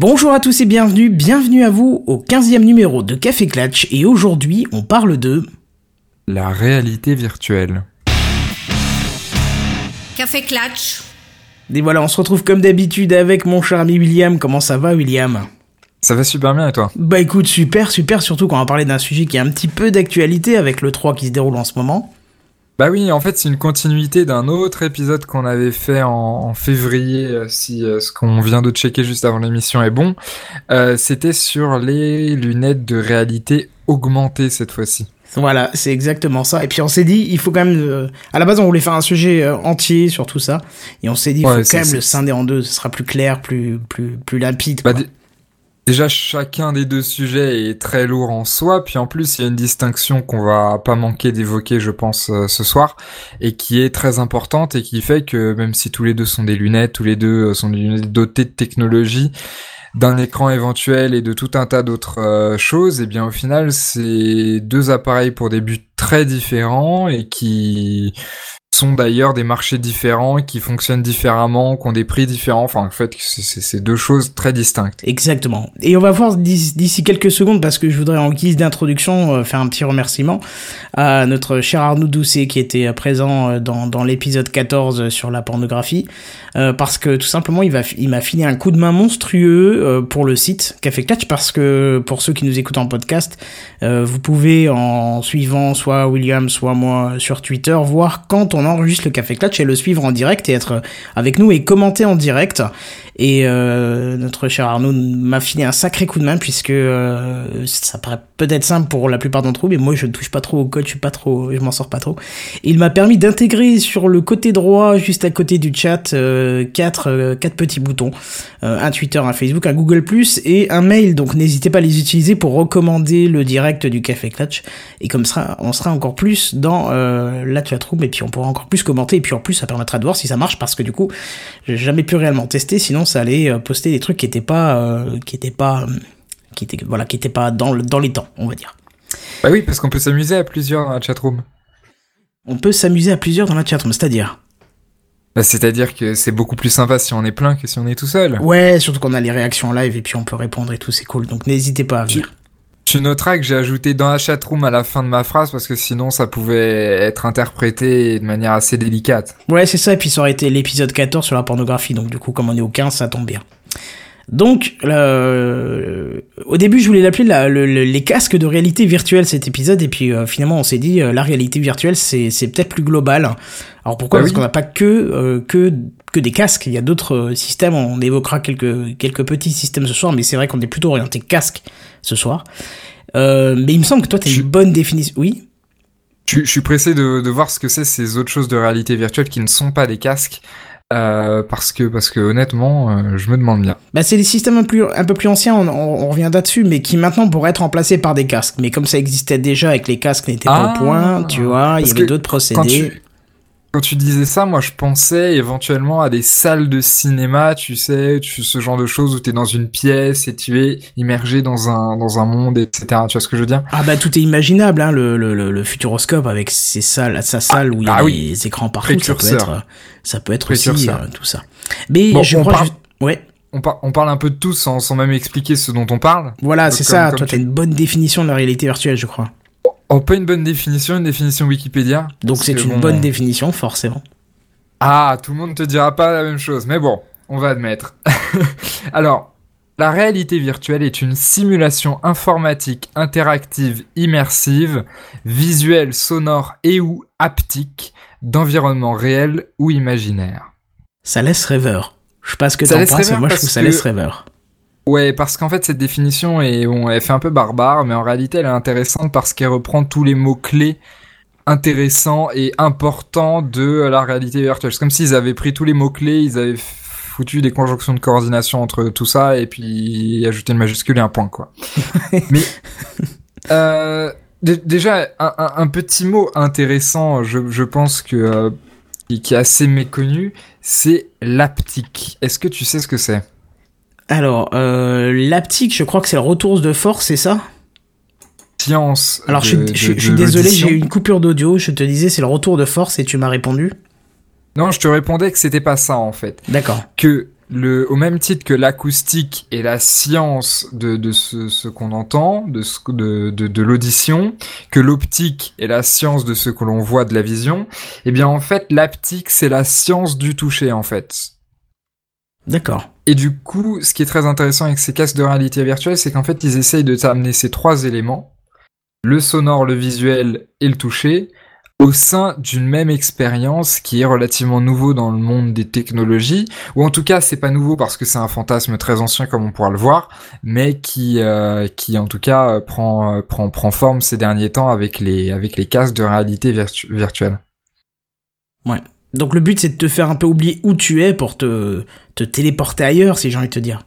Bonjour à tous et bienvenue, bienvenue à vous au 15e numéro de Café Clatch et aujourd'hui on parle de... La réalité virtuelle. Café Clatch. Et voilà, on se retrouve comme d'habitude avec mon cher ami William. Comment ça va William? Ça va super bien et toi? Bah écoute, super, super, surtout quand on va parler d'un sujet qui a un petit peu d'actualité avec le 3 qui se déroule en ce moment. Bah oui, en fait, c'est une continuité d'un autre épisode qu'on avait fait en, en février, euh, si euh, ce qu'on vient de checker juste avant l'émission est bon. Euh, C'était sur les lunettes de réalité augmentée cette fois-ci. Voilà, c'est exactement ça. Et puis on s'est dit, il faut quand même. euh, à la base, on voulait faire un sujet euh, entier sur tout ça, et on s'est dit, il Ouais, faut quand même le scinder en deux. Ce sera plus clair, plus plus plus limpide. Bah, déjà, chacun des deux sujets est très lourd en soi, puis en plus, il y a une distinction qu'on va pas manquer d'évoquer, je pense, euh, ce soir, et qui est très importante et qui fait que même si tous les deux sont des lunettes, tous les deux euh, sont des lunettes dotées de technologie, d'un écran éventuel et de tout un tas d'autres euh, choses, et bien au final, c'est deux appareils pour des buts très différents et qui sont d'ailleurs des marchés différents, qui fonctionnent différemment, qui ont des prix différents. Enfin, en fait, c'est- deux choses très distinctes. Exactement. Et on va voir d'ici quelques secondes, parce que je voudrais en guise d'introduction euh, faire un petit remerciement à notre cher Arnaud Doucet qui était euh, présent euh, dans, l'épisode 14 sur la pornographie, parce que tout simplement il va il m'a filé un coup de main monstrueux pour le site Café Clutch, parce que pour ceux qui nous écoutent en podcast, vous pouvez en suivant soit William, soit moi sur Twitter, voir quand on enregistre le Café Clutch et le suivre en direct et être avec nous et commenter en direct. Et euh, notre cher Arnaud m'a filé un sacré coup de main puisque euh, ça paraît peut-être simple pour la plupart d'entre vous, mais moi je ne touche pas trop au code, je suis pas trop, je m'en sors pas trop. Et il m'a permis d'intégrer sur le côté droit, juste à côté du chat, euh, quatre, quatre petits boutons, un Twitter, un Facebook, un Google et un mail. Donc n'hésitez pas à les utiliser pour recommander le direct du Café Clutch. Et comme ça, on sera encore plus dans la chatroom et puis on pourra encore plus commenter. Et puis en plus, ça permettra de voir si ça marche parce que du coup, j'ai jamais pu réellement tester. Sinon, ça allait euh, poster des trucs qui étaient pas, euh, qui étaient pas, euh, qui étaient, voilà, qui étaient pas dans le, dans les temps, on va dire. Bah oui, parce qu'on peut s'amuser à plusieurs dans la chatroom. On peut s'amuser à plusieurs dans la chatroom, c'est-à-dire? Bah, C'est-à-dire que c'est beaucoup plus sympa si on est plein que si on est tout seul. Ouais, surtout qu'on a les réactions en live et puis on peut répondre et tout, c'est cool. Donc n'hésitez pas à venir. Tu noteras que j'ai ajouté dans la chatroom à la fin de ma phrase parce que sinon ça pouvait être interprété de manière assez délicate. Ouais, c'est ça, et puis ça aurait été l'épisode 14 sur la pornographie, donc du coup, comme on est au 15, ça tombe bien. Donc, euh, au début, je voulais l'appeler la- le- le- les casques de réalité virtuelle cet épisode, et puis euh, finalement, on s'est dit, euh, la réalité virtuelle, c'est peut-être plus global. Alors pourquoi? Bah Parce oui. qu'on n'a pas que, euh, que, que des casques, il y a d'autres euh, systèmes, on évoquera quelques, quelques petits systèmes ce soir, mais c'est vrai qu'on est plutôt orienté casque ce soir. Euh, mais il me semble que toi, tu as une bonne définition. Oui? Je, je suis pressé de, de voir ce que c'est ces autres choses de réalité virtuelle qui ne sont pas des casques. euh, parce que parce que honnêtement, euh, je me demande bien. Bah, c'est des systèmes un, plus, un peu plus anciens, on, on, on revient là-dessus, mais qui maintenant pourraient être remplacés par des casques. Mais comme ça existait déjà et que les casques n'étaient pas Ah, au point, tu vois, il y avait d'autres Quand procédés. tu quand tu disais ça, moi je pensais éventuellement à des salles de cinéma, tu sais, tu, ce genre de choses où tu es dans une pièce et tu es immergé dans un dans un monde, etc. Tu vois ce que je veux dire? Ah bah tout est imaginable, hein, le, le, le, le futuroscope avec ses salles, sa salle où il y a ah des oui. écrans partout, ça peut être, ça peut être aussi euh, tout ça. Mais Bon, je on crois parle- Ouais, on, un peu de tout sans, sans même expliquer ce dont on parle. voilà, Donc, c'est ça, comme toi tu- t'as une bonne définition de la réalité virtuelle, je crois. Oh, pas une bonne définition, une définition Wikipédia. Donc c'est une bon, bonne définition, forcément. Ah, tout le monde te dira pas la même chose, mais bon, on va admettre. Alors, la réalité virtuelle est une simulation informatique interactive immersive, visuelle, sonore et ou haptique d'environnement réel ou imaginaire. Ça laisse rêveur. Je sais pas ce que Ça t'en penses, mais moi je trouve ça que- laisse rêveur. Ouais, parce qu'en fait, cette définition est, bon, elle fait un peu barbare, mais en réalité, elle est intéressante parce qu'elle reprend tous les mots-clés intéressants et importants de la réalité virtuelle. C'est comme s'ils avaient pris tous les mots-clés, ils avaient foutu des conjonctions de coordination entre tout ça, et puis ajouté une majuscule et un point, quoi. mais, euh, dé- déjà, un, un- un petit mot intéressant, je, je pense que, euh, qui est assez méconnu, c'est l'aptique. Est-ce que tu sais ce que c'est? Alors, euh, l'aptique, je crois que c'est le retour de force, c'est ça? Science. Alors, je, de- suis- je, de- je suis de désolé, j'ai eu une coupure d'audio. Je te disais, c'est le retour de force et tu m'as répondu? Non, je te répondais que c'était pas ça en fait. D'accord. Que le, au même titre que l'acoustique est la science de, de ce, ce qu'on entend, de, ce, de, de, de l'audition, que l'optique est la science de ce que l'on voit de la vision, eh bien en fait l'aptique c'est la science du toucher en fait. D'accord. Et du coup, ce qui est très intéressant avec ces casques de réalité virtuelle, c'est qu'en fait ils essayent de t'amener ces trois éléments, le sonore, le visuel et le toucher, au sein d'une même expérience qui est relativement nouveau dans le monde des technologies, ou en tout cas c'est pas nouveau parce que c'est un fantasme très ancien comme on pourra le voir, mais qui euh, en tout cas euh, prend euh, prend prend forme ces derniers temps avec les avec les casques de réalité virtuelle. Ouais. Donc le but c'est de te faire un peu oublier où tu es pour te te téléporter ailleurs, si j'ai envie de te dire.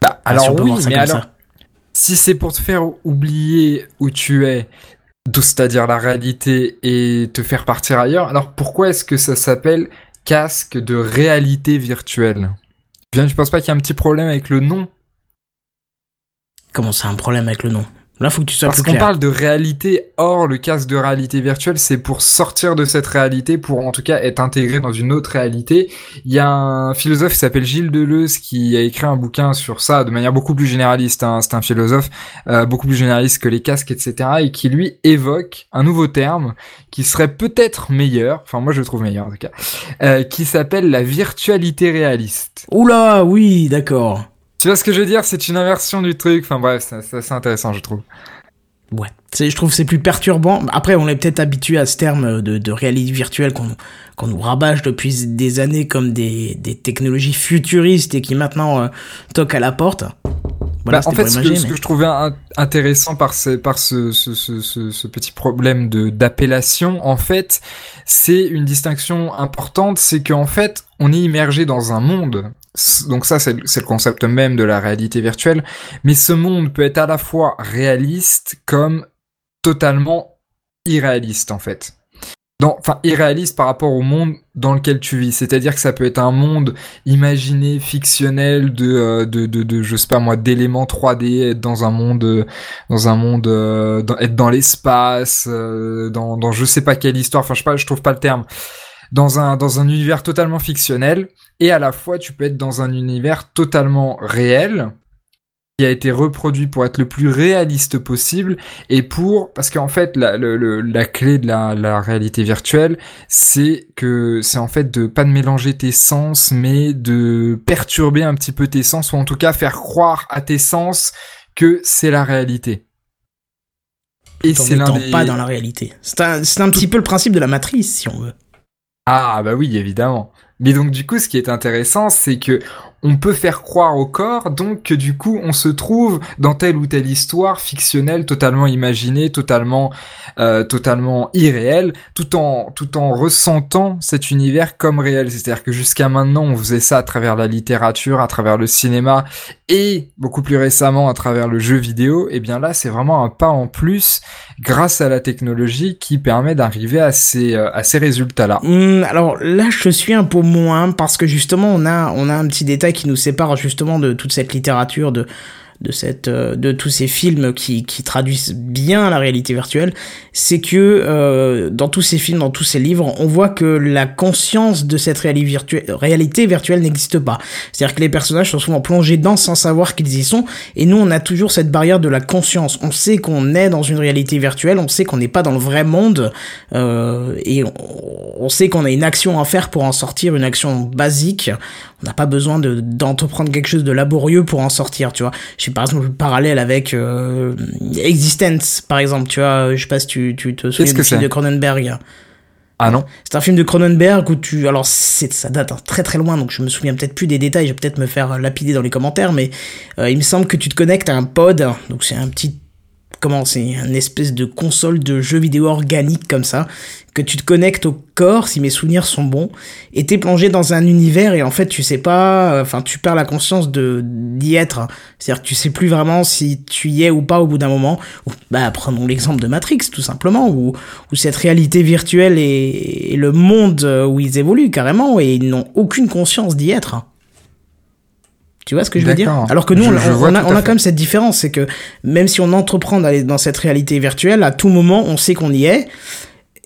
Bah, alors oui, mais alors si c'est pour te faire oublier où tu es, c'est-à-dire la réalité et te faire partir ailleurs. Alors pourquoi est-ce que ça s'appelle casque de réalité virtuelle? Bien, je pense pas qu'il y a un petit problème avec le nom. Comment c'est un problème avec le nom? Là, faut que tu sois Parce qu'on parle de réalité, or le casque de réalité virtuelle, c'est pour sortir de cette réalité, pour en tout cas être intégré dans une autre réalité. Il y a un philosophe qui s'appelle Gilles Deleuze qui a écrit un bouquin sur ça de manière beaucoup plus généraliste. Hein. C'est un philosophe euh, beaucoup plus généraliste que les casques, etc. Et qui lui évoque un nouveau terme qui serait peut-être meilleur, enfin moi je le trouve meilleur en tout cas, euh, qui s'appelle la virtualité réaliste. Oula, oui, d'accord. Tu vois ce que je veux dire? C'est une inversion du truc. Enfin bref, c'est assez intéressant, je trouve. Ouais, je trouve c'est plus perturbant. Après, on est peut-être habitué à ce terme de, de réalité virtuelle qu'on qu'on nous rabâche depuis des années comme des, des technologies futuristes et qui maintenant euh, toquent à la porte. Voilà, bah, en fait, ce, que, ce que, je trouvais intéressant par ce, par ce, ce, ce, ce petit problème de d'appellation, en fait, c'est une distinction importante, c'est qu'en fait, on est immergé dans un monde donc ça, c'est le concept même de la réalité virtuelle. Mais ce monde peut être à la fois réaliste comme totalement irréaliste, en fait. enfin, irréaliste par rapport au monde dans lequel tu vis. C'est-à-dire que ça peut être un monde imaginé, fictionnel, de, euh, de, de, je sais pas moi, d'éléments 3D, être dans un monde, dans un monde, euh, être dans l'espace, euh, dans, dans je sais pas quelle histoire. Enfin, je sais pas, je trouve pas le terme dans un, dans un univers totalement fictionnel, et à la fois tu peux être dans un univers totalement réel, qui a été reproduit pour être le plus réaliste possible, et pour, parce qu'en fait, la, la clé de la, la réalité virtuelle, c'est que, c'est en fait de pas de mélanger tes sens, mais de perturber un petit peu tes sens, ou en tout cas faire croire à tes sens que c'est la réalité. Et c'est l'un des... pas dans la réalité. C'est un, c'est un petit peu le principe de la matrice, si on veut. Ah bah oui, évidemment. Mais donc du coup, ce qui est intéressant, c'est que on peut faire croire au corps donc que du coup on se trouve dans telle ou telle histoire fictionnelle totalement imaginée, totalement euh, totalement irréelle, tout en tout en ressentant cet univers comme réel. C'est-à-dire que jusqu'à maintenant on faisait ça à travers la littérature, à travers le cinéma et beaucoup plus récemment à travers le jeu vidéo. Et eh bien là c'est vraiment un pas en plus grâce à la technologie qui permet d'arriver à ces euh, à ces résultats là. Mmh, alors là je suis un peu moins parce que justement on a on a un petit détail qui nous sépare justement de toute cette littérature de de cette euh, de tous ces films qui, qui traduisent bien la réalité virtuelle, c'est que euh, dans tous ces films, dans tous ces livres, on voit que la conscience de cette réalité virtuelle, réalité virtuelle n'existe pas. C'est-à-dire que les personnages sont souvent plongés dedans sans savoir qu'ils y sont, et nous on a toujours cette barrière de la conscience. On sait qu'on est dans une réalité virtuelle, on sait qu'on n'est pas dans le vrai monde, euh, et on, on sait qu'on a une action à faire pour en sortir, une action basique. On n'a pas besoin de d'entreprendre quelque chose de laborieux pour en sortir, tu vois. Je sais par exemple le parallèle avec euh, Existence, par exemple, tu vois. Je sais pas si tu, tu te souviens du film de Cronenberg. Ah non. C'est un film de Cronenberg où tu, alors c'est, ça date très très loin, donc je me souviens peut-être plus des détails, je vais peut-être me faire lapider dans les commentaires, mais euh, il me semble que tu te connectes à un pod, donc c'est un petit comment c'est une espèce de console de jeu vidéo organique comme ça que tu te connectes au corps si mes souvenirs sont bons et t'es plongé dans un univers et en fait tu sais pas euh, enfin tu perds la conscience de d'y être c'est-à-dire que tu sais plus vraiment si tu y es ou pas au bout d'un moment. Bah prenons l'exemple de Matrix tout simplement où où cette réalité virtuelle est, est le monde où ils évoluent carrément et ils n'ont aucune conscience d'y être tu vois ce que je veux dire Alors que nous, on, a, on a quand même cette différence, c'est que même si on entreprend d'aller dans cette réalité virtuelle, à tout moment, on sait qu'on y est.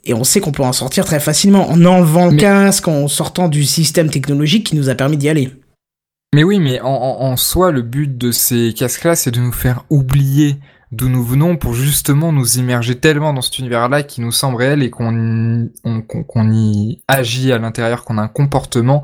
Et on sait qu'on peut en sortir très facilement en enlevant le casque, en sortant du système technologique qui nous a permis d'y aller. Mais oui, mais en, en, soi, le but de ces casques-là, c'est de nous faire oublier d'où nous venons pour justement nous immerger tellement dans cet univers-là qui nous semble réel et qu'on qu'on y agit à l'intérieur, qu'on a un comportement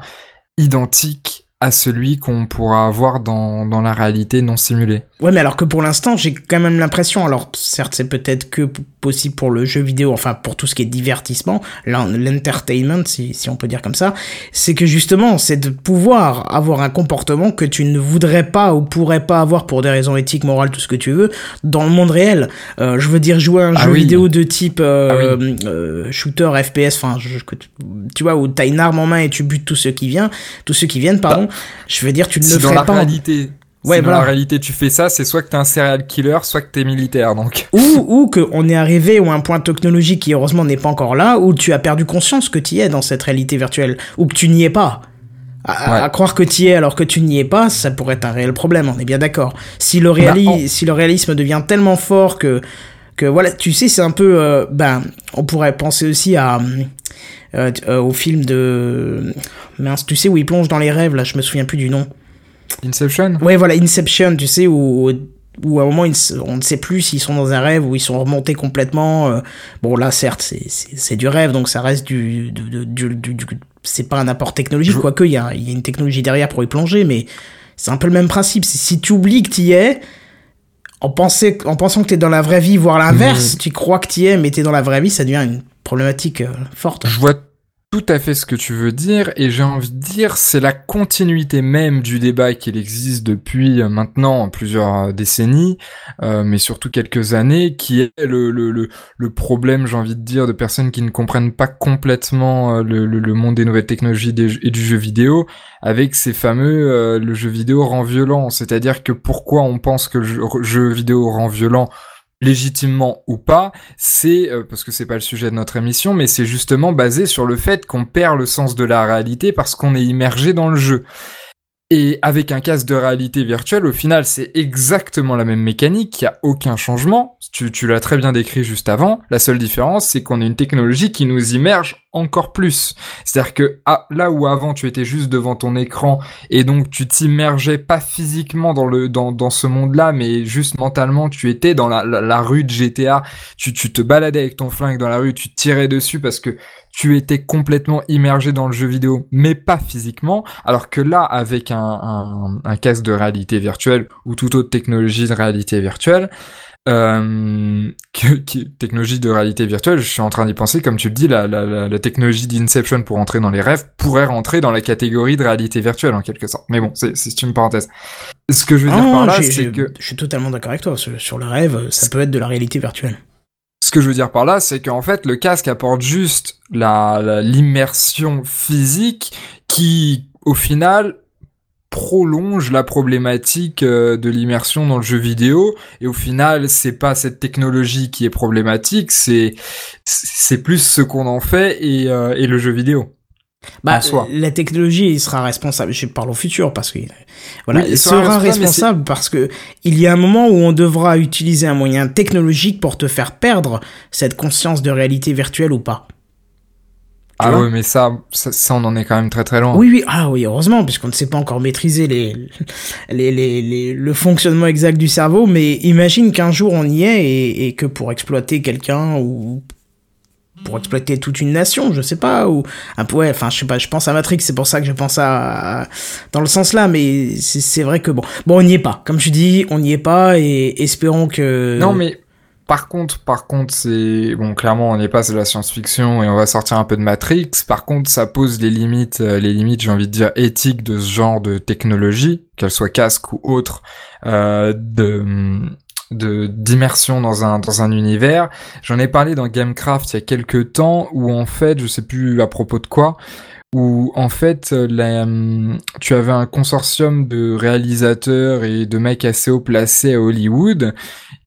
identique à celui qu'on pourra avoir dans, dans la réalité non simulée. Ouais, mais alors que pour l'instant, j'ai quand même l'impression, alors certes, c'est peut-être que possible pour le jeu vidéo, enfin pour tout ce qui est divertissement, l'entertainment, si, si on peut dire comme ça, c'est que justement, c'est de pouvoir avoir un comportement que tu ne voudrais pas ou pourrais pas avoir pour des raisons éthiques, morales, tout ce que tu veux, dans le monde réel. Euh, je veux dire, jouer à un ah jeu vidéo de type euh, ah euh, shooter, FPS, enfin, tu vois, où t'as une arme en main et tu butes tous ceux qui viennent, tous ceux qui viennent, pardon. Bah, je veux dire, tu ne le ferais dans la pas. Réalité. Ouais, dans la réalité, tu fais ça, c'est soit que t'es un serial killer, soit que t'es militaire, donc. Ou, ou qu'on est arrivé à un point technologique qui heureusement n'est pas encore là, où tu as perdu conscience que tu y es dans cette réalité virtuelle, ou que tu n'y es pas. À, croire que tu y es alors que tu n'y es pas, ça pourrait être un réel problème, on est bien d'accord. Si le bah, si le réalisme devient tellement fort que, que voilà, tu sais, c'est un peu, euh, ben, on pourrait penser aussi à, euh, euh, au film de, mince, tu sais où il plonge dans les rêves là, je me souviens plus du nom. Inception? Ouais, voilà, Inception, tu sais, où, où à un moment, on ne sait plus s'ils sont dans un rêve ou ils sont remontés complètement. Euh. Bon, là, certes, c'est du rêve, donc ça reste du... du, du, c'est pas un apport technologique, quoique, il y a, y a une technologie derrière pour y plonger, mais c'est un peu le même principe. Si tu oublies que tu y es, en, pensant, en pensant que tu es dans la vraie vie, voire l'inverse, mmh. tu crois que tu y es, mais tu es dans la vraie vie, ça devient une problématique euh, forte. Je vois tout à fait ce que tu veux dire et j'ai envie de dire c'est la continuité même du débat qu'il existe depuis euh, maintenant plusieurs euh, décennies euh, mais surtout quelques années qui est le, problème j'ai envie de dire de personnes qui ne comprennent pas complètement le, le, monde des nouvelles technologies et du jeu vidéo avec ces fameux le jeu vidéo rend violent. C'est-à-dire que pourquoi on pense que le jeu vidéo rend violent légitimement ou pas, c'est euh, parce que c'est pas le sujet de notre émission, mais c'est justement basé sur le fait qu'on perd le sens de la réalité parce qu'on est immergé dans le jeu. Et avec un casque de réalité virtuelle, au final, c'est exactement la même mécanique, il n'y a aucun changement. Tu, l'as très bien décrit juste avant. La seule différence, c'est qu'on a une technologie qui nous immerge encore plus. C'est-à-dire que ah, là où avant tu étais juste devant ton écran et donc tu t'immergeais pas physiquement dans le dans, ce monde-là, mais juste mentalement tu étais dans la, la, rue de GTA, tu, tu te baladais avec ton flingue dans la rue, tu tirais dessus parce que tu étais complètement immergé dans le jeu vidéo, mais pas physiquement, alors que là, avec un, un, un casque de réalité virtuelle ou toute autre technologie de réalité virtuelle, euh, technologie de réalité virtuelle, je suis en train d'y penser, comme tu le dis, la, la, la, technologie d'Inception pour entrer dans les rêves pourrait rentrer dans la catégorie de réalité virtuelle en quelque sorte. Mais bon, c'est une parenthèse. Ce que je veux dire par ah, là, c'est que... Je suis totalement d'accord avec toi, sur, sur le rêve, ça peut être de la réalité virtuelle. Que je veux dire par là, c'est qu'en fait, le casque apporte juste la l'immersion physique qui, au final, prolonge la problématique euh, de l'immersion dans le jeu vidéo. Et au final c'est pas cette technologie qui est problématique c'est c'est plus ce qu'on en fait et, euh, et le jeu vidéo bah, la technologie il sera responsable. Je parle au futur parce que voilà, il sera, responsable parce que il y a un moment où on devra utiliser un moyen technologique pour te faire perdre cette conscience de réalité virtuelle ou pas. ah oui, mais ça, ça, on en est quand même très très loin. Oui, oui, ah oui, heureusement, puisqu'on ne sait pas encore maîtriser les, les, les, les, le fonctionnement exact du cerveau, mais imagine qu'un jour on y est et, et que pour exploiter quelqu'un ou pour exploiter toute une nation, je sais pas, ou un peu, ouais, enfin, je sais pas, je pense à Matrix, c'est pour ça que je pense à, dans le sens là, mais c'est vrai que bon, bon, on n'y est pas, comme tu dis, on n'y est pas, et espérons que. Non, mais par contre, par contre, c'est bon, clairement, on n'est pas de la science-fiction et on va sortir un peu de Matrix. Par contre, ça pose les limites, euh, les limites, j'ai envie de dire éthiques de ce genre de technologie, qu'elle soit casque ou autre, euh, de de d'immersion dans un dans un univers. J'en ai parlé dans Gamecraft il y a quelques temps où en fait, je sais plus à propos de quoi, où en fait hum, tu avais un consortium de réalisateurs et de mecs assez haut placés à Hollywood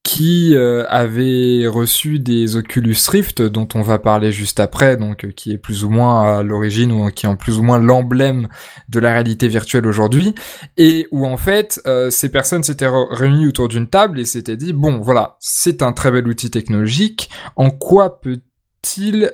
qui euh, avait reçu des Oculus Rift dont on va parler juste après, donc euh, qui est plus ou moins à l'origine ou qui est en plus ou moins l'emblème de la réalité virtuelle aujourd'hui, et où en fait euh, ces personnes s'étaient réunies autour d'une table et s'étaient dit bon voilà c'est un très bel outil technologique, en quoi peut-il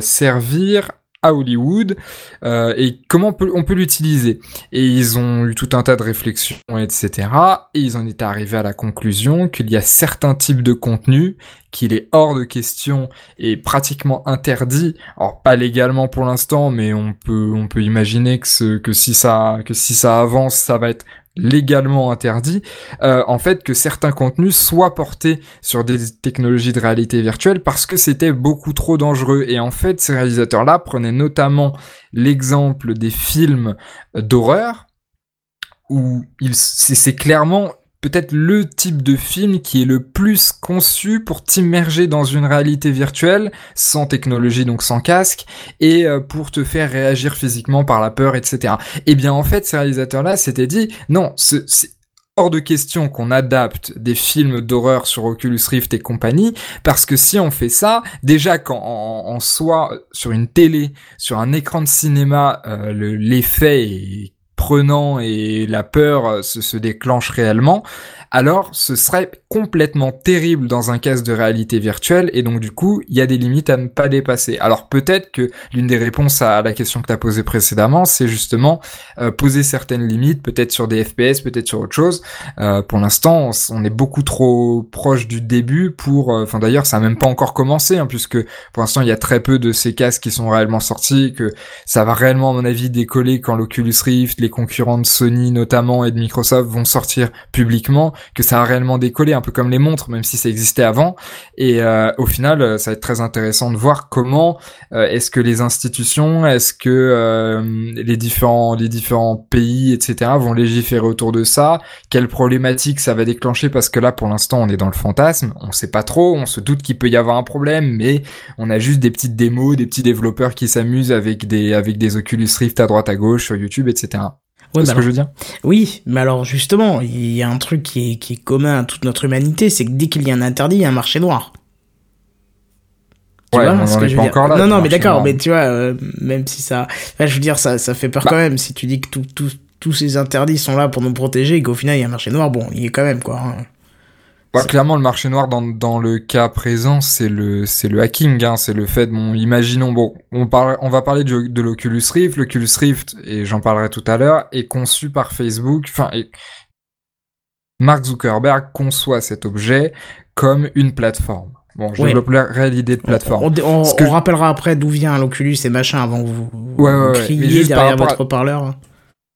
servir à Hollywood euh, et comment on peut, on peut l'utiliser. Et ils ont eu tout un tas de réflexions, etc. Et ils en étaient arrivés à la conclusion qu'il y a certains types de contenus qu'il est hors de question et pratiquement interdit. Alors pas légalement pour l'instant, mais on peut on peut imaginer que ce, que si ça que si ça avance, ça va être légalement interdit, euh, en fait que certains contenus soient portés sur des technologies de réalité virtuelle parce que c'était beaucoup trop dangereux. Et en fait, ces réalisateurs-là prenaient notamment l'exemple des films d'horreur où c'est clairement peut-être le type de film qui est le plus conçu pour t'immerger dans une réalité virtuelle, sans technologie, donc sans casque, et euh, pour te faire réagir physiquement par la peur, etc. Et eh bien en fait, ces réalisateurs-là s'étaient dit, non, c'est hors de question qu'on adapte des films d'horreur sur Oculus Rift et compagnie, parce que si on fait ça, déjà quand en, soit sur une télé, sur un écran de cinéma, euh, l'effet est prenant et la peur euh, se, déclenche réellement, alors ce serait complètement terrible dans un casque de réalité virtuelle et donc du coup il y a des limites à ne pas dépasser. Alors peut-être que l'une des réponses à la question que tu as posée précédemment c'est justement euh, poser certaines limites, peut-être sur des FPS, peut-être sur autre chose. Euh, pour l'instant on, est beaucoup trop proche du début pour... Euh, enfin d'ailleurs ça n'a même pas encore commencé hein, puisque pour l'instant il y a très peu de ces casques qui sont réellement sortis, que ça va réellement à mon avis décoller quand l'Oculus Rift, les concurrents de Sony notamment et de Microsoft vont sortir publiquement que ça a réellement décollé, un peu comme les montres, même si ça existait avant. Et euh, au final, euh, ça va être très intéressant de voir comment euh, est-ce que les institutions, est-ce que les différents les différents pays, etc. vont légiférer autour de ça. Quelles problématiques ça va déclencher Parce que là, pour l'instant, on est dans le fantasme. On sait pas trop. On se doute qu'il peut y avoir un problème, mais on a juste des petites démos, des petits développeurs qui s'amusent avec des avec des Oculus Rift à droite à gauche sur YouTube, etc. Ouais, ce que je veux dire? Oui, mais alors justement, il y a un truc qui est, qui est commun à toute notre humanité, c'est que dès qu'il y a un interdit, il y a un marché noir. Tu ouais, vois, ce que je veux dire? Non, non, mais d'accord, mais tu vois, euh, même si ça, je veux dire, ça, ça fait peur bah. quand même. Si tu dis que tous ces interdits sont là pour nous protéger et qu'au final il y a un marché noir, bon, il y est quand même quoi. Hein. Bah, clairement, le marché noir dans, dans le cas présent, c'est le c'est le hacking, hein, c'est le fait. Bon, imaginons, bon, on parle, on va parler de, de l'Oculus Rift. L'Oculus Rift, et j'en parlerai tout à l'heure, est conçu par Facebook. Enfin, et Mark Zuckerberg conçoit cet objet comme une plateforme. Bon, je développe la réelle idée de plateforme. On, on, rappellera après d'où vient l'Oculus et machin avant que vous, ouais, ouais, criez derrière votre parleur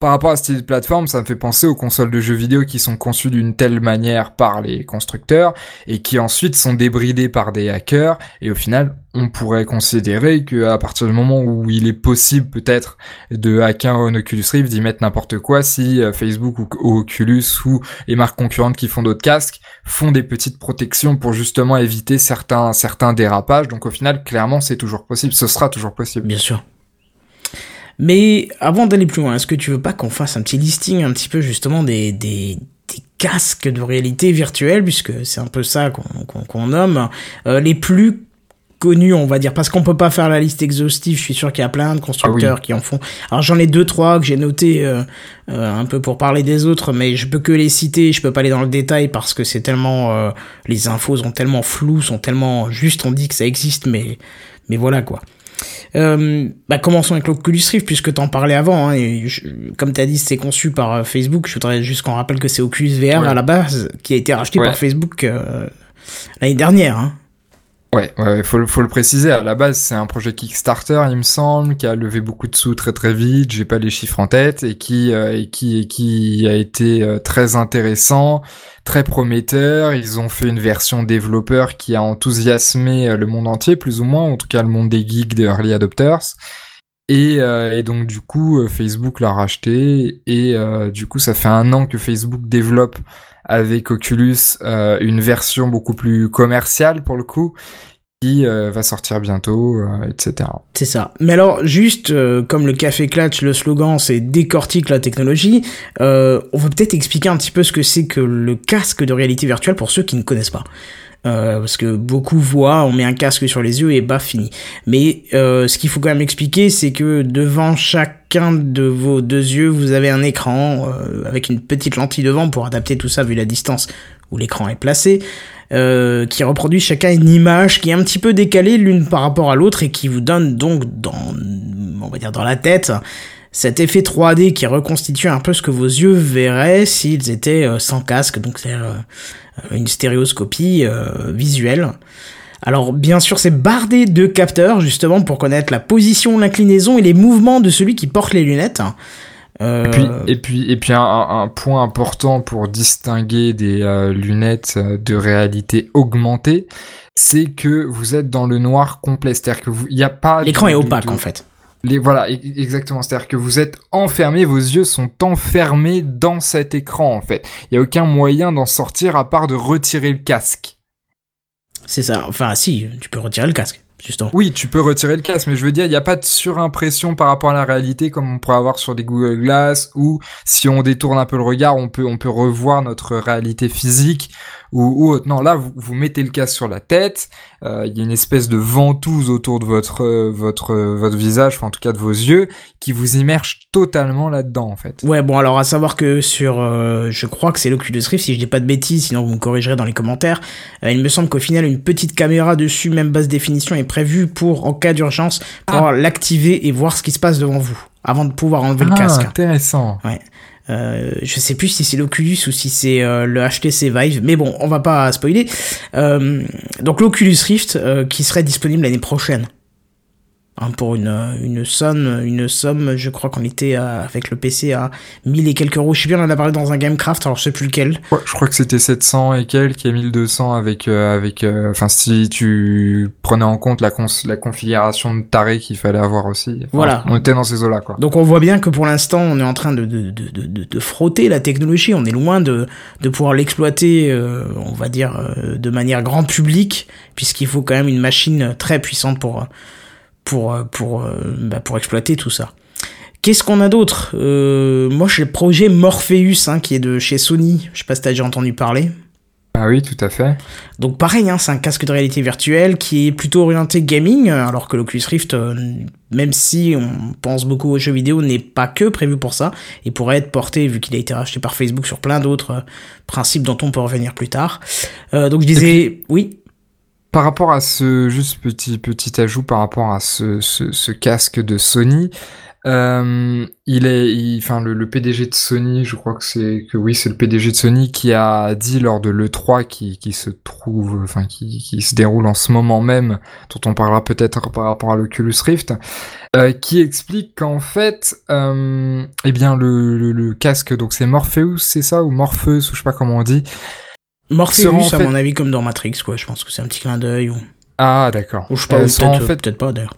par rapport à ce type de plateforme, ça me fait penser aux consoles de jeux vidéo qui sont conçues d'une telle manière par les constructeurs et qui ensuite sont débridées par des hackers. Et au final, on pourrait considérer que à partir du moment où il est possible peut-être de hacker un Oculus Rift, d'y mettre n'importe quoi, si euh, Facebook ou, Oculus ou les marques concurrentes qui font d'autres casques font des petites protections pour justement éviter certains certains dérapages. Donc au final, clairement, c'est toujours possible. Ce sera toujours possible. Bien sûr. Mais avant d'aller plus loin, est-ce que tu veux pas qu'on fasse un petit listing un petit peu justement des, des, des casques de réalité virtuelle, puisque c'est un peu ça qu'on nomme, euh, les plus connus, on va dire, parce qu'on peut pas faire la liste exhaustive, je suis sûr qu'il y a plein de constructeurs ah qui en font. Alors j'en ai deux, trois que j'ai noté euh, euh, un peu pour parler des autres, mais je peux que les citer, je peux pas aller dans le détail parce que c'est tellement... les infos sont tellement floues, sont tellement juste, on dit que ça existe, mais, mais voilà quoi. Euh, bah commençons avec l'Oculus Rift puisque t'en parlais avant. Hein, et comme t'as dit, c'est conçu par euh, Facebook. Je voudrais juste qu'on rappelle que c'est Oculus VR à la base qui a été racheté par Facebook euh, l'année dernière. Hein. Ouais, ouais, faut, faut le préciser. À la base, c'est un projet Kickstarter, il me semble, qui a levé beaucoup de sous très très vite. J'ai pas les chiffres en tête et qui euh, et qui et qui a été euh, très intéressant, très prometteur. Ils ont fait une version développeur qui a enthousiasmé euh, le monde entier, plus ou moins, en tout cas le monde des geeks, des early adopters. Et, et donc du coup, Facebook l'a racheté et du coup, ça fait un an que Facebook développe avec Oculus euh, une version beaucoup plus commerciale pour le coup qui euh, va sortir bientôt, euh, etc. C'est ça. Mais alors, juste comme le café clutch, le slogan, c'est décortique la technologie, on va peut-être expliquer un petit peu ce que c'est que le casque de réalité virtuelle pour ceux qui ne connaissent pas. Euh, parce que beaucoup voient, on met un casque sur les yeux et bah fini. Mais euh, ce qu'il faut quand même expliquer, c'est que devant chacun de vos deux yeux, vous avez un écran euh, avec une petite lentille devant pour adapter tout ça vu la distance où l'écran est placé. euh, qui reproduisent chacun une image qui est un petit peu décalée l'une par rapport à l'autre et qui vous donne donc dans, on va dire dans la tête, cet effet 3D qui reconstitue un peu ce que vos yeux verraient s'ils étaient euh, sans casque, donc c'est euh, une stéréoscopie visuelle. Alors bien sûr c'est bardé de capteurs justement pour connaître la position, l'inclinaison et les mouvements de celui qui porte les lunettes. Euh... Et puis, et puis, et puis un, un, point important pour distinguer des euh, lunettes euh, de réalité augmentée, c'est que vous êtes dans le noir complet, c'est-à-dire que vous, il y a pas. L'écran est opaque en fait. Les, voilà, e-, exactement. C'est-à-dire que vous êtes enfermé, vos yeux sont enfermés dans cet écran en fait. Il y a aucun moyen d'en sortir à part de retirer le casque. C'est ça. Enfin, si, tu peux retirer le casque. Oui, tu peux retirer le casque, mais je veux dire, il n'y a pas de surimpression par rapport à la réalité comme on pourrait avoir sur des Google Glass, ou si on détourne un peu le regard, on peut, on peut revoir notre réalité physique ou, ou non là vous, vous mettez le casque sur la tête il y a une espèce de ventouse autour de votre euh, votre euh, votre visage enfin en tout cas de vos yeux qui vous immerge totalement là-dedans en fait. Ouais bon alors à savoir que sur je crois que c'est l'Oculus Rift si je dis pas de bêtises sinon vous me corrigerez dans les commentaires il me semble qu'au final une petite caméra dessus même basse définition est prévue pour en cas d'urgence pour ah. l'activer et voir ce qui se passe devant vous avant de pouvoir enlever le ah, casque. intéressant. Ouais euh, je sais plus si c'est l'Oculus ou si c'est euh, le HTC Vive, mais bon, on va pas spoiler. Euh, donc l'Oculus Rift qui serait disponible l'année prochaine. Hein, pour une, une somme, une somme, je crois qu'on était avec le PC à 1000 et quelques euros. Je sais bien, on en a parlé dans un Gamecraft, alors je sais plus lequel. Ouais, je crois que c'était 700 et quelques et 1200 avec, euh, avec, euh, enfin, si tu prenais en compte la, la configuration de taré qu'il fallait avoir aussi. voilà. On était dans ces eaux-là, quoi. Donc on voit bien que pour l'instant, on est en train de, de, de, de, de frotter la technologie. On est loin de, de pouvoir l'exploiter, euh, on va dire, de manière grand public, puisqu'il faut quand même une machine très puissante pour, pour, euh, pour, euh, bah, pour exploiter tout ça. Qu'est-ce qu'on a d'autre? Euh, Moi, j'ai le projet Morpheus, hein, qui est de chez Sony. Je sais pas si t'as déjà entendu parler. Ah oui, tout à fait. Donc pareil, hein, c'est un casque de réalité virtuelle qui est plutôt orienté gaming, alors que l'Oculus Rift, même si on pense beaucoup aux jeux vidéo, n'est pas que prévu pour ça, et pourrait être porté, vu qu'il a été racheté par Facebook, sur plein d'autres principes dont on peut revenir plus tard. donc je disais, oui? Par rapport à ce juste petit petit ajout par rapport à ce, ce, ce casque de Sony, euh, il est, enfin le, le, PDG de Sony, je crois que c'est que oui, c'est le PDG de Sony qui a dit lors de le 3 qui, qui se trouve, enfin qui, qui se déroule en ce moment même, dont on parlera peut-être par rapport à l'Oculus Rift, euh, qui explique qu'en fait, euh, eh bien le, le, casque, donc c'est Morpheus, c'est ça ou Morpheus ou je sais pas comment on dit. Morpheus, à mon avis, comme dans Matrix, quoi. Je pense que c'est un petit clin d'œil. Ou... Ah, d'accord. Ou je pense peut-être en fait, peut pas d'ailleurs.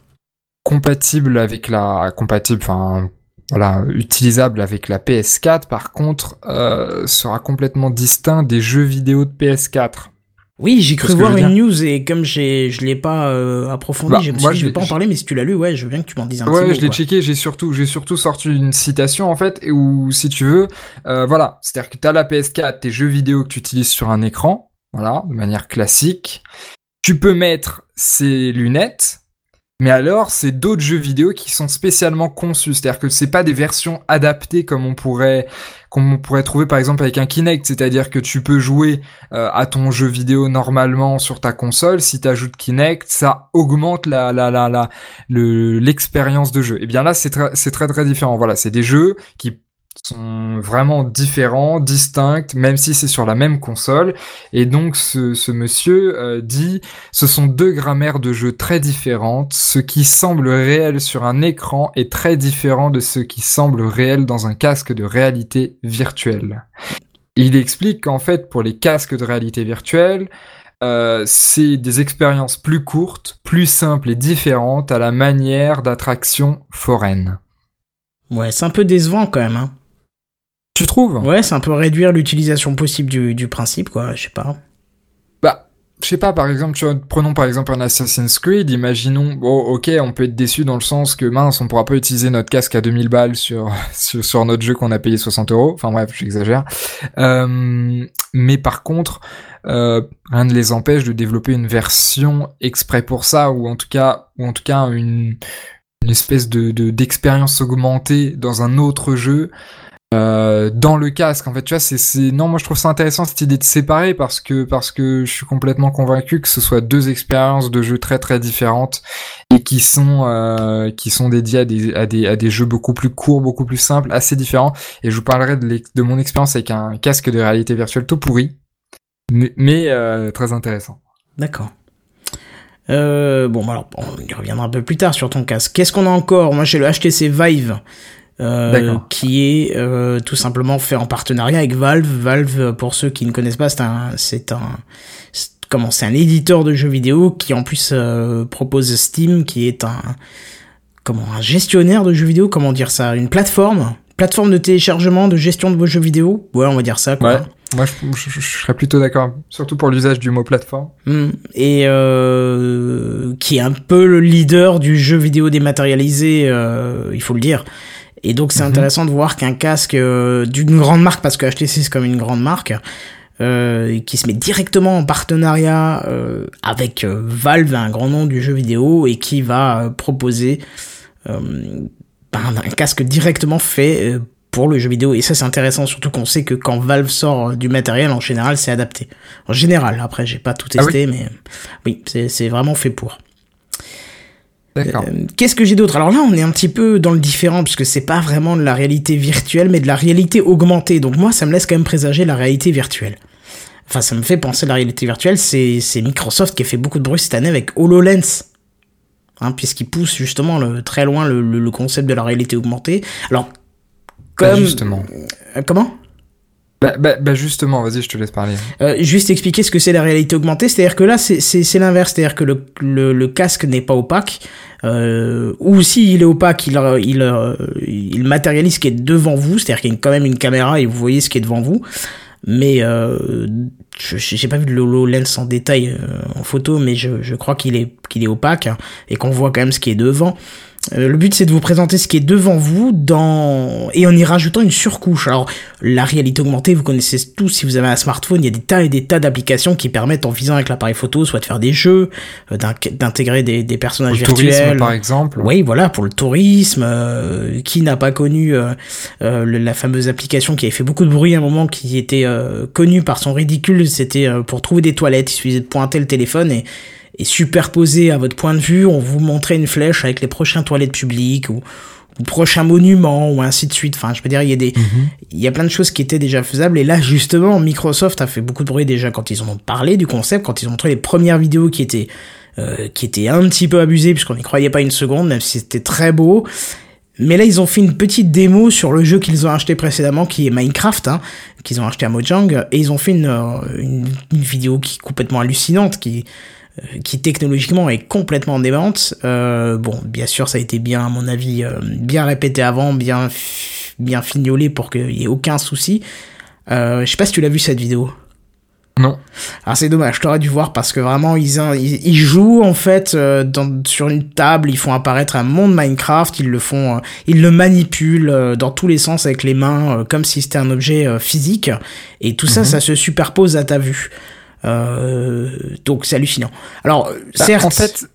Compatible avec la. Compatible, enfin. Voilà, utilisable avec la PS4, par contre, euh, sera complètement distinct des jeux vidéo de PS4. Oui, j'ai cru voir une news et comme j'ai, je l'ai pas euh, approfondi, bah, je me suis dit, je vais pas en parler, mais si tu l'as lu, ouais, je veux bien que tu m'en dises un ouais, petit mot. Ouais, je l'ai checké, j'ai surtout, j'ai surtout sorti une citation en fait, où si tu veux, euh, voilà, c'est-à-dire que t'as la PS4, tes jeux vidéo que tu utilises sur un écran, voilà, de manière classique. Tu peux mettre ces lunettes, mais alors, c'est d'autres jeux vidéo qui sont spécialement conçus. C'est-à-dire que c'est pas des versions adaptées comme on pourrait, comme pourrait trouver par exemple avec un Kinect. C'est-à-dire que tu peux jouer euh, à ton jeu vidéo normalement sur ta console. Si tu ajoutes Kinect, ça augmente la, la, la, la, l'expérience de jeu. Et eh bien là, c'est c'est très très différent. Voilà, c'est des jeux qui sont vraiment différents, distincts, même si c'est sur la même console. Et donc ce, ce monsieur euh, dit, ce sont deux grammaires de jeu très différentes. Ce qui semble réel sur un écran est très différent de ce qui semble réel dans un casque de réalité virtuelle. Il explique qu'en fait, pour les casques de réalité virtuelle, euh, c'est des expériences plus courtes, plus simples et différentes à la manière d'attraction foraine. Ouais, c'est un peu décevant quand même. Hein. Tu trouves Ouais, c'est un peu réduire l'utilisation possible du, du principe, quoi, je sais pas. Bah, je sais pas, par exemple, tu vois, prenons par exemple un Assassin's Creed, imaginons, bon, ok, on peut être déçu dans le sens que, mince, on pourra pas utiliser notre casque à 2000 balles sur, sur, sur notre jeu qu'on a payé 60 euros, enfin bref, j'exagère. Euh, mais par contre, euh, rien ne les empêche de développer une version exprès pour ça, ou en tout cas, ou en tout cas une, une espèce de d'expérience augmentée dans un autre jeu euh, dans le casque. En fait, tu vois, c'est, non, moi je trouve ça intéressant cette idée de séparer parce que parce que je suis complètement convaincu que ce soit deux expériences de jeux très très différentes et qui sont euh, qui sont dédiées à des à des à des jeux beaucoup plus courts, beaucoup plus simples, assez différents. Et je vous parlerai de, de mon expérience avec un casque de réalité virtuelle tout pourri, mais, mais euh, très intéressant. D'accord. Euh, bon, alors, on y reviendra un peu plus tard sur ton casque. Qu'est-ce qu'on a encore? Moi, j'ai le HTC Vive euh, qui est euh, tout simplement fait en partenariat avec Valve. Valve, pour ceux qui ne connaissent pas, c'est un, c'est un, comment, c'est un éditeur de jeux vidéo qui en plus euh, propose Steam, qui est un, comment, un gestionnaire de jeux vidéo, comment dire ça, une plateforme, plateforme de téléchargement, de gestion de vos jeux vidéo. Ouais, on va dire ça. Quoi. Ouais. Moi, je, je, serais plutôt d'accord, surtout pour l'usage du mot plateforme. Hmm. Et euh, qui est un peu le leader du jeu vidéo dématérialisé, euh, il faut le dire. Et donc c'est mhm. intéressant de voir qu'un casque euh, d'une grande marque, parce que HTC c'est comme une grande marque, euh, qui se met directement en partenariat euh, avec euh, Valve, un grand nom du jeu vidéo, et qui va euh, proposer un, un, casque directement fait pour le jeu vidéo. Et ça c'est intéressant, surtout qu'on sait que quand Valve sort du matériel, en général c'est adapté. En général, après j'ai pas tout testé, ah oui mais oui, c'est vraiment fait pour. Euh, qu'est-ce que j'ai d'autre? Alors là, on est un petit peu dans le différent puisque c'est pas vraiment de la réalité virtuelle, mais de la réalité augmentée. Donc moi, ça me laisse quand même présager la réalité virtuelle. Enfin, ça me fait penser à la réalité virtuelle. C'est Microsoft qui a fait beaucoup de bruit cette année avec HoloLens. Hein, puisqu'il pousse justement le, très loin le, le, concept de la réalité augmentée. Alors, comme... justement. Euh, comment? Bah, bah, bah, justement, vas-y, je te laisse parler. Euh, juste expliquer ce que c'est la réalité augmentée, c'est-à-dire que là, c'est l'inverse, c'est-à-dire que le, le, le casque n'est pas opaque, euh, ou si il est opaque, il, il, il matérialise ce qui est devant vous, c'est-à-dire qu'il y a quand même une caméra et vous voyez ce qui est devant vous, mais euh, j'ai pas vu le HoloLens en détail euh, en photo, mais je, je crois qu'il est, qu'il est opaque, hein, et qu'on voit quand même ce qui est devant. Euh, le but c'est de vous présenter ce qui est devant vous dans et en y rajoutant une surcouche. Alors la réalité augmentée, vous connaissez tous si vous avez un smartphone, il y a des tas et des tas d'applications qui permettent en visant avec l'appareil photo soit de faire des jeux, euh, d'intégrer des, des, personnages pour virtuels. Tourisme, par exemple. Oui, voilà pour le tourisme. Euh, qui n'a pas connu la fameuse application qui avait fait beaucoup de bruit à un moment, qui était connue par son ridicule, c'était pour trouver des toilettes. Il suffisait de pointer le téléphone et et superposé à votre point de vue, on vous montrait une flèche avec les prochains toilettes publiques ou, ou prochains monuments ou ainsi de suite. Enfin, je peux dire, il y a des, mhm. il y a plein de choses qui étaient déjà faisables. Et là, justement, Microsoft a fait beaucoup de bruit déjà quand ils en ont parlé du concept, quand ils ont montré les premières vidéos qui étaient, euh, qui étaient un petit peu abusées puisqu'on n'y croyait pas une seconde, même si c'était très beau. Mais là, ils ont fait une petite démo sur le jeu qu'ils ont acheté précédemment, qui est Minecraft, hein, qu'ils ont acheté à Mojang, et ils ont fait une, euh, une, une vidéo qui est complètement hallucinante, qui, qui technologiquement est complètement démente. Euh, bon, bien sûr, ça a été bien, à mon avis, euh, bien répété avant, bien, bien fignolé pour qu'il y ait aucun souci. Euh, je sais pas si tu l'as vu cette vidéo. Non. Alors c'est dommage, je t'aurais dû voir parce que vraiment ils, ils, ils jouent en fait euh, dans, sur une table, ils font apparaître un monde Minecraft, ils le font, euh, ils le manipulent dans tous les sens avec les mains comme si c'était un objet physique et tout ça, mhm. ça se superpose à ta vue. Euh, donc c'est hallucinant. Alors, bah, certes. En fait,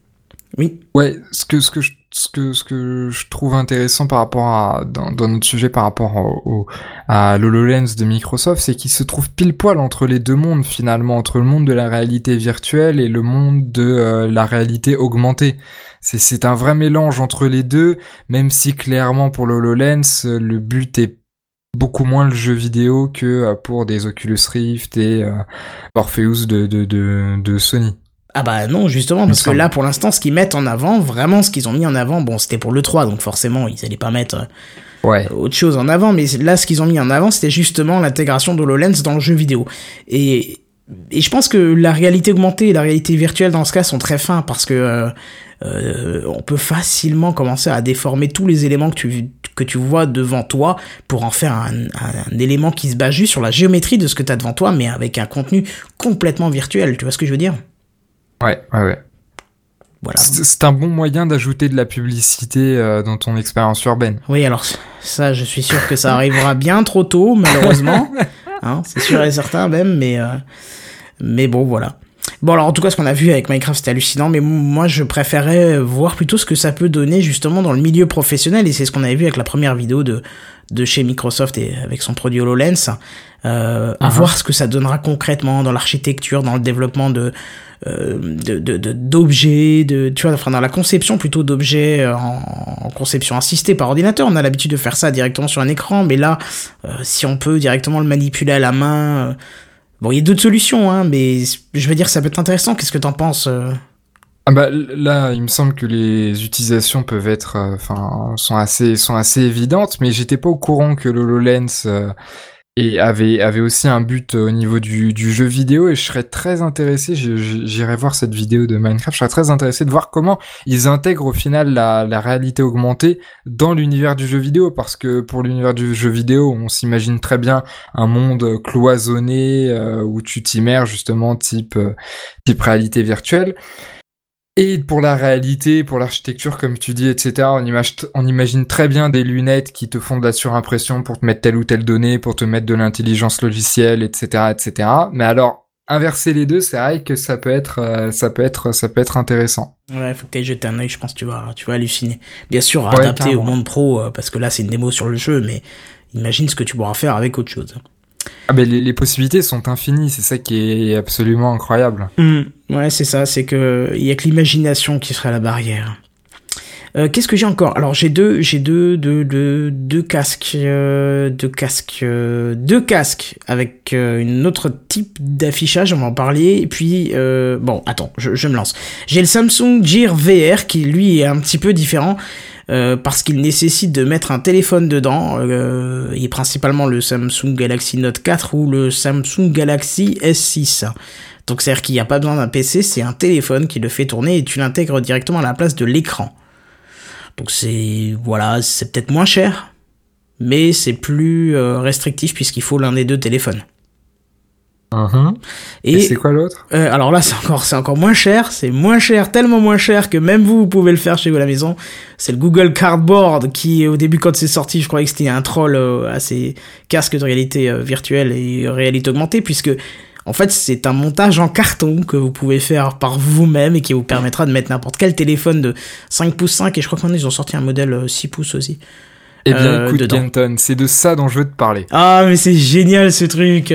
oui. Ouais, ce que, ce que je, ce que, ce que je trouve intéressant par rapport à, dans, dans notre sujet par rapport au, à l'HoloLens de Microsoft, c'est qu'il se trouve pile poil entre les deux mondes finalement, entre le monde de la réalité virtuelle et le monde de euh, la réalité augmentée. C'est, c'est un vrai mélange entre les deux, même si clairement pour l'HoloLens, le but est beaucoup moins le jeu vidéo que euh, pour des Oculus Rift et euh, Orpheus de, de, de, de Sony. Ah bah non, justement, parce que là, pour l'instant, ce qu'ils mettent en avant, vraiment, ce qu'ils ont mis en avant, bon, c'était pour le 3, donc forcément, ils allaient pas mettre euh, ouais. autre chose en avant, mais là, ce qu'ils ont mis en avant, c'était justement l'intégration d'HoloLens dans le jeu vidéo. Et, et je pense que la réalité augmentée et la réalité virtuelle, dans ce cas, sont très fins, parce que euh, euh, on peut facilement commencer à déformer tous les éléments que tu, que tu vois devant toi pour en faire un, un, élément qui se base juste sur la géométrie de ce que tu as devant toi, mais avec un contenu complètement virtuel. Tu vois ce que je veux dire? Ouais, ouais, ouais. Voilà. C'est un bon moyen d'ajouter de la publicité euh, dans ton expérience urbaine. Oui, alors ça, je suis sûr que ça arrivera bien trop tôt, malheureusement. hein, c'est sûr et certain même, mais, euh, mais bon, voilà. Bon alors en tout cas ce qu'on a vu avec Minecraft c'était hallucinant mais moi je préférais voir plutôt ce que ça peut donner justement dans le milieu professionnel et c'est ce qu'on avait vu avec la première vidéo de de chez Microsoft et avec son produit HoloLens, euh, Mhm. voir ce que ça donnera concrètement dans l'architecture, dans le développement de euh, de de- de- d'objets, de, tu vois, enfin dans la conception plutôt d'objets euh, en, en conception assistée par ordinateur. On a l'habitude de faire ça directement sur un écran, mais là, euh, si on peut directement le manipuler à la main, euh, bon, il y a d'autres solutions, hein, mais je veux dire, ça peut être intéressant. Qu'est-ce que t'en penses euh Ah bah là, il me semble que les utilisations peuvent être, euh, enfin, sont assez, sont assez évidentes, mais j'étais pas au courant que l'HoloLens euh, et avait, avait aussi un but euh, au niveau du, du jeu vidéo et je serais très intéressé, j'irai voir cette vidéo de Minecraft, je serais très intéressé de voir comment ils intègrent au final la, la réalité augmentée dans l'univers du jeu vidéo parce que pour l'univers du jeu vidéo, on s'imagine très bien un monde cloisonné euh, où tu t'immerges justement type, euh, type réalité virtuelle. Et pour la réalité, pour l'architecture, comme tu dis, etc., on, image, on imagine très bien des lunettes qui te font de la surimpression pour te mettre telle ou telle donnée, pour te mettre de l'intelligence logicielle, etc., etc. Mais alors, inverser les deux, c'est vrai que ça peut être, euh, ça peut être, ça peut être intéressant. Ouais, faut que t'ailles jeter un œil, je pense que tu vas, tu vas halluciner. Bien sûr, Ouais, adapté au monde pro, euh, parce que là, c'est une démo sur le jeu, mais imagine ce que tu pourras faire avec autre chose. Ah ben les, les possibilités sont infinies, c'est ça qui est absolument incroyable. Hmm, Ouais, c'est ça, c'est que il y a que l'imagination qui serait la barrière. Euh, Qu'est-ce que j'ai encore? Alors j'ai deux, j'ai deux, deux, deux, deux casques, euh, deux casques, euh, deux casques avec une autre type d'affichage. On va en parler. Et puis bon, attends, je, je me lance. J'ai le Samsung Gear VR qui lui est un petit peu différent. Euh, parce qu'il nécessite de mettre un téléphone dedans, euh, et principalement le Samsung Galaxy Note 4 ou le Samsung Galaxy S6. Donc c'est-à-dire qu'il n'y a pas besoin d'un PC, c'est un téléphone qui le fait tourner et tu l'intègres directement à la place de l'écran. Donc c'est voilà, c'est peut-être moins cher, mais c'est plus euh, restrictif puisqu'il faut l'un des deux téléphones. Et, Et, c'est quoi l'autre? Euh, alors là c'est encore c'est encore moins cher, c'est moins cher, tellement moins cher que même vous vous pouvez le faire chez vous à la maison. C'est le Google Cardboard qui au début quand c'est sorti, je croyais que c'était un troll euh, à ces casques de réalité euh, virtuelle et réalité augmentée puisque en fait, c'est un montage en carton que vous pouvez faire par vous-même et qui vous permettra de mettre n'importe quel téléphone de 5 pouces 5 et je crois qu'on ils ont sorti un modèle euh, 6 pouces aussi. Eh bien, euh, écoute, dedans. Kenton, c'est de ça dont je veux te parler. Ah, mais c'est génial ce truc.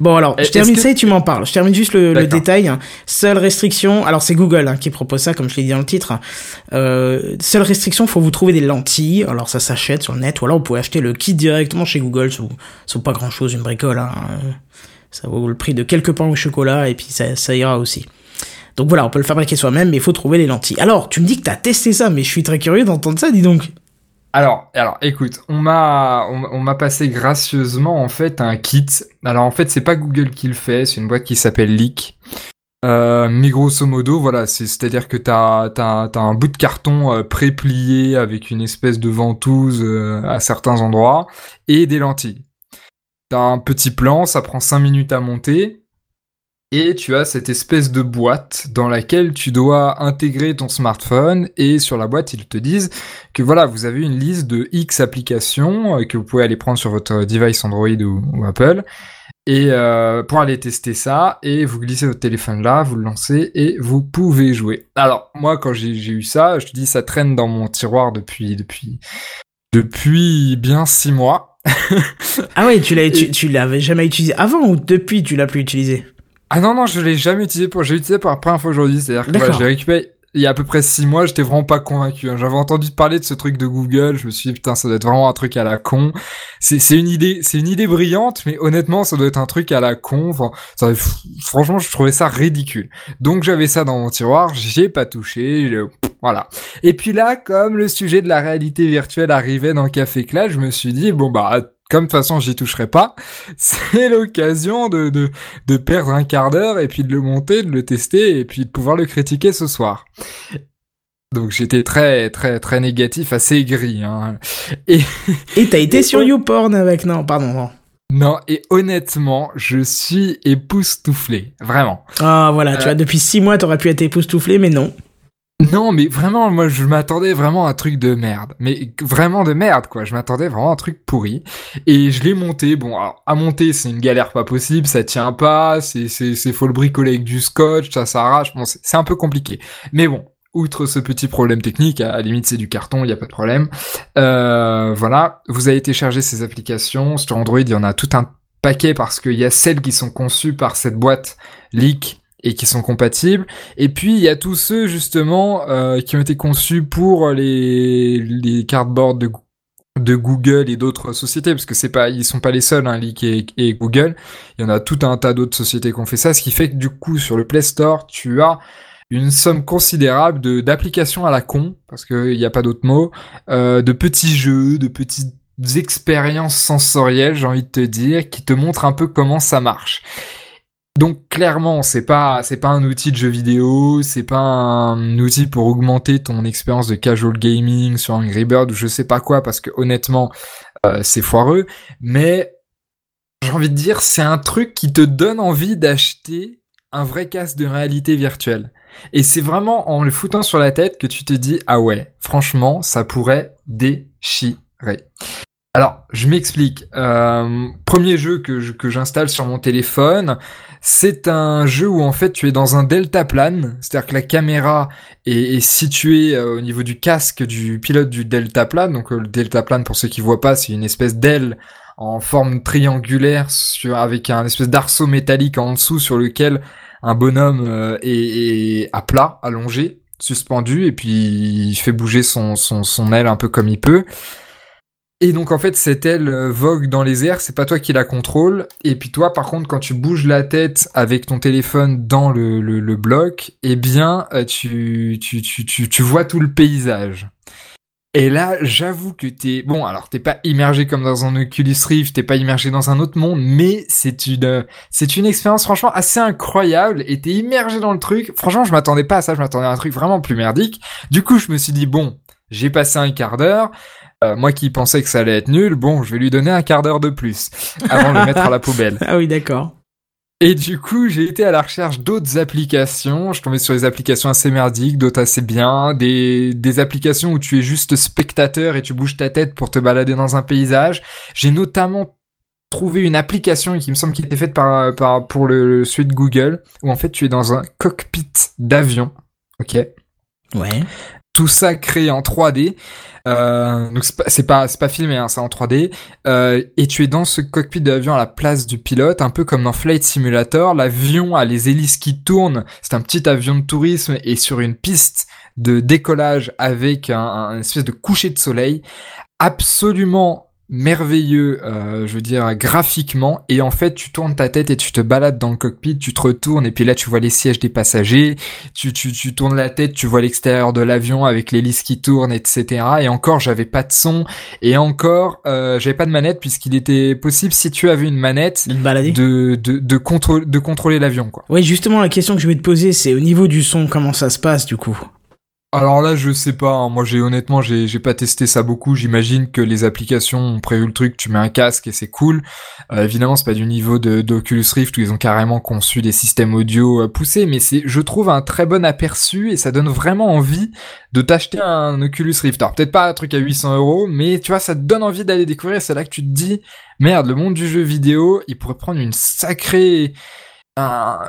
Bon alors, je termine que- ça et tu m'en parles. Je termine juste le, le détail. Seule restriction, alors c'est Google hein, qui propose ça, comme je l'ai dit dans le titre. Euh, seule restriction, faut vous trouver des lentilles. Alors ça s'achète sur le net, ou alors vous pouvez acheter le kit directement chez Google. Ça vaut pas grand chose, une bricole. Hein. Ça vaut le prix de quelques pains au chocolat et puis ça, ça ira aussi. Donc voilà, on peut le fabriquer soi-même, mais il faut trouver les lentilles. Alors, tu me dis que t'as testé ça, mais je suis très curieux d'entendre ça, dis donc. Alors, alors, écoute, on m'a, on, m'a passé gracieusement en fait un kit. Alors en fait, c'est pas Google qui le fait, c'est une boîte qui s'appelle Leak. Euh, mais grosso modo, voilà, c'est, c'est-à-dire que t'as, t'as, t'as un bout de carton euh, pré-plié avec une espèce de ventouse euh, à certains endroits et des lentilles. T'as un petit plan, ça prend 5 minutes à monter. Et tu as cette espèce de boîte dans laquelle tu dois intégrer ton smartphone et sur la boîte ils te disent que voilà vous avez une liste de X applications euh, que vous pouvez aller prendre sur votre device Android ou, ou Apple et euh, pour aller tester ça et vous glissez votre téléphone là, vous le lancez et vous pouvez jouer. Alors moi quand j'ai eu ça, je te dis ça traîne dans mon tiroir depuis depuis depuis bien six mois. Ah ouais, tu l'as, tu, Et- tu l'avais jamais utilisé avant ou depuis tu l'as plus utilisé? Ah non, non, je l'ai jamais utilisé pour, j'ai utilisé pour la première fois aujourd'hui. C'est-à-dire que je l'ai récupéré il y a à peu près six mois, j'étais vraiment pas convaincu. hein. J'avais entendu parler de ce truc de Google, je me suis dit, putain, ça doit être vraiment un truc à la con. C'est, c'est une idée, c'est une idée brillante, mais honnêtement, ça doit être un truc à la con. Enfin, ça- pff, franchement, je trouvais ça ridicule. Donc j'avais ça dans mon tiroir, j'ai pas touché, je- voilà. Et puis là, comme le sujet de la réalité virtuelle arrivait dans Café Clash, je me suis dit, bon bah, comme de toute façon j'y toucherai pas, c'est l'occasion de, de, de perdre un quart d'heure et puis de le monter, de le tester et puis de pouvoir le critiquer ce soir. Donc j'étais très très très négatif, assez aigri. Hein. Et Et t'as été sur. YouPorn avec non, pardon. Non. non, et honnêtement, je suis époustouflé, vraiment. Ah voilà, tu Euh. vois, depuis six mois t'aurais pu être époustouflé, mais non. Non, mais vraiment, moi, je m'attendais vraiment à un truc de merde. Mais vraiment de merde, quoi. Je m'attendais vraiment à un truc pourri. Et je l'ai monté. Bon, alors, à monter, c'est une galère pas possible. Ça tient pas. C'est, c'est, c'est faut le bricoler avec du scotch. Ça s'arrache. Bon, c'est un peu compliqué. Mais bon. outre ce petit problème technique, à la limite c'est du carton, il n'y a pas de problème. Euh, voilà, vous avez téléchargé ces applications. Sur Android, il y en a tout un paquet parce qu'il y a celles qui sont conçues par cette boîte Leak et qui sont compatibles. Et puis il y a tous ceux justement euh, qui ont été conçus pour les les cardboards de de Google et d'autres sociétés parce que c'est pas ils sont pas les seuls hein, Leak et, Google il y en a tout un tas d'autres sociétés qui ont fait ça ce qui fait que du coup sur le Play Store tu as une somme considérable de d'applications à la con parce que il n'y a pas d'autre mot euh, de petits jeux de petites expériences sensorielles j'ai envie de te dire qui te montrent un peu comment ça marche donc clairement, c'est pas c'est pas un outil de jeu vidéo, c'est pas un outil pour augmenter ton expérience de casual gaming sur Angry Bird ou je sais pas quoi parce que honnêtement, euh, c'est foireux, mais j'ai envie de dire c'est un truc qui te donne envie d'acheter un vrai casque de réalité virtuelle. Et c'est vraiment en le foutant sur la tête que tu te dis ah ouais, franchement, ça pourrait déchirer. Alors, je m'explique. Euh, premier jeu que, j'installe sur mon téléphone, c'est un jeu où en fait tu es dans un deltaplane, c'est-à-dire que la caméra est, située euh, au niveau du casque du pilote du deltaplane. Donc euh, le deltaplane, pour ceux qui voient pas, c'est une espèce d'aile en forme triangulaire avec un espèce d'arceau métallique en dessous sur lequel un bonhomme est, à plat, allongé, suspendu, et puis il fait bouger son aile un peu comme il peut. Et donc en fait cette aile euh, vogue dans les airs, c'est pas toi qui la contrôle. Et puis toi par contre quand tu bouges la tête avec ton téléphone dans le, bloc, eh bien euh, tu, tu, tu, tu, tu vois tout le paysage. Et là, j'avoue que t'es bon. Alors, t'es pas immergé comme dans un Oculus Rift, t'es pas immergé dans un autre monde, mais c'est une c'est une expérience franchement assez incroyable. Et t'es immergé dans le truc. Franchement, je m'attendais pas à ça. Je m'attendais à un truc vraiment plus merdique. Du coup, je me suis dit bon, j'ai passé un quart d'heure. Euh, moi qui pensais que ça allait être nul, bon, je vais lui donner un quart d'heure de plus avant de le mettre à la poubelle. Ah oui, d'accord. Et du coup, j'ai été à la recherche d'autres applications. Je tombais sur des applications assez merdiques, d'autres assez bien, des, des applications où tu es juste spectateur et tu bouges ta tête pour te balader dans un paysage. J'ai notamment trouvé une application qui me semble qu'il était faite par, par, pour le, le suite Google, où en fait tu es dans un cockpit d'avion. Ok. Ouais. Tout ça créé en 3D. Euh, donc c'est pas c'est pas, filmé, hein, c'est en 3D. Euh, et tu es dans ce cockpit de l'avion à la place du pilote, un peu comme dans Flight Simulator. L'avion a les hélices qui tournent. C'est un petit avion de tourisme et sur une piste de décollage avec un, un espèce de coucher de soleil absolument merveilleux, euh, je veux dire graphiquement, et en fait tu tournes ta tête et tu te balades dans le cockpit, tu te retournes et puis là tu vois les sièges des passagers, tu, tu, tu tournes la tête, tu vois l'extérieur de l'avion avec l'hélice qui tourne, etc. Et encore j'avais pas de son, et encore euh, j'avais pas de manette puisqu'il était possible si tu avais une manette de de, de, de, contrôle, de contrôler l'avion quoi. Oui justement la question que je vais te poser c'est au niveau du son comment ça se passe du coup? Alors là, je sais pas. Hein. Moi, j'ai honnêtement, j'ai, pas testé ça beaucoup. J'imagine que les applications ont prévu le truc. Tu mets un casque et c'est cool. Euh, évidemment, c'est pas du niveau d'Oculus Rift où ils ont carrément conçu des systèmes audio euh, poussés, mais c'est, je trouve, un très bon aperçu et ça donne vraiment envie de t'acheter un Oculus Rift. Alors peut-être pas un truc à 800 euros, mais tu vois, ça te donne envie d'aller découvrir. C'est là que tu te dis, merde, le monde du jeu vidéo, il pourrait prendre une sacrée un,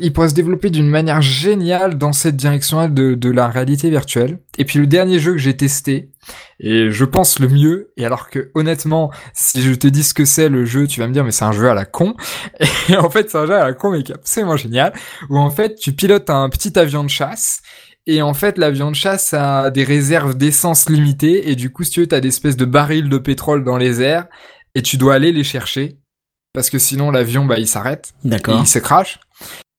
il pourrait se développer d'une manière géniale dans cette direction de, de la réalité virtuelle. Et puis le dernier jeu que j'ai testé, et je pense le mieux, et alors que honnêtement, si je te dis ce que c'est le jeu, tu vas me dire mais c'est un jeu à la con. Et en fait c'est un jeu à la con mais qui est absolument génial, où en fait tu pilotes un petit avion de chasse, et en fait, l'avion de chasse a des réserves d'essence limitées, et du coup, si tu veux, t'as des espèces de barils de pétrole dans les airs, et tu dois aller les chercher parce que sinon l'avion bah il s'arrête, d'accord, il se crache.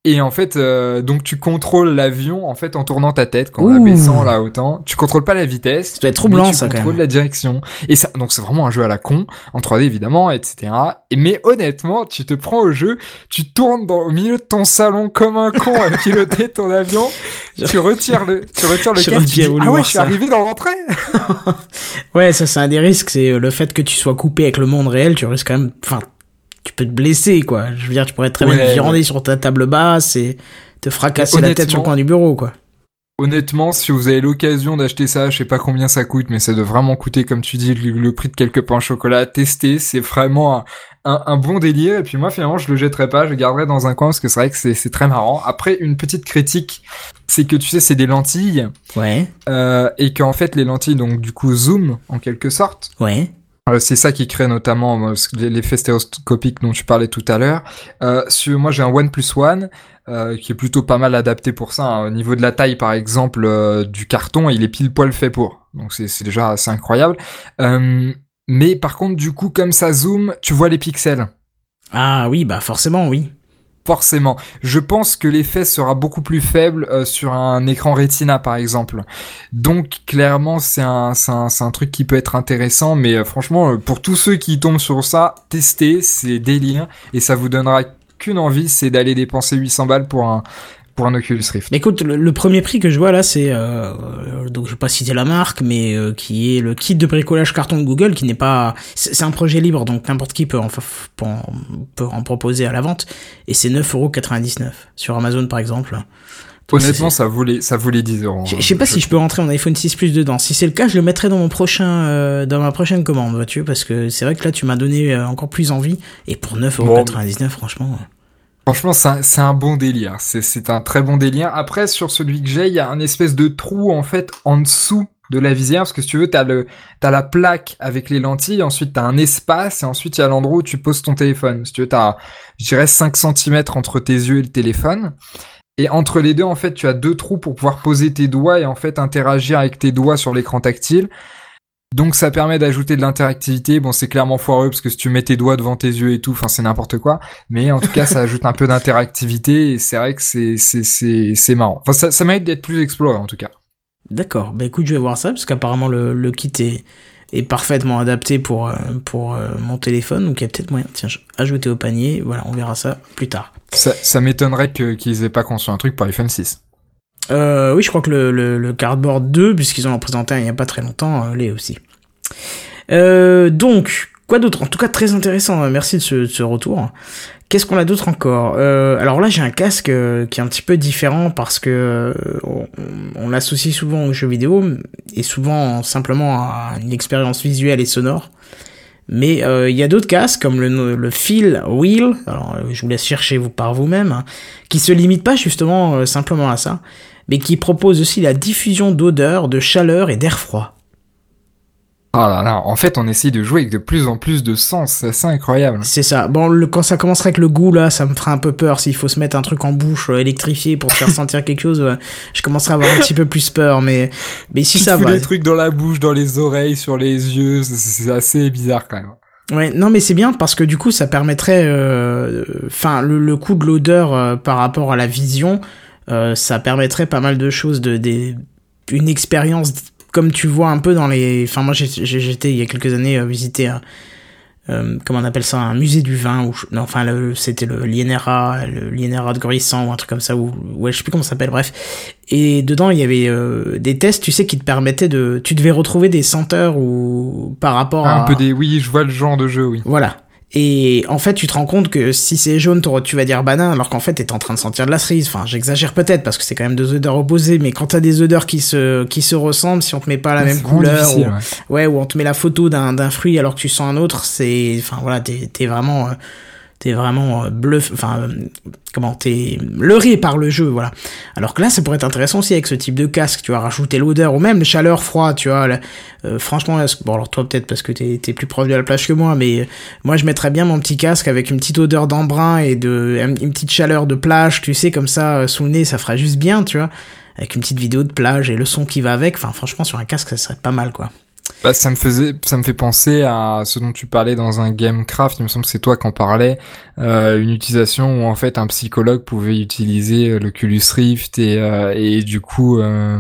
Et en fait, euh, donc tu contrôles l'avion en fait en tournant ta tête, en abaissant là autant. Tu contrôles pas la vitesse. Ça doit être troublant ça quand même. Tu contrôles la direction. Et ça, donc c'est vraiment un jeu à la con, en 3D évidemment, etc. Et mais honnêtement, tu te prends au jeu, tu tournes dans, au milieu de ton salon comme un con à piloter ton avion. tu retires le, tu retires le casque. Tu dis, ah ouais, je suis arrivé dans l'entrée. ouais, ça c'est un des risques, c'est euh, le fait que tu sois coupé avec le monde réel. Tu risques quand même, enfin tu peux te blesser, quoi. Je veux dire, tu pourrais très bien te virer sur ta table basse et te fracasser la tête sur le coin du bureau, quoi. honnêtement, si vous avez l'occasion d'acheter ça, je sais pas combien ça coûte, mais ça doit vraiment coûter, comme tu dis, le, prix de quelques pains au chocolat. Tester, c'est vraiment un, bon délire. Et puis moi, finalement, je le jetterai pas, je le garderai dans un coin parce que c'est vrai que c'est très marrant. Après, une petite critique, c'est que tu sais, c'est des lentilles. Ouais. Euh, et qu'en fait, les lentilles, donc du coup, zoom en quelque sorte. Ouais. Euh, c'est ça qui crée notamment euh, l'effet stéréoscopique dont tu parlais tout à l'heure. Euh, moi, j'ai un OnePlus One euh, qui est plutôt pas mal adapté pour ça. Hein. Au niveau de la taille, par exemple, du carton, il est pile poil fait pour. Donc c'est déjà assez incroyable. mais par contre, du coup, comme ça zoom, tu vois les pixels. Ah oui, bah forcément, oui forcément. Je pense que l'effet sera beaucoup plus faible euh, sur un écran Retina par exemple. Donc clairement c'est un, un, un, truc qui peut être intéressant, mais euh, franchement euh, pour tous ceux qui tombent sur ça, testez, c'est délire et ça vous donnera qu'une envie, c'est d'aller dépenser 800 balles pour un pour un Oculus Rift. Écoute, le, premier prix que je vois là, c'est euh, donc je vais pas citer la marque, mais euh, qui est le kit de bricolage carton de Google, qui n'est pas, c'est un projet libre, donc n'importe qui peut en, peut en proposer à la vente, et c'est 9,99€ sur Amazon par exemple. Honnêtement, ça voulait, ça voulait 10 euros. Je sais pas si je peux rentrer mon iPhone 6 Plus dedans. Si c'est le cas, je le mettrai dans mon prochain, euh, dans ma prochaine commande, vois-tu, parce que c'est vrai que là, tu m'as donné euh, encore plus envie. Et pour 9,99€, franchement. Franchement, c'est un bon délire. C'est un très bon délire. Après, sur celui que j'ai, il y a un espèce de trou, en fait, en dessous de la visière. Parce que si tu veux, t'as le, t'as la plaque avec les lentilles. Ensuite, t'as un espace. Et ensuite, il y a l'endroit où tu poses ton téléphone. Si tu veux, t'as, je dirais, 5 cm entre tes yeux et le téléphone. Et entre les deux, en fait, tu as deux trous pour pouvoir poser tes doigts et en fait interagir avec tes doigts sur l'écran tactile. Donc ça permet d'ajouter de l'interactivité. Bon, c'est clairement foireux parce que si tu mets tes doigts devant tes yeux et tout, enfin c'est n'importe quoi. Mais en tout cas, ça ajoute un peu d'interactivité et c'est vrai que c'est c'est c'est c'est marrant. Enfin, ça, ça mérite d'être plus exploré en tout cas. D'accord. Bah écoute, je vais voir ça parce qu'apparemment le, le kit est est parfaitement adapté pour euh, pour euh, mon téléphone. Donc il y a peut-être moyen. Tiens, ajouter au panier. Voilà, on verra ça plus tard. Ça, ça m'étonnerait qu'ils aient pas conçu un truc pour iPhone 6. Euh, oui, je crois que le, le, le Cardboard 2, puisqu'ils en présenté un il n'y a pas très longtemps, euh, l'est aussi. Euh, donc, quoi d'autre? En tout cas, très intéressant. Merci de ce, ce retour. Qu'est-ce qu'on a d'autre encore? Euh, Alors là, j'ai un casque euh, qui est un petit peu différent parce que on l'associe souvent aux jeux vidéo et souvent simplement à une expérience visuelle et sonore. Mais euh, il y a d'autres casques comme le, le Feel Wheel, alors je vous laisse chercher vous par vous-même, hein, qui se limitent pas justement simplement à ça, mais qui propose aussi la diffusion d'odeurs, de chaleur et d'air froid. Ah là là, en fait, on essaye de jouer avec de plus en plus de sens, c'est assez incroyable. C'est ça. Bon, le, quand ça commencerait avec le goût, là, ça me fera un peu peur. S'il faut se mettre un truc en bouche euh, électrifié pour faire sentir quelque chose, je commencerai à avoir un petit peu plus peur. Mais, mais si ça va. des trucs dans la bouche, dans les oreilles, sur les yeux, c'est assez bizarre quand même. Ouais, non mais c'est bien parce que du coup ça permettrait, euh, enfin le, le coup de l'odeur euh, par rapport à la vision, euh, ça permettrait pas mal de choses, de des une expérience comme tu vois un peu dans les, enfin moi j'étais il y a quelques années euh, visiter un, euh, comment on appelle ça, un musée du vin ou non, enfin c'était le l'INRA, le l'INRA de Grisant ou un truc comme ça ou ouais je sais plus comment ça s'appelle, bref. Et dedans il y avait euh, des tests, tu sais, qui te permettaient de, tu devais retrouver des senteurs ou par rapport à un peu des, oui, je vois le genre de jeu, oui. Voilà. Et en fait, tu te rends compte que si c'est jaune, tu vas dire banane, alors qu'en fait, t'es en train de sentir de la cerise. Enfin, j'exagère peut-être parce que c'est quand même deux odeurs opposées, mais quand t'as des odeurs qui se qui se ressemblent, si on te met pas la même couleur, ou, ouais. ou on te met la photo d'un d'un fruit alors que tu sens un autre, c'est, enfin voilà, t'es t'es vraiment euh, t'es vraiment euh, bluff, enfin, euh, comment, t'es leurré par le jeu, voilà. Alors que là, ça pourrait être intéressant aussi avec ce type de casque, tu vas rajouter l'odeur, ou même la chaleur, froid, tu vois. Euh, franchement, bon, alors toi peut-être parce que t'es es plus proche de la plage que moi, mais moi je mettrais bien mon petit casque avec une petite odeur d'embrun et de, une petite chaleur de plage, tu sais, comme ça, sous le nez, ça fera juste bien, tu vois. Avec une petite vidéo de plage et le son qui va avec, enfin, franchement, sur un casque, ça serait pas mal, quoi. Bah, ça me faisait, ça me fait penser à ce dont tu parlais dans un Gamecraft. Il me semble que c'est toi qui en parlais. Euh, une utilisation où en fait un psychologue pouvait utiliser euh, l'Oculus Rift et euh, et du coup euh,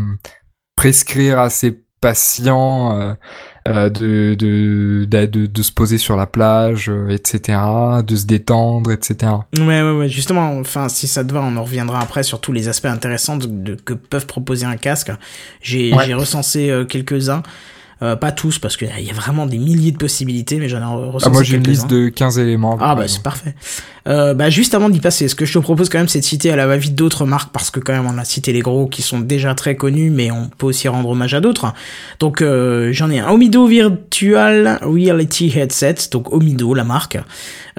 prescrire à ses patients de, de, de, de, se poser sur la plage, etc., de se détendre, etc. Ouais, ouais, ouais. Justement, enfin, si ça te va, on en reviendra après sur tous les aspects intéressants de, que peuvent proposer un casque. J'ai j'ai recensé quelques-uns. Pas tous, parce qu'il y a vraiment des milliers de possibilités, mais j'en ai recensé ah, Moi, j'ai une liste de 15 éléments. Ah, bah, c'est parfait. Euh, bah, juste avant d'y passer, ce que je te propose quand même, c'est de citer à la va-vite d'autres marques, parce que quand même, on a cité les gros qui sont déjà très connus, mais on peut aussi rendre hommage à d'autres. Donc, euh, j'en ai un Omido Virtual Reality Headset, donc Omido, la marque.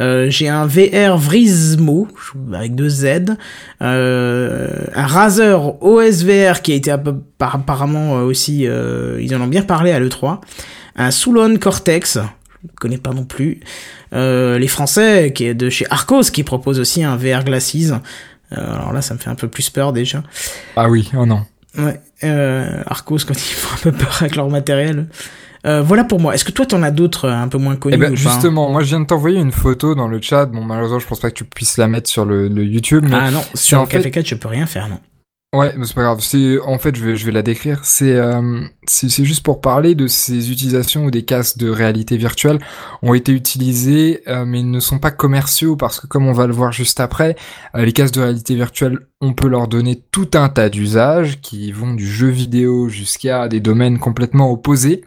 Euh, j'ai un VR Vrismo, avec deux Z. Euh, un Razer OSVR qui a été apparemment aussi, ils en ont bien parlé à l'E3. Un Soulon Cortex, je connais pas non plus. Euh, les Français qui est de chez Arcos qui propose aussi un VR Glasses. Euh, alors là, ça me fait un peu plus peur déjà. Ah oui, oh non. Ouais, euh, Arcos quand ils font un peu peur avec leur matériel. Euh, voilà pour moi. Est-ce que toi t'en as d'autres un peu moins connus eh ben, Justement, moi je viens de t'envoyer une photo dans le chat. Bon, malheureusement, je pense pas que tu puisses la mettre sur le, le YouTube. Mais ah non, sur le Café 4, je peux rien faire, non. Ouais, mais c'est pas grave. C'est en fait, je vais je vais la décrire. C'est euh, c'est juste pour parler de ces utilisations où des casques de réalité virtuelle ont été utilisés, euh, mais ne sont pas commerciaux parce que comme on va le voir juste après, euh, les casques de réalité virtuelle, on peut leur donner tout un tas d'usages qui vont du jeu vidéo jusqu'à des domaines complètement opposés.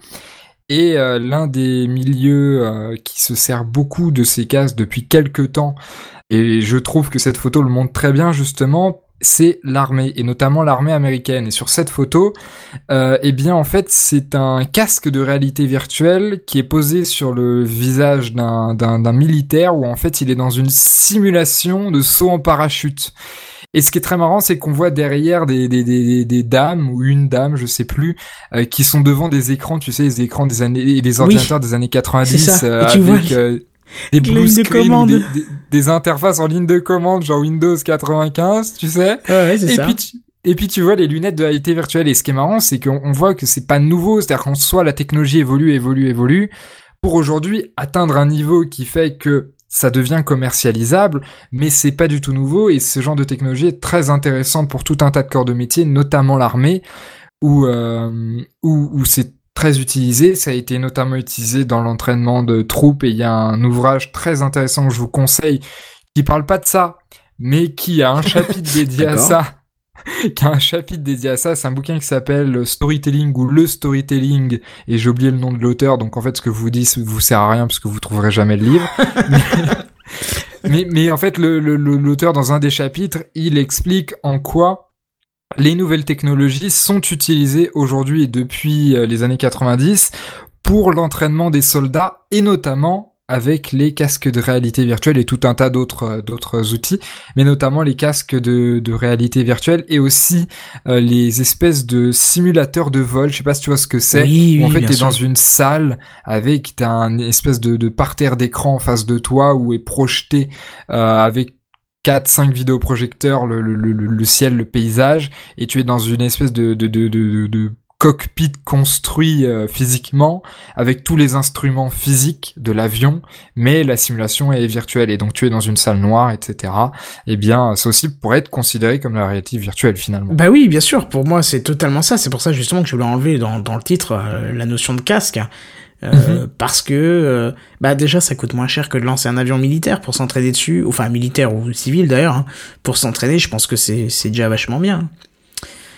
Et euh, l'un des milieux qui se sert beaucoup de ces casques depuis quelques temps, et je trouve que cette photo le montre très bien justement c'est l'armée et notamment l'armée américaine. Et sur cette photo, euh, eh bien en fait c'est un casque de réalité virtuelle qui est posé sur le visage d'un militaire où en fait il est dans une simulation de saut en parachute. Et ce qui est très marrant, c'est qu'on voit derrière des, des, des, des, dames ou une dame, je sais plus, euh, qui sont devant des écrans, tu sais, les écrans des années, les ordinateurs des années 90 euh, avec euh, des blue screen, des, des, interfaces en ligne de commande, genre Windows 95, tu sais. Ouais, et ça. puis tu, et puis tu vois les lunettes de réalité virtuelle. Et ce qui est marrant, c'est qu'on voit que c'est pas nouveau, c'est-à-dire qu'en soi la technologie évolue, évolue, évolue, pour aujourd'hui atteindre un niveau qui fait que ça devient commercialisable, mais c'est pas du tout nouveau. Et ce genre de technologie est très intéressant pour tout un tas de corps de métier, notamment l'armée, où euh, où, où c'est très utilisé. Ça a été notamment utilisé dans l'entraînement de troupes et il y a un ouvrage très intéressant que je vous conseille qui parle pas de ça, mais qui a un chapitre dédié à ça. qui a un chapitre dédié à ça. C'est un bouquin qui s'appelle Storytelling ou Le Storytelling et j'ai oublié le nom de l'auteur. Donc en fait, ce que je vous dis vous sert à rien parce que vous trouverez jamais le livre. mais, mais, en fait, l'auteur dans un des chapitres, il explique en quoi les nouvelles technologies sont utilisées aujourd'hui et depuis euh, les années 90 pour l'entraînement des soldats et notamment avec les casques de réalité virtuelle et tout un tas d'autres euh, d'autres outils, mais notamment les casques de, de réalité virtuelle et aussi euh, les espèces de simulateurs de vol. Je sais pas si tu vois ce que c'est. Oui, en fait, t'es dans une salle avec t'as un espèce de, de parterre d'écran en face de toi où est projeté euh, avec 4 5 vidéoprojecteurs le, le, le, le, ciel le paysage et tu es dans une espèce de de, de, de, de cockpit construit euh, physiquement avec tous les instruments physiques de l'avion mais la simulation est virtuelle et donc tu es dans une salle noire etc et eh bien ça aussi pourrait être considéré comme la réalité virtuelle finalement bah oui bien sûr pour moi c'est totalement ça c'est pour ça justement que je voulais enlever dans, dans le titre euh, la notion de casque euh, mhm. parce que euh, bah déjà ça coûte moins cher que de lancer un avion militaire pour s'entraîner dessus, enfin militaire ou civil d'ailleurs, hein. pour s'entraîner, je pense que c'est c'est déjà vachement bien.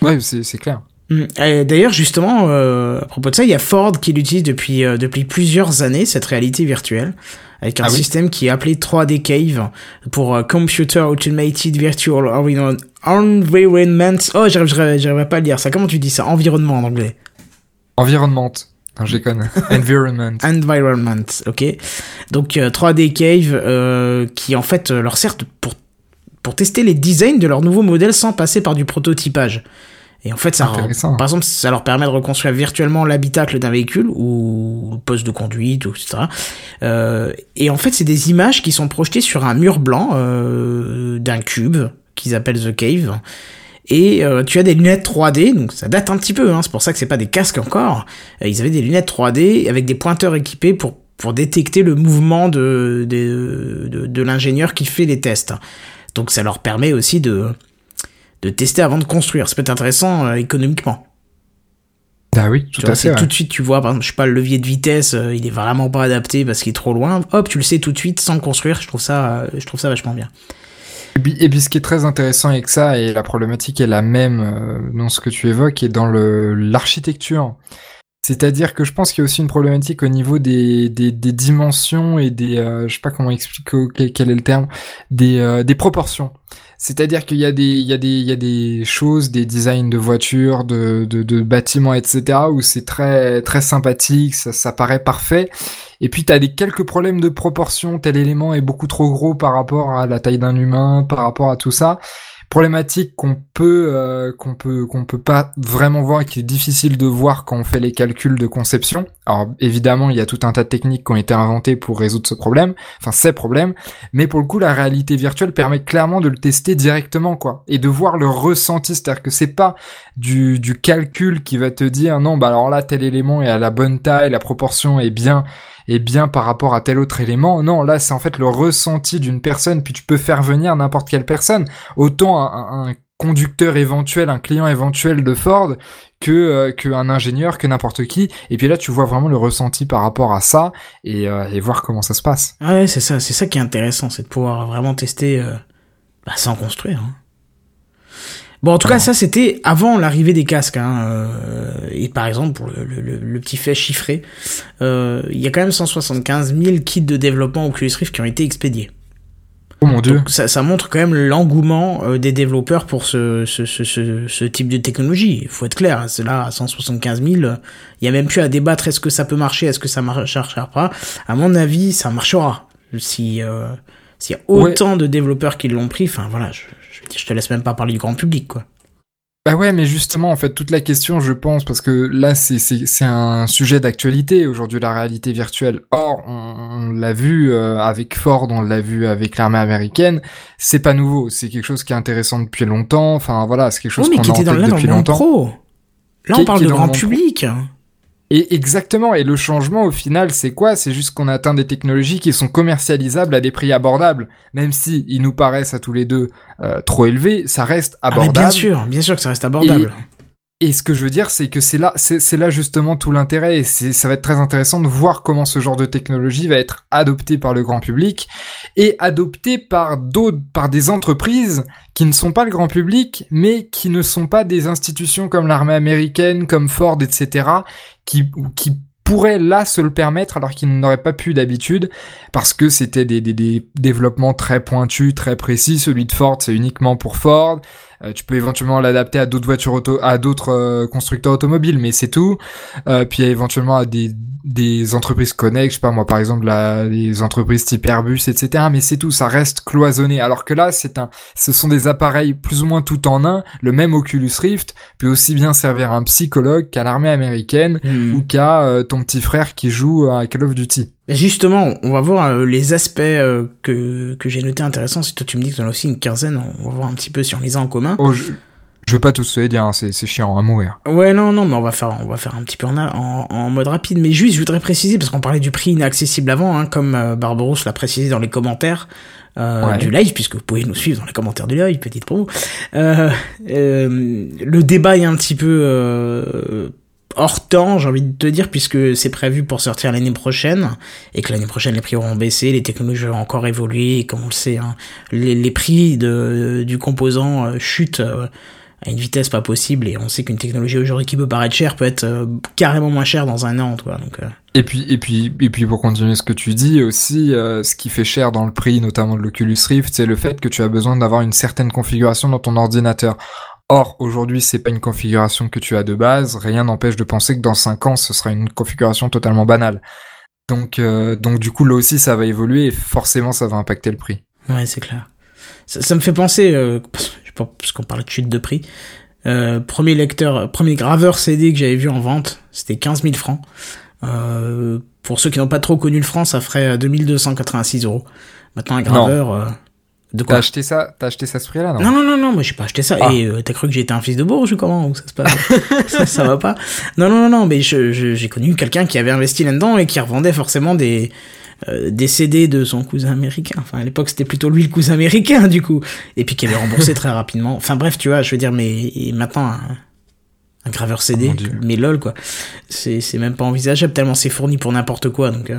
Ouais, c'est c'est clair. Mm. D'ailleurs, justement, euh, à propos de ça, il y a Ford qui l'utilise depuis depuis plusieurs années cette réalité virtuelle avec un ah système qui est appelé 3D Cave pour Computer Automated Virtual Environment. Oh, j'arriverai pas à le dire ça. Comment tu dis ça? Environnement en anglais. Environnement. Non, je. Environment. Environment, ok. Donc 3D euh, Cave, euh, qui en fait euh, leur sert pour, pour tester les designs de leurs nouveaux modèles sans passer par du prototypage. Et en fait, ça, par exemple, ça leur permet de reconstruire virtuellement l'habitacle d'un véhicule ou le poste de conduite, etc. Euh, et en fait, c'est des images qui sont projetées sur un mur blanc euh, d'un cube qu'ils appellent The Cave. Et euh, tu as des lunettes 3D, donc ça date un petit peu, hein, c'est pour ça que c'est pas des casques encore. Euh, ils avaient des lunettes 3D avec des pointeurs équipés pour, pour détecter le mouvement de, de, de, l'ingénieur qui fait les tests. Donc ça leur permet aussi de, de tester avant de construire. Ça peut être intéressant euh, économiquement. Ah oui, tout à fait. Tout de suite, tu vois, par exemple, je sais pas, le levier de vitesse, il est vraiment pas adapté parce qu'il est trop loin. Hop, tu le sais tout de suite sans construire. Je trouve ça, je trouve ça vachement bien. Et puis, ce qui est très intéressant avec ça, et la problématique est la même euh, dans ce que tu évoques, et dans l'architecture, C'est-à-dire que je pense qu'il y a aussi une problématique au niveau des, des, des dimensions et des, euh, je sais pas comment expliquer quel est le terme, des, euh, des proportions. C'est-à-dire qu'il y a des, il y a des, il y a des choses, des designs de voitures, de, de, bâtiments, etc. où c'est très, très sympathique, ça, ça paraît parfait. Et puis t'as des quelques problèmes de proportion, tel élément est beaucoup trop gros par rapport à la taille d'un humain, par rapport à tout ça problématique qu'on peut euh, qu'on peut qu'on peut pas vraiment voir et qui est difficile de voir quand on fait les calculs de conception. Alors évidemment, il y a tout un tas de techniques qui ont été inventées pour résoudre ce problème, enfin ces problèmes, mais pour le coup, la réalité virtuelle permet clairement de le tester directement quoi et de voir le ressenti, c'est-à-dire que c'est pas du du calcul qui va te dire non, bah alors là tel élément est à la bonne taille, la proportion est bien est bien par rapport à tel autre élément. Non, là c'est en fait le ressenti d'une personne, puis tu peux faire venir n'importe quelle personne. Autant un, conducteur éventuel, un client éventuel de Ford que euh, qu'un ingénieur, que n'importe qui. Et puis là, tu vois vraiment le ressenti par rapport à ça et, euh, voir comment ça se passe. Ouais, c'est ça, c'est ça qui est intéressant, c'est de pouvoir vraiment tester euh, bah, sans construire. Hein. Bon, en tout cas, ça c'était avant l'arrivée des casques. Hein, euh, et par exemple, pour le, le, le petit fait chiffré, euh, il y a quand même 175 000 kits de développement Oculus Rift qui ont été expédiés. Oh mon dieu. ça, ça, montre quand même l'engouement euh, des développeurs pour ce, ce, ce, ce, type de technologie. Il faut être clair, hein, c'est là à 175 000. Il y a même plus à débattre est-ce que ça peut marcher, est-ce que ça marchera pas. À mon avis, ça marchera. Si euh, s'il y a autant de développeurs qui l'ont pris, enfin voilà, je, je te laisse même pas parler du grand public, quoi. Bah ouais, mais justement, en fait, toute la question, je pense, parce que là, c'est un sujet d'actualité aujourd'hui, la réalité virtuelle. Or, on, l'a vu euh, avec Ford, on l'a vu avec l'armée américaine. C'est pas nouveau, c'est quelque chose qui est intéressant depuis longtemps. Enfin voilà, c'est quelque chose qu'on a en tête depuis longtemps. Pro. Là, on parle de grand public. Et exactement, et le changement au final, c'est quoi? C'est juste qu'on atteint des technologies qui sont commercialisables à des prix abordables. Même si ils nous paraissent à tous les deux euh, trop élevés, ça reste abordable. Ah bien sûr, bien sûr que ça reste abordable. Et ce que je veux dire, c'est que c'est là, c'est là justement tout l'intérêt, et ça va être très intéressant de voir comment ce genre de technologie va être adopté par le grand public et adopté par d'autres, par des entreprises qui ne sont pas le grand public, mais qui ne sont pas des institutions comme l'armée américaine, comme Ford, etc., qui, qui pourraient là se le permettre alors qu'ils n'auraient pas pu d'habitude parce que c'était des, des, des développements très pointus, très précis. Celui de Ford, c'est uniquement pour Ford. Euh, tu peux éventuellement l'adapter à d'autres voitures auto, à d'autres euh, constructeurs automobiles, mais c'est tout. Euh, puis éventuellement à des, des entreprises connectes, je sais pas moi par exemple la, les entreprises type Airbus, etc. Mais c'est tout, ça reste cloisonné. Alors que là, c'est un, ce sont des appareils plus ou moins tout en un. Le même Oculus Rift peut aussi bien servir à un psychologue qu'à l'armée américaine hmm. ou qu'à ton petit frère qui joue à Call of Duty. Justement, on va voir euh, les aspects euh, que, que j'ai notés intéressants. Si toi tu me dis que tu en as aussi une quinzaine, on va voir un petit peu si on les a en commun. Oh, je, je veux pas tous les dire, hein, c'est, c'est chiant à mourir. Ouais, non, non, mais on va faire, on va faire un petit peu en, en, en mode rapide. Mais juste, je voudrais préciser, parce qu'on parlait du prix inaccessible avant, hein, comme euh, Barbarousse l'a précisé dans les commentaires. Euh, du live, puisque vous pouvez nous suivre dans les commentaires du live, petite promo. Euh, euh, le débat est un petit peu hors temps, j'ai envie de te dire, puisque c'est prévu pour sortir l'année prochaine, et que l'année prochaine les prix auront baissé, les technologies vont encore évolué, et comme on le sait, hein, les, prix de, du composant euh, chutent euh, à une vitesse pas possible, et on sait qu'une technologie aujourd'hui qui peut paraître chère peut être euh, carrément moins chère dans un an, toi. Donc, Et puis, et puis, et puis pour continuer ce que tu dis aussi, ce qui fait cher dans le prix, notamment de l'Oculus Rift, c'est le fait que tu as besoin d'avoir une certaine configuration dans ton ordinateur. Or, aujourd'hui, c'est pas une configuration que tu as de base. Rien n'empêche de penser que dans 5 ans, ce sera une configuration totalement banale. Donc, euh, donc du coup, là aussi, ça va évoluer et forcément, ça va impacter le prix. Ouais, c'est clair. Ça, me fait penser, euh, parce qu'on parle de chute de prix. Euh, premier lecteur, premier graveur CD que j'avais vu en vente, c'était 15 000 francs. Pour ceux qui n'ont pas trop connu le franc, ça ferait 2286 euros. Maintenant, un graveur, de quoi T'as acheté ça, t'as acheté ça ce prix-là, non Non, non, non, non, moi j'ai pas acheté ça. Ah. Et euh, t'as cru que j'étais un fils de bourge ou comment ou ça se passe ça, ça, va pas Non, non, non, non, mais je, j'ai connu quelqu'un qui avait investi là-dedans et qui revendait forcément des euh, des CD de son cousin américain. Enfin, à l'époque c'était plutôt lui le cousin américain du coup, et puis qui avait remboursé très rapidement. Enfin bref, tu vois, je veux dire, mais maintenant. Un, un graveur CD, oh mais lol quoi. C'est c'est même pas envisageable tellement c'est fourni pour n'importe quoi donc. Euh,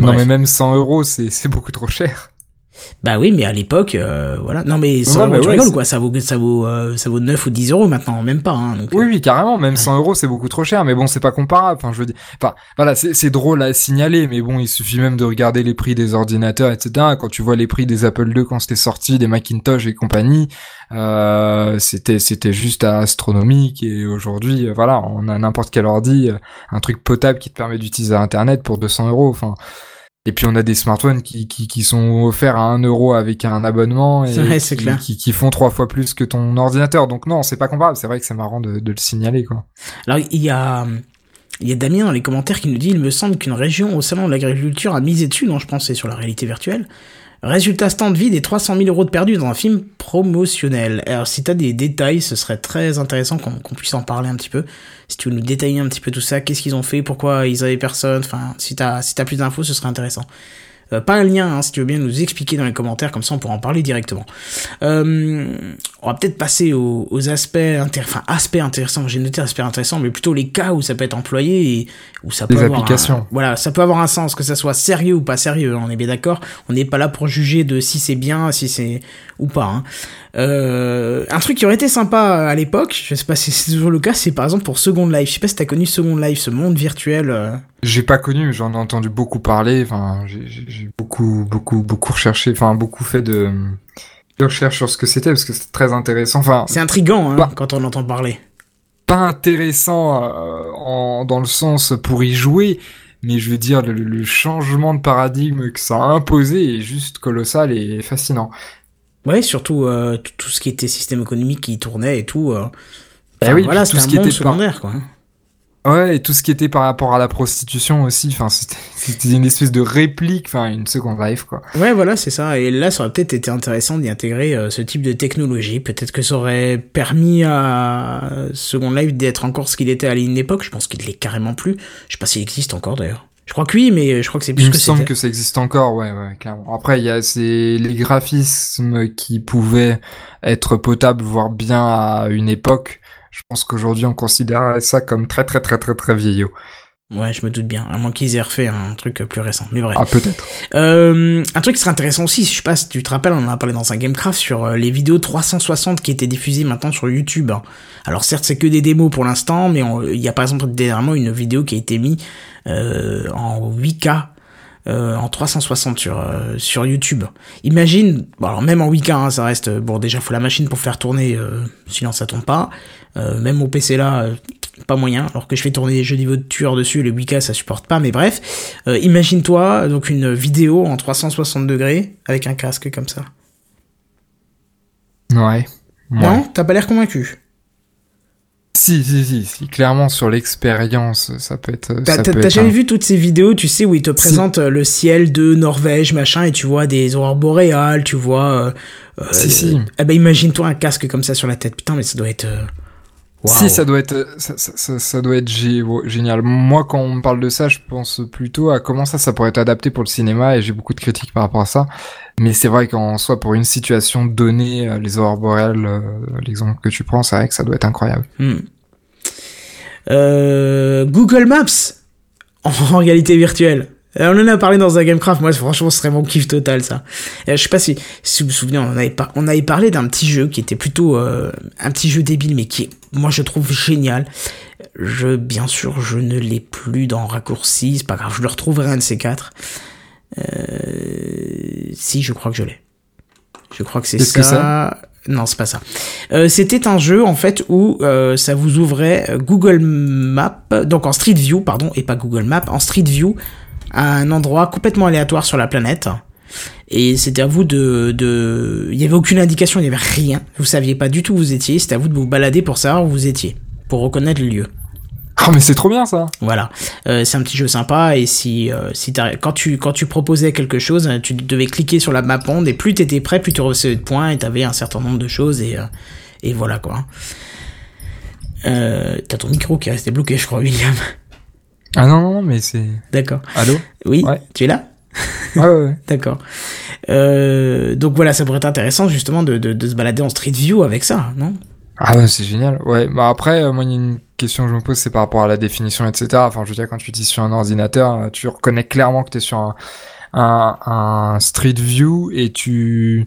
non mais même 100 euros c'est c'est beaucoup trop cher. Bah oui, mais à l'époque, euh, voilà. Non, mais 100 Ouais, euros, bah tu ouais, rigoles, quoi. Ça vaut, ça vaut, euh, ça vaut 9 ou 10 euros maintenant, même pas, hein. Donc, Oui, euh, oui, carrément. Même 100 euros, c'est beaucoup trop cher. Mais bon, c'est pas comparable. Enfin, je veux dire, enfin, voilà, c'est c'est drôle à signaler. Mais bon, il suffit même de regarder les prix des ordinateurs, etc. Quand tu vois les prix des Apple II quand c'était sorti, des Macintosh et compagnie, euh, c'était c'était juste astronomique. Et aujourd'hui, euh, voilà, on a n'importe quel ordi, euh, un truc potable qui te permet d'utiliser Internet pour 200 euros. Enfin. Et puis on a des smartphones qui, qui, qui sont offerts à 1 euro avec un abonnement et qui, clair. qui, qui font trois fois plus que ton ordinateur. Donc non, c'est pas comparable. C'est vrai que c'est marrant de, de le signaler quoi. Alors, il y a, il y a Damien dans les commentaires qui nous dit, il me semble qu'une région au salon de l'agriculture a misé dessus, non, je pense, c'est sur la réalité virtuelle. Résultat stand vide et 300 000 euros de perdus dans un film promotionnel. Alors, si t'as des détails, ce serait très intéressant qu'on puisse en parler un petit peu. Si tu veux nous détailler un petit peu tout ça, qu'est-ce qu'ils ont fait, pourquoi ils avaient personne, enfin, si t'as si plus d'infos, ce serait intéressant. Euh, pas un lien, hein, si tu veux bien nous expliquer dans les commentaires, comme ça on pourra en parler directement. Euh, on va peut-être passer aux, aux aspects, enfin aspects intéressants. J'ai noté aspects intéressants, mais plutôt les cas où ça peut être employé et où ça peut Les avoir applications. un- voilà, ça peut avoir un sens, que ça soit sérieux ou pas sérieux. hein, on est bien d'accord. On n'est pas là pour juger de si c'est bien, si c'est ou pas. hein. Euh, un truc qui aurait été sympa à l'époque, je sais pas si c'est toujours le cas, c'est par exemple pour Second Life. Je sais pas si t'as connu Second Life, ce monde virtuel. euh, J'ai pas connu, mais j'en ai entendu beaucoup parler. Enfin, j'ai- beaucoup, beaucoup, beaucoup recherché. Enfin, beaucoup fait de, de recherches sur ce que c'était parce que c'est très intéressant. Enfin, C'est intriguant hein, quand on entend parler. pas intéressant euh, en, dans le sens pour y jouer, mais je veux dire le, le changement de paradigme que ça a imposé est juste colossal et fascinant. Ouais, surtout euh, tout, ce qui était système économique qui tournait et tout. euh, Eh enfin, oui, voilà, tout ce un qui monde était par- secondaire, quoi. Ouais, et tout ce qui était par rapport à la prostitution aussi. Enfin, c'était une espèce de réplique, enfin une Second Life quoi. Ouais, voilà, c'est ça. Et là, ça aurait peut-être été intéressant d'y intégrer euh, ce type de technologie. Peut-être que ça aurait permis à Second Life d'être encore ce qu'il était à une époque. Je pense qu'il l'est carrément plus. Je sais pas s'il existe encore d'ailleurs. Je crois que oui, mais je crois que c'est plus Il me que semble c'était. que ça existe encore, ouais, ouais, clairement. Après, il y a ces, les graphismes qui pouvaient être potables, voire bien à une époque. Je pense qu'aujourd'hui, on considère ça comme très, très, très, très, très vieillot. Ouais, je me doute bien. À moins qu'ils aient refait un truc plus récent. Mais bref. Ah, peut-être. Euh, un truc qui serait intéressant aussi, je sais pas si tu te rappelles, on en a parlé dans un Gamecraft sur euh, les vidéos 360 qui étaient diffusées maintenant sur YouTube. Alors certes, c'est que des démos pour l'instant, mais il y a par exemple dernièrement une vidéo qui a été mise en 8K. euh, en 360 sur euh, sur YouTube. Imagine, bon alors même en 8K, hein, ça reste bon déjà faut la machine pour faire tourner, euh, sinon ça tourne pas. Euh, même mon PC là, euh, pas moyen. Alors que je fais tourner des jeux niveau de tueur dessus, le 8K ça supporte pas. Mais bref, euh, imagine-toi donc une vidéo en 360 degrés avec un casque comme ça. Ouais. Ouais. Non, t'as pas l'air convaincu? Si, si, si, si. Clairement, sur l'expérience, ça peut être. T'as jamais un- vu toutes ces vidéos, tu sais, où ils te présentent euh, le ciel de Norvège, machin, et tu vois des aurores boréales, tu vois. euh, euh, Si, si. Eh ben imagine-toi un casque comme ça sur la tête. Putain, mais ça doit être. euh, waouh. Si, ça doit être, ça, ça, ça, doit être gé- génial. Moi, quand on me parle de ça, je pense plutôt à comment ça, ça pourrait être adapté pour le cinéma, et j'ai beaucoup de critiques par rapport à ça. Mais c'est vrai qu'en soi, pour une situation donnée, euh, les aurores boréales, l'exemple que tu prends, c'est vrai que ça doit être incroyable. Hmm. Euh, Google Maps en réalité virtuelle. Euh, On en a parlé dans un Gamecraft, moi franchement ce serait mon kiff total ça. Euh, je sais pas si, si vous vous souvenez, on avait, par- on avait parlé d'un petit jeu qui était plutôt euh, un petit jeu débile mais qui est, moi je trouve génial. Je, bien sûr, je ne l'ai plus dans raccourci, c'est pas grave, je le retrouverai un de ces quatre. Euh, si, je crois que je l'ai. Je crois que c'est ça? Non, c'est pas ça. Euh, C'était un jeu en fait où euh, ça vous ouvrait euh, Google Maps, donc en Street View, pardon, et pas Google Maps, en Street View, un endroit complètement aléatoire sur la planète. Et c'était à vous de, de, il y avait aucune indication, il y avait rien. Vous saviez pas du tout où vous étiez. C'était à vous de vous balader pour savoir où vous étiez, pour reconnaître le lieu. Ah, mais c'est trop bien, ça! Voilà, Euh, c'est un petit jeu sympa et si euh, si quand tu quand tu proposais quelque chose, euh, tu devais cliquer sur la map onde et plus t'étais prêt, plus tu recevais de points et t'avais un certain nombre de choses et euh, et voilà quoi. T'as ton micro qui est resté bloqué, je crois, William. Ah non, non, mais c'est... D'accord. Allô? Oui, Ouais. tu es là Ouais, ouais, ouais. D'accord. Donc voilà, ça pourrait être intéressant justement de, de, de se balader en Street View avec ça, non? Ah ouais, c'est génial. Ouais, bah après, moi, il y a une question que je me pose, c'est par rapport à la définition, etc. Enfin, je veux dire, quand tu dis sur un ordinateur, euh, tu reconnais clairement que t'es sur un, un, un Street View et tu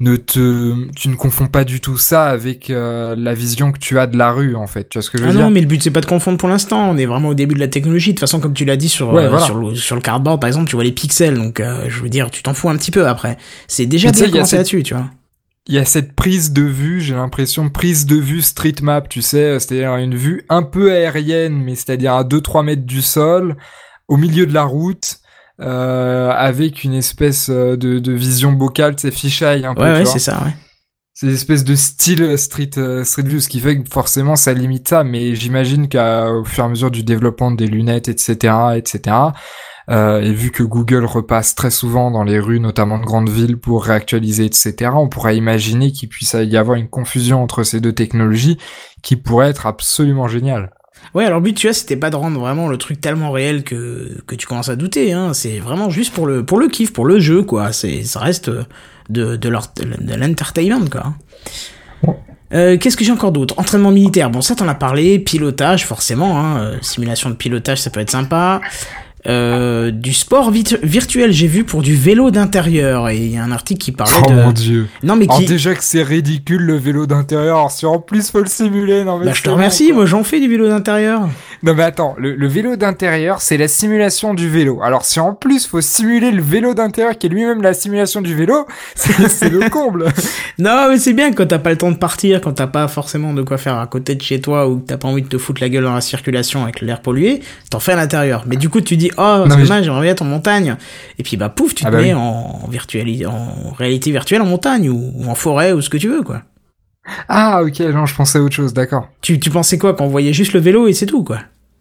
ne te, tu ne confonds pas du tout ça avec euh, la vision que tu as de la rue en fait. Tu vois ce que je veux ah dire? non, mais le but c'est pas de confondre pour l'instant. On est vraiment au début de la technologie. De toute façon, comme tu l'as dit sur Ouais, euh, voilà. sur, le, sur le cardboard par exemple, tu vois les pixels. Donc euh, je veux dire, tu t'en fous un petit peu après. C'est déjà tu bien commencé cette- là-dessus, tu vois. Il y a cette prise de vue, j'ai l'impression, prise de vue street map, tu sais, c'est-à-dire une vue un peu aérienne, mais c'est-à-dire à 2-3 mètres du sol, au milieu de la route, euh, avec une espèce euh, de, de vision bocale, c'est fisheye un peu, Ouais, ouais, c'est ça. Ouais. C'est une espèce de style street, euh, street view, ce qui fait que forcément ça limite ça, mais j'imagine qu'au fur et à mesure du développement des lunettes, etc., etc., euh, et vu que Google repasse très souvent dans les rues, notamment de grandes villes, pour réactualiser, etc., on pourrait imaginer qu'il puisse y avoir une confusion entre ces deux technologies qui pourrait être absolument géniale. Ouais, alors le but, tu vois, c'était pas de rendre vraiment le truc tellement réel que, que tu commences à douter, hein. C'est vraiment juste pour le, pour le kiff, pour le jeu, quoi. C'est, ça reste de, de de l'entertainment, quoi. Euh, qu'est-ce que j'ai encore d'autre? Entraînement militaire, bon ça t'en as parlé, pilotage forcément, hein, euh, simulation de pilotage ça peut être sympa. Euh, du sport virtuel j'ai vu pour du vélo d'intérieur et il y a un article qui parlait Oh de... mon dieu. Non mais Alors qui... déjà que c'est ridicule le vélo d'intérieur, alors si en plus faut le simuler, non mais Bah, je te remercie, moi j'en fais du vélo d'intérieur. Non mais attends, le, le vélo d'intérieur, c'est la simulation du vélo. Alors si en plus faut simuler le vélo d'intérieur qui est lui-même la simulation du vélo, c'est le comble. Non, mais c'est bien quand t'as pas le temps de partir, quand t'as pas forcément de quoi faire à côté de chez toi ou que t'as pas envie de te foutre la gueule dans la circulation avec l'air pollué, t'en fais à l'intérieur. Mais du coup, tu dis, oh, c'est dommage, j'aimerais bien être en montagne. Et puis, bah, pouf, tu Ah te bah mets oui. en, virtuali- en réalité virtuelle en montagne ou, ou en forêt ou ce que tu veux, quoi. Ah ok, non, je pensais à autre chose, d'accord. Tu, tu pensais quoi quand on voyait juste le vélo et c'est tout, quoi?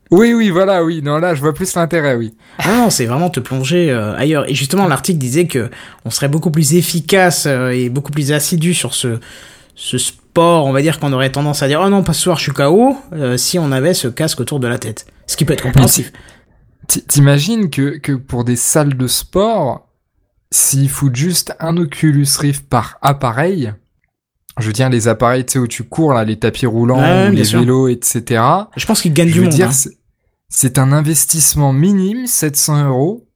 Oui, oui, voilà, oui. Non, là, je vois plus l'intérêt, oui. Ah non, c'est vraiment te plonger euh, ailleurs. Et justement, l'article disait que on serait beaucoup plus efficace euh, et beaucoup plus assidu sur ce, ce sport. On va dire qu'on aurait tendance à dire oh non, pas ce soir, je suis KO. euh, si on avait ce casque autour de la tête, ce qui peut être compréhensif. T'imagines que, que pour des salles de sport, s'ils foutent juste un Oculus Rift par appareil, je veux dire les appareils, tu sais, où tu cours, là, les tapis roulants, Ouais, ou les sûr. vélos, etc. Je pense qu'il gagne Je du veux monde. dire, hein. c'est- un investissement minime, 700 euros.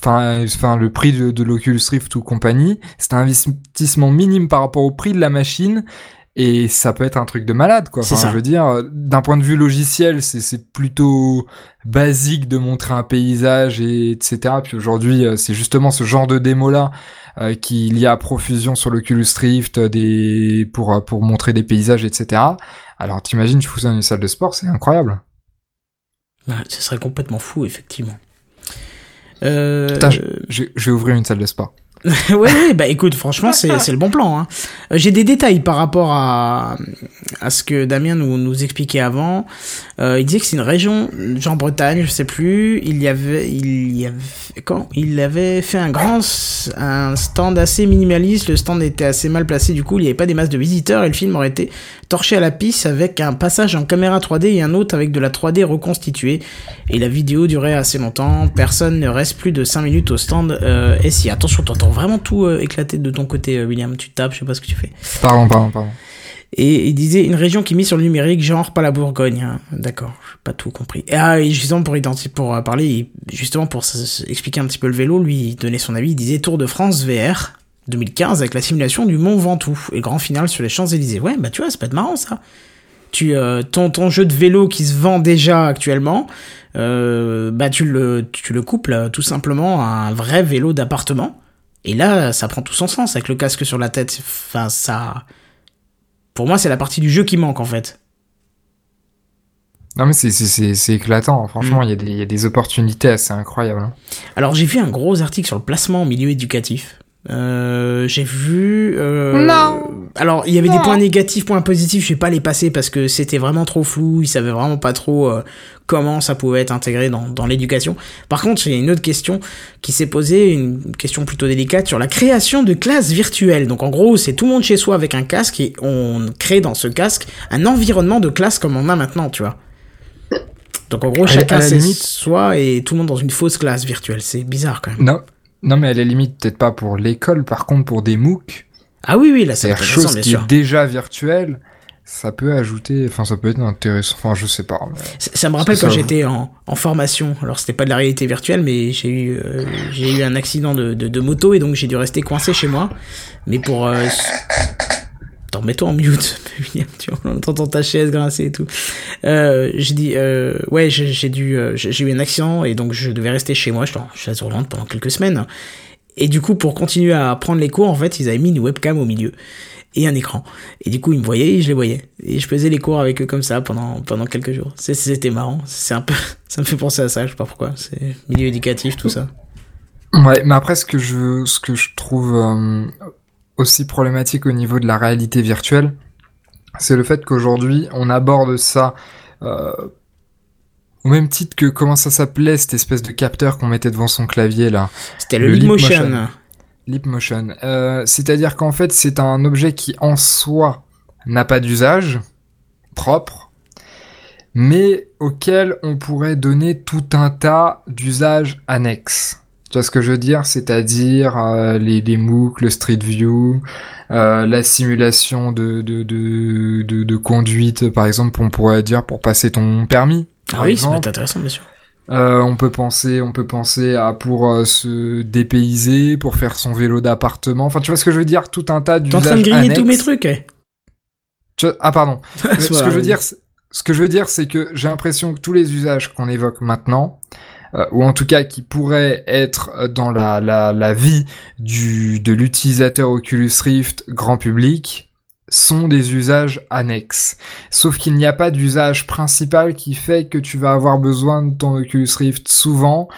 Enfin, enfin, le prix de, de l'Oculus Rift ou compagnie, c'est un investissement minime par rapport au prix de la machine. Et ça peut être un truc de malade, quoi. Enfin, ça. je veux dire, d'un point de vue logiciel, c'est, c'est plutôt basique de montrer un paysage et etc. Puis aujourd'hui, euh, c'est justement ce genre de démo-là euh, qu'il y a à profusion sur l'Oculus Rift euh, des, pour, euh, pour montrer des paysages, etc. Alors, t'imagines, tu fous ça dans une salle de sport, c'est incroyable. Ouais, ce serait complètement fou, effectivement. Euh... Putain, je, je, je vais ouvrir une salle de sport. ouais, ouais, bah écoute, franchement, c'est le bon plan. Hein. Euh, J'ai des détails par rapport à, à ce que Damien nous, nous expliquait avant. Euh, il disait que c'est une région, genre Bretagne, je sais plus. Il y avait, il y avait, quand il avait fait un grand, un stand assez minimaliste. Le stand était assez mal placé, du coup, il n'y avait pas des masses de visiteurs et le film aurait été torché à la piste avec un passage en caméra 3D et un autre avec de la 3D reconstituée. Et la vidéo durait assez longtemps. Personne ne reste plus de 5 minutes au stand. Euh, et si, attention, t'entends vraiment tout euh, éclater de ton côté, euh, William. Tu tapes, je sais pas ce que tu fais. Pardon, pardon, pardon. Et il disait une région qui mise sur le numérique, genre pas la Bourgogne. hein. D'accord, j'ai pas tout compris. Et, ah, et justement pour euh, parler, justement pour expliquer un petit peu le vélo, lui il donnait son avis. Il disait Tour de France VR 2015 avec la simulation du Mont Ventoux et grand final sur les Champs Élysées. Ouais, bah tu vois, c'est pas être marrant ça. Tu euh, ton ton jeu de vélo qui se vend déjà actuellement, euh, bah tu le tu le couples tout simplement à un vrai vélo d'appartement. Et là, ça prend tout son sens avec le casque sur la tête. Enfin, ça. Pour moi, c'est la partie du jeu qui manque en fait. Non mais c'est c'est c'est c'est éclatant. Franchement, il y a des il y a des opportunités assez incroyables. hein. Alors, j'ai vu un gros article sur le placement en milieu éducatif. Euh, j'ai vu. Euh, Non. Alors, il y avait des points négatifs, points positifs. Je vais pas les passer parce que c'était vraiment trop flou. Ils savaient vraiment pas trop euh, comment ça pouvait être intégré dans, dans l'éducation. Par contre, j'ai une autre question qui s'est posée, une question plutôt délicate sur la création de classes virtuelles. Donc, en gros, c'est tout le monde chez soi avec un casque et on crée dans ce casque un environnement de classe comme on a maintenant, tu vois. Donc, en gros, chacun c'est limite- soi et tout le monde dans une fausse classe virtuelle. C'est bizarre quand même. Non. Non mais à la limite peut-être pas pour l'école, par contre pour des MOOC, Ah oui, oui, là, c'est intéressant, chose bien qui sûr. est déjà virtuelle. Ça peut ajouter, enfin ça peut être intéressant, enfin je sais pas. Ça, me rappelle quand j'étais en, en, formation, alors c'était pas de la réalité virtuelle, mais j'ai eu, euh, j'ai eu un accident de, de, de moto et donc j'ai dû rester coincé chez moi. Mais pour... Euh, Attends, mets-toi en mute, tu vois, on entend ta chaise grincer et tout. Euh, j'ai dit, euh, ouais, j'ai dû, euh, j'ai eu un accident et donc je devais rester chez moi, je suis chaise roulante pendant quelques semaines. Et du coup, pour continuer à prendre les cours, en fait, ils avaient mis une webcam au milieu et un écran. Et du coup, ils me voyaient et je les voyais. Et je faisais les cours avec eux comme ça pendant, pendant quelques jours. C'était marrant. C'est un peu, ça me fait penser à ça, je sais pas pourquoi. C'est milieu éducatif, tout ça. Ouais, mais après, ce que je, ce que je trouve euh, aussi problématique au niveau de la réalité virtuelle, c'est le fait qu'aujourd'hui, on aborde ça euh, au même titre que comment ça s'appelait cette espèce de capteur qu'on mettait devant son clavier là? C'était le, le motion. Leap Motion. Euh, c'est-à-dire qu'en fait, c'est un objet qui en soi n'a pas d'usage propre, mais auquel on pourrait donner tout un tas d'usages annexes. Tu vois ce que je veux dire? C'est-à-dire euh, les, les MOOC, le Street View, euh, la simulation de, de, de, de, conduite, par exemple, on pourrait dire pour passer ton permis. Ah oui, c'est intéressant, bien sûr. Euh, on peut penser, on peut penser à pour euh, se dépayser, pour faire son vélo d'appartement. Enfin, tu vois ce que je veux dire? Tout un tas d'usages. T'es en train de griller tous mes trucs. Eh. Ah pardon. ce que je veux dire, ce que je veux dire, c'est que j'ai l'impression que tous les usages qu'on évoque maintenant, euh, ou en tout cas qui pourraient être dans la, la, la vie du de l'utilisateur Oculus Rift grand public, sont des usages annexes. Sauf qu'il n'y a pas d'usage principal qui fait que tu vas avoir besoin de ton Oculus Rift souvent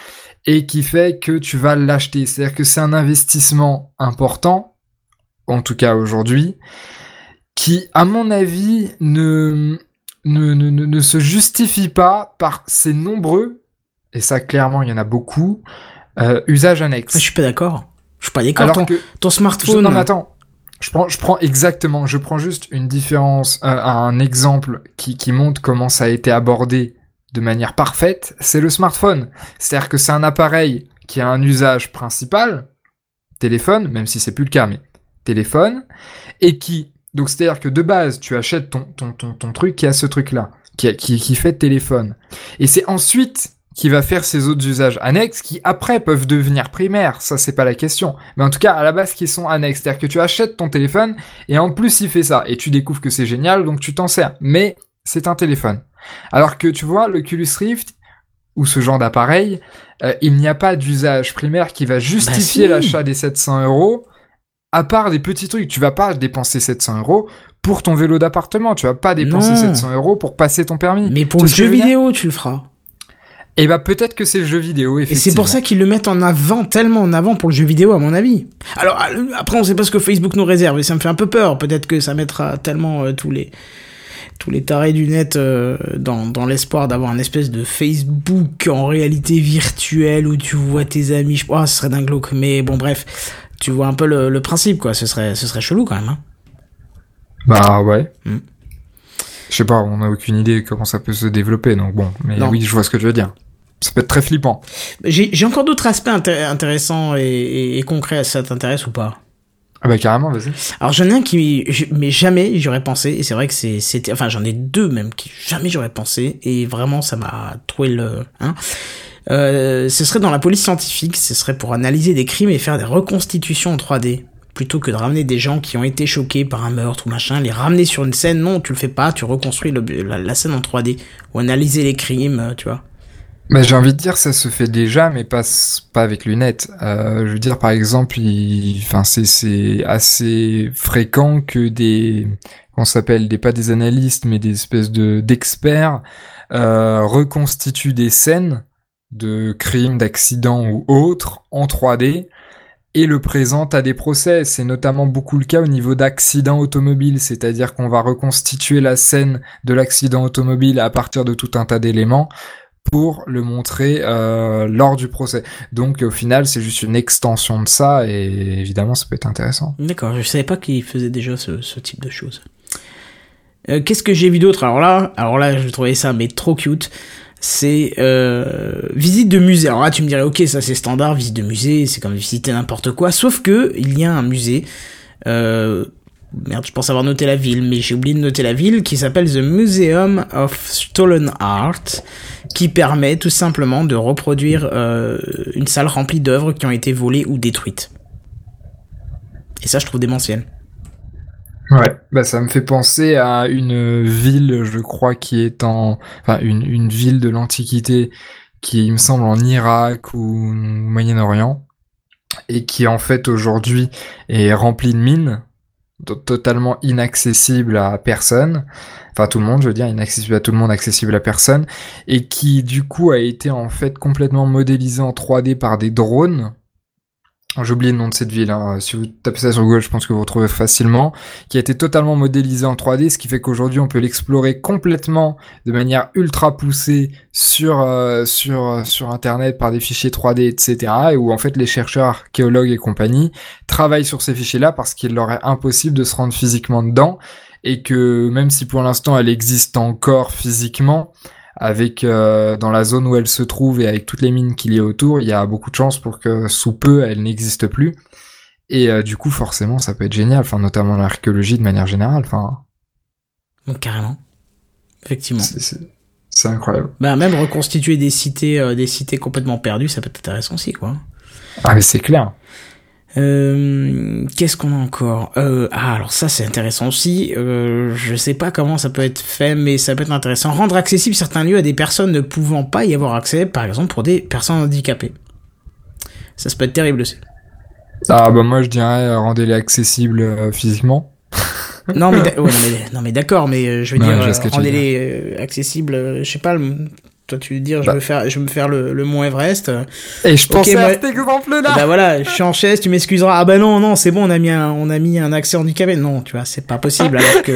et qui fait que tu vas l'acheter. C'est-à-dire que c'est un investissement important, en tout cas aujourd'hui, qui, à mon avis, ne, ne, ne, ne se justifie pas par ces nombreux, et ça clairement il y en a beaucoup, euh, usages annexes. Je suis pas d'accord. Je suis pas d'accord. Ton, que... ton smartphone. Non, attends. Je prends, je prends exactement, je prends juste une différence, euh, un exemple qui, qui montre comment ça a été abordé de manière parfaite, c'est le smartphone. C'est-à-dire que c'est un appareil qui a un usage principal, téléphone, même si c'est plus le cas, mais téléphone, et qui, donc c'est-à-dire que de base, tu achètes ton, ton, ton, ton truc qui a ce truc-là, qui, qui, qui fait téléphone. Et c'est ensuite qui va faire ces autres usages annexes qui après peuvent devenir primaires, ça c'est pas la question. Mais en tout cas à la base qui sont annexes, c'est-à-dire que tu achètes ton téléphone et en plus il fait ça et tu découvres que c'est génial donc tu t'en sers. Mais c'est un téléphone. Alors que tu vois l'Oculus Rift ou ce genre d'appareil, euh, il n'y a pas d'usage primaire qui va justifier bah l'achat des 700 euros. À part des petits trucs, tu vas pas dépenser 700 euros pour ton vélo d'appartement, tu vas pas dépenser 700 euros pour passer ton permis. Mais pour le jeu vidéo, tu le feras. Et bah peut-être que c'est le jeu vidéo, effectivement. Et c'est pour ça qu'ils le mettent en avant, tellement en avant pour le jeu vidéo, à mon avis. Alors euh, après, on sait pas ce que Facebook nous réserve, et ça me fait un peu peur. Peut-être que ça mettra tellement euh, tous les tous les tarés du net euh, dans, dans l'espoir d'avoir un espèce de Facebook en réalité virtuelle où tu vois tes amis. Je... Oh, ce serait dingue glauque, mais bon, bref, tu vois un peu le, le, principe, quoi. Ce serait, ce serait chelou quand même. Hein. Bah ouais. Hmm. Je sais pas, on n'a aucune idée comment ça peut se développer, donc bon, mais oui, je vois ce que tu veux dire ça peut être très flippant. J'ai encore d'autres aspects intéressants et, et, concrets. Ça t'intéresse ou pas Ah bah carrément, vas-y. Alors j'en ai un qui, mais jamais j'aurais pensé. Et c'est vrai que c'était, enfin j'en ai deux même qui jamais j'aurais pensé. Et vraiment ça m'a trouvé le. Hein. Euh, ce serait dans la police scientifique. Ce serait pour analyser des crimes et faire des reconstitutions en 3D plutôt que de ramener des gens qui ont été choqués par un meurtre ou machin, les ramener sur une scène, non, tu le fais pas, tu reconstruis la, scène en 3D, ou analyser les crimes, tu vois. J'ai envie de dire ça se fait déjà, mais pas avec lunettes. Euh, je veux dire par exemple, enfin c'est assez fréquent que des on s'appelle pas des analystes, mais des espèces de d'experts euh, reconstituent des scènes de crimes, d'accidents ou autres en 3D et le présentent à des procès. C'est notamment beaucoup le cas au niveau d'accidents automobiles, c'est-à-dire qu'on va reconstituer la scène de l'accident automobile à partir de tout un tas d'éléments pour le montrer euh, lors du procès. Donc au final, c'est juste une extension de ça et évidemment, ça peut être intéressant. D'accord, je savais pas qu'il faisait déjà ce, ce, type de choses. Euh, Qu'est-ce que j'ai vu d'autre? Alors là, alors là, je trouvais ça mais trop cute. C'est euh, visite de musée. Alors là, tu me dirais, ok, ça c'est standard, visite de musée, c'est comme visiter n'importe quoi. Sauf que il y a un musée. Euh, merde, je pense avoir noté la ville, mais j'ai oublié de noter la ville, qui s'appelle The Museum of Stolen Art, qui permet tout simplement de reproduire euh, une salle remplie d'œuvres qui ont été volées ou détruites. Et ça, je trouve démentiel. Ouais, bah ça me fait penser à une ville, je crois, qui est en, enfin une, une ville de l'Antiquité, qui il me semble en Irak ou Moyen-Orient, et qui en fait aujourd'hui est remplie de mines, totalement inaccessible à personne, enfin tout le monde, je veux dire, inaccessible à tout le monde, accessible à personne, et qui du coup a été en fait complètement modélisé en 3D par des drones j'ai oublié le nom de cette ville, hein. si vous tapez ça sur Google, je pense que vous retrouvez facilement, qui a été totalement modélisé en 3D, ce qui fait qu'aujourd'hui on peut l'explorer complètement de manière ultra poussée sur euh, sur euh, sur internet par des fichiers 3D, etc. Et où en fait les chercheurs, archéologues et compagnie travaillent sur ces fichiers-là parce qu'il leur est impossible de se rendre physiquement dedans et que même si pour l'instant elle existe encore physiquement, avec euh, dans la zone où elle se trouve et avec toutes les mines qu'il y a autour, il y a beaucoup de chances pour que sous peu elle n'existe plus. Et euh, du coup, forcément, ça peut être génial, enfin notamment l'archéologie de manière générale, enfin. carrément, effectivement. C'est incroyable. Bah même reconstituer des cités, euh, des cités complètement perdues, ça peut être intéressant aussi, quoi. Ah mais c'est clair. Euh, Qu'est-ce qu'on a encore euh, Ah, alors ça c'est intéressant aussi. Euh, je sais pas comment ça peut être fait, mais ça peut être intéressant. Rendre accessible certains lieux à des personnes ne pouvant pas y avoir accès, par exemple pour des personnes handicapées. Ça, ça peut être terrible aussi. Ah bah moi je dirais euh, rendez-les accessibles physiquement. non mais, non mais, d'accord, mais je veux dire rendez-les accessibles, je sais pas, toi, tu veux dire, je, bah. veux faire, je veux me faire le, le Mont Everest. Et je pensais à cet exemple-là. Bah voilà, je suis en chaise, tu m'excuseras. Ah bah non, non, c'est bon, on a mis un, on a mis un accès handicapé. Non, tu vois, c'est pas possible. Alors que,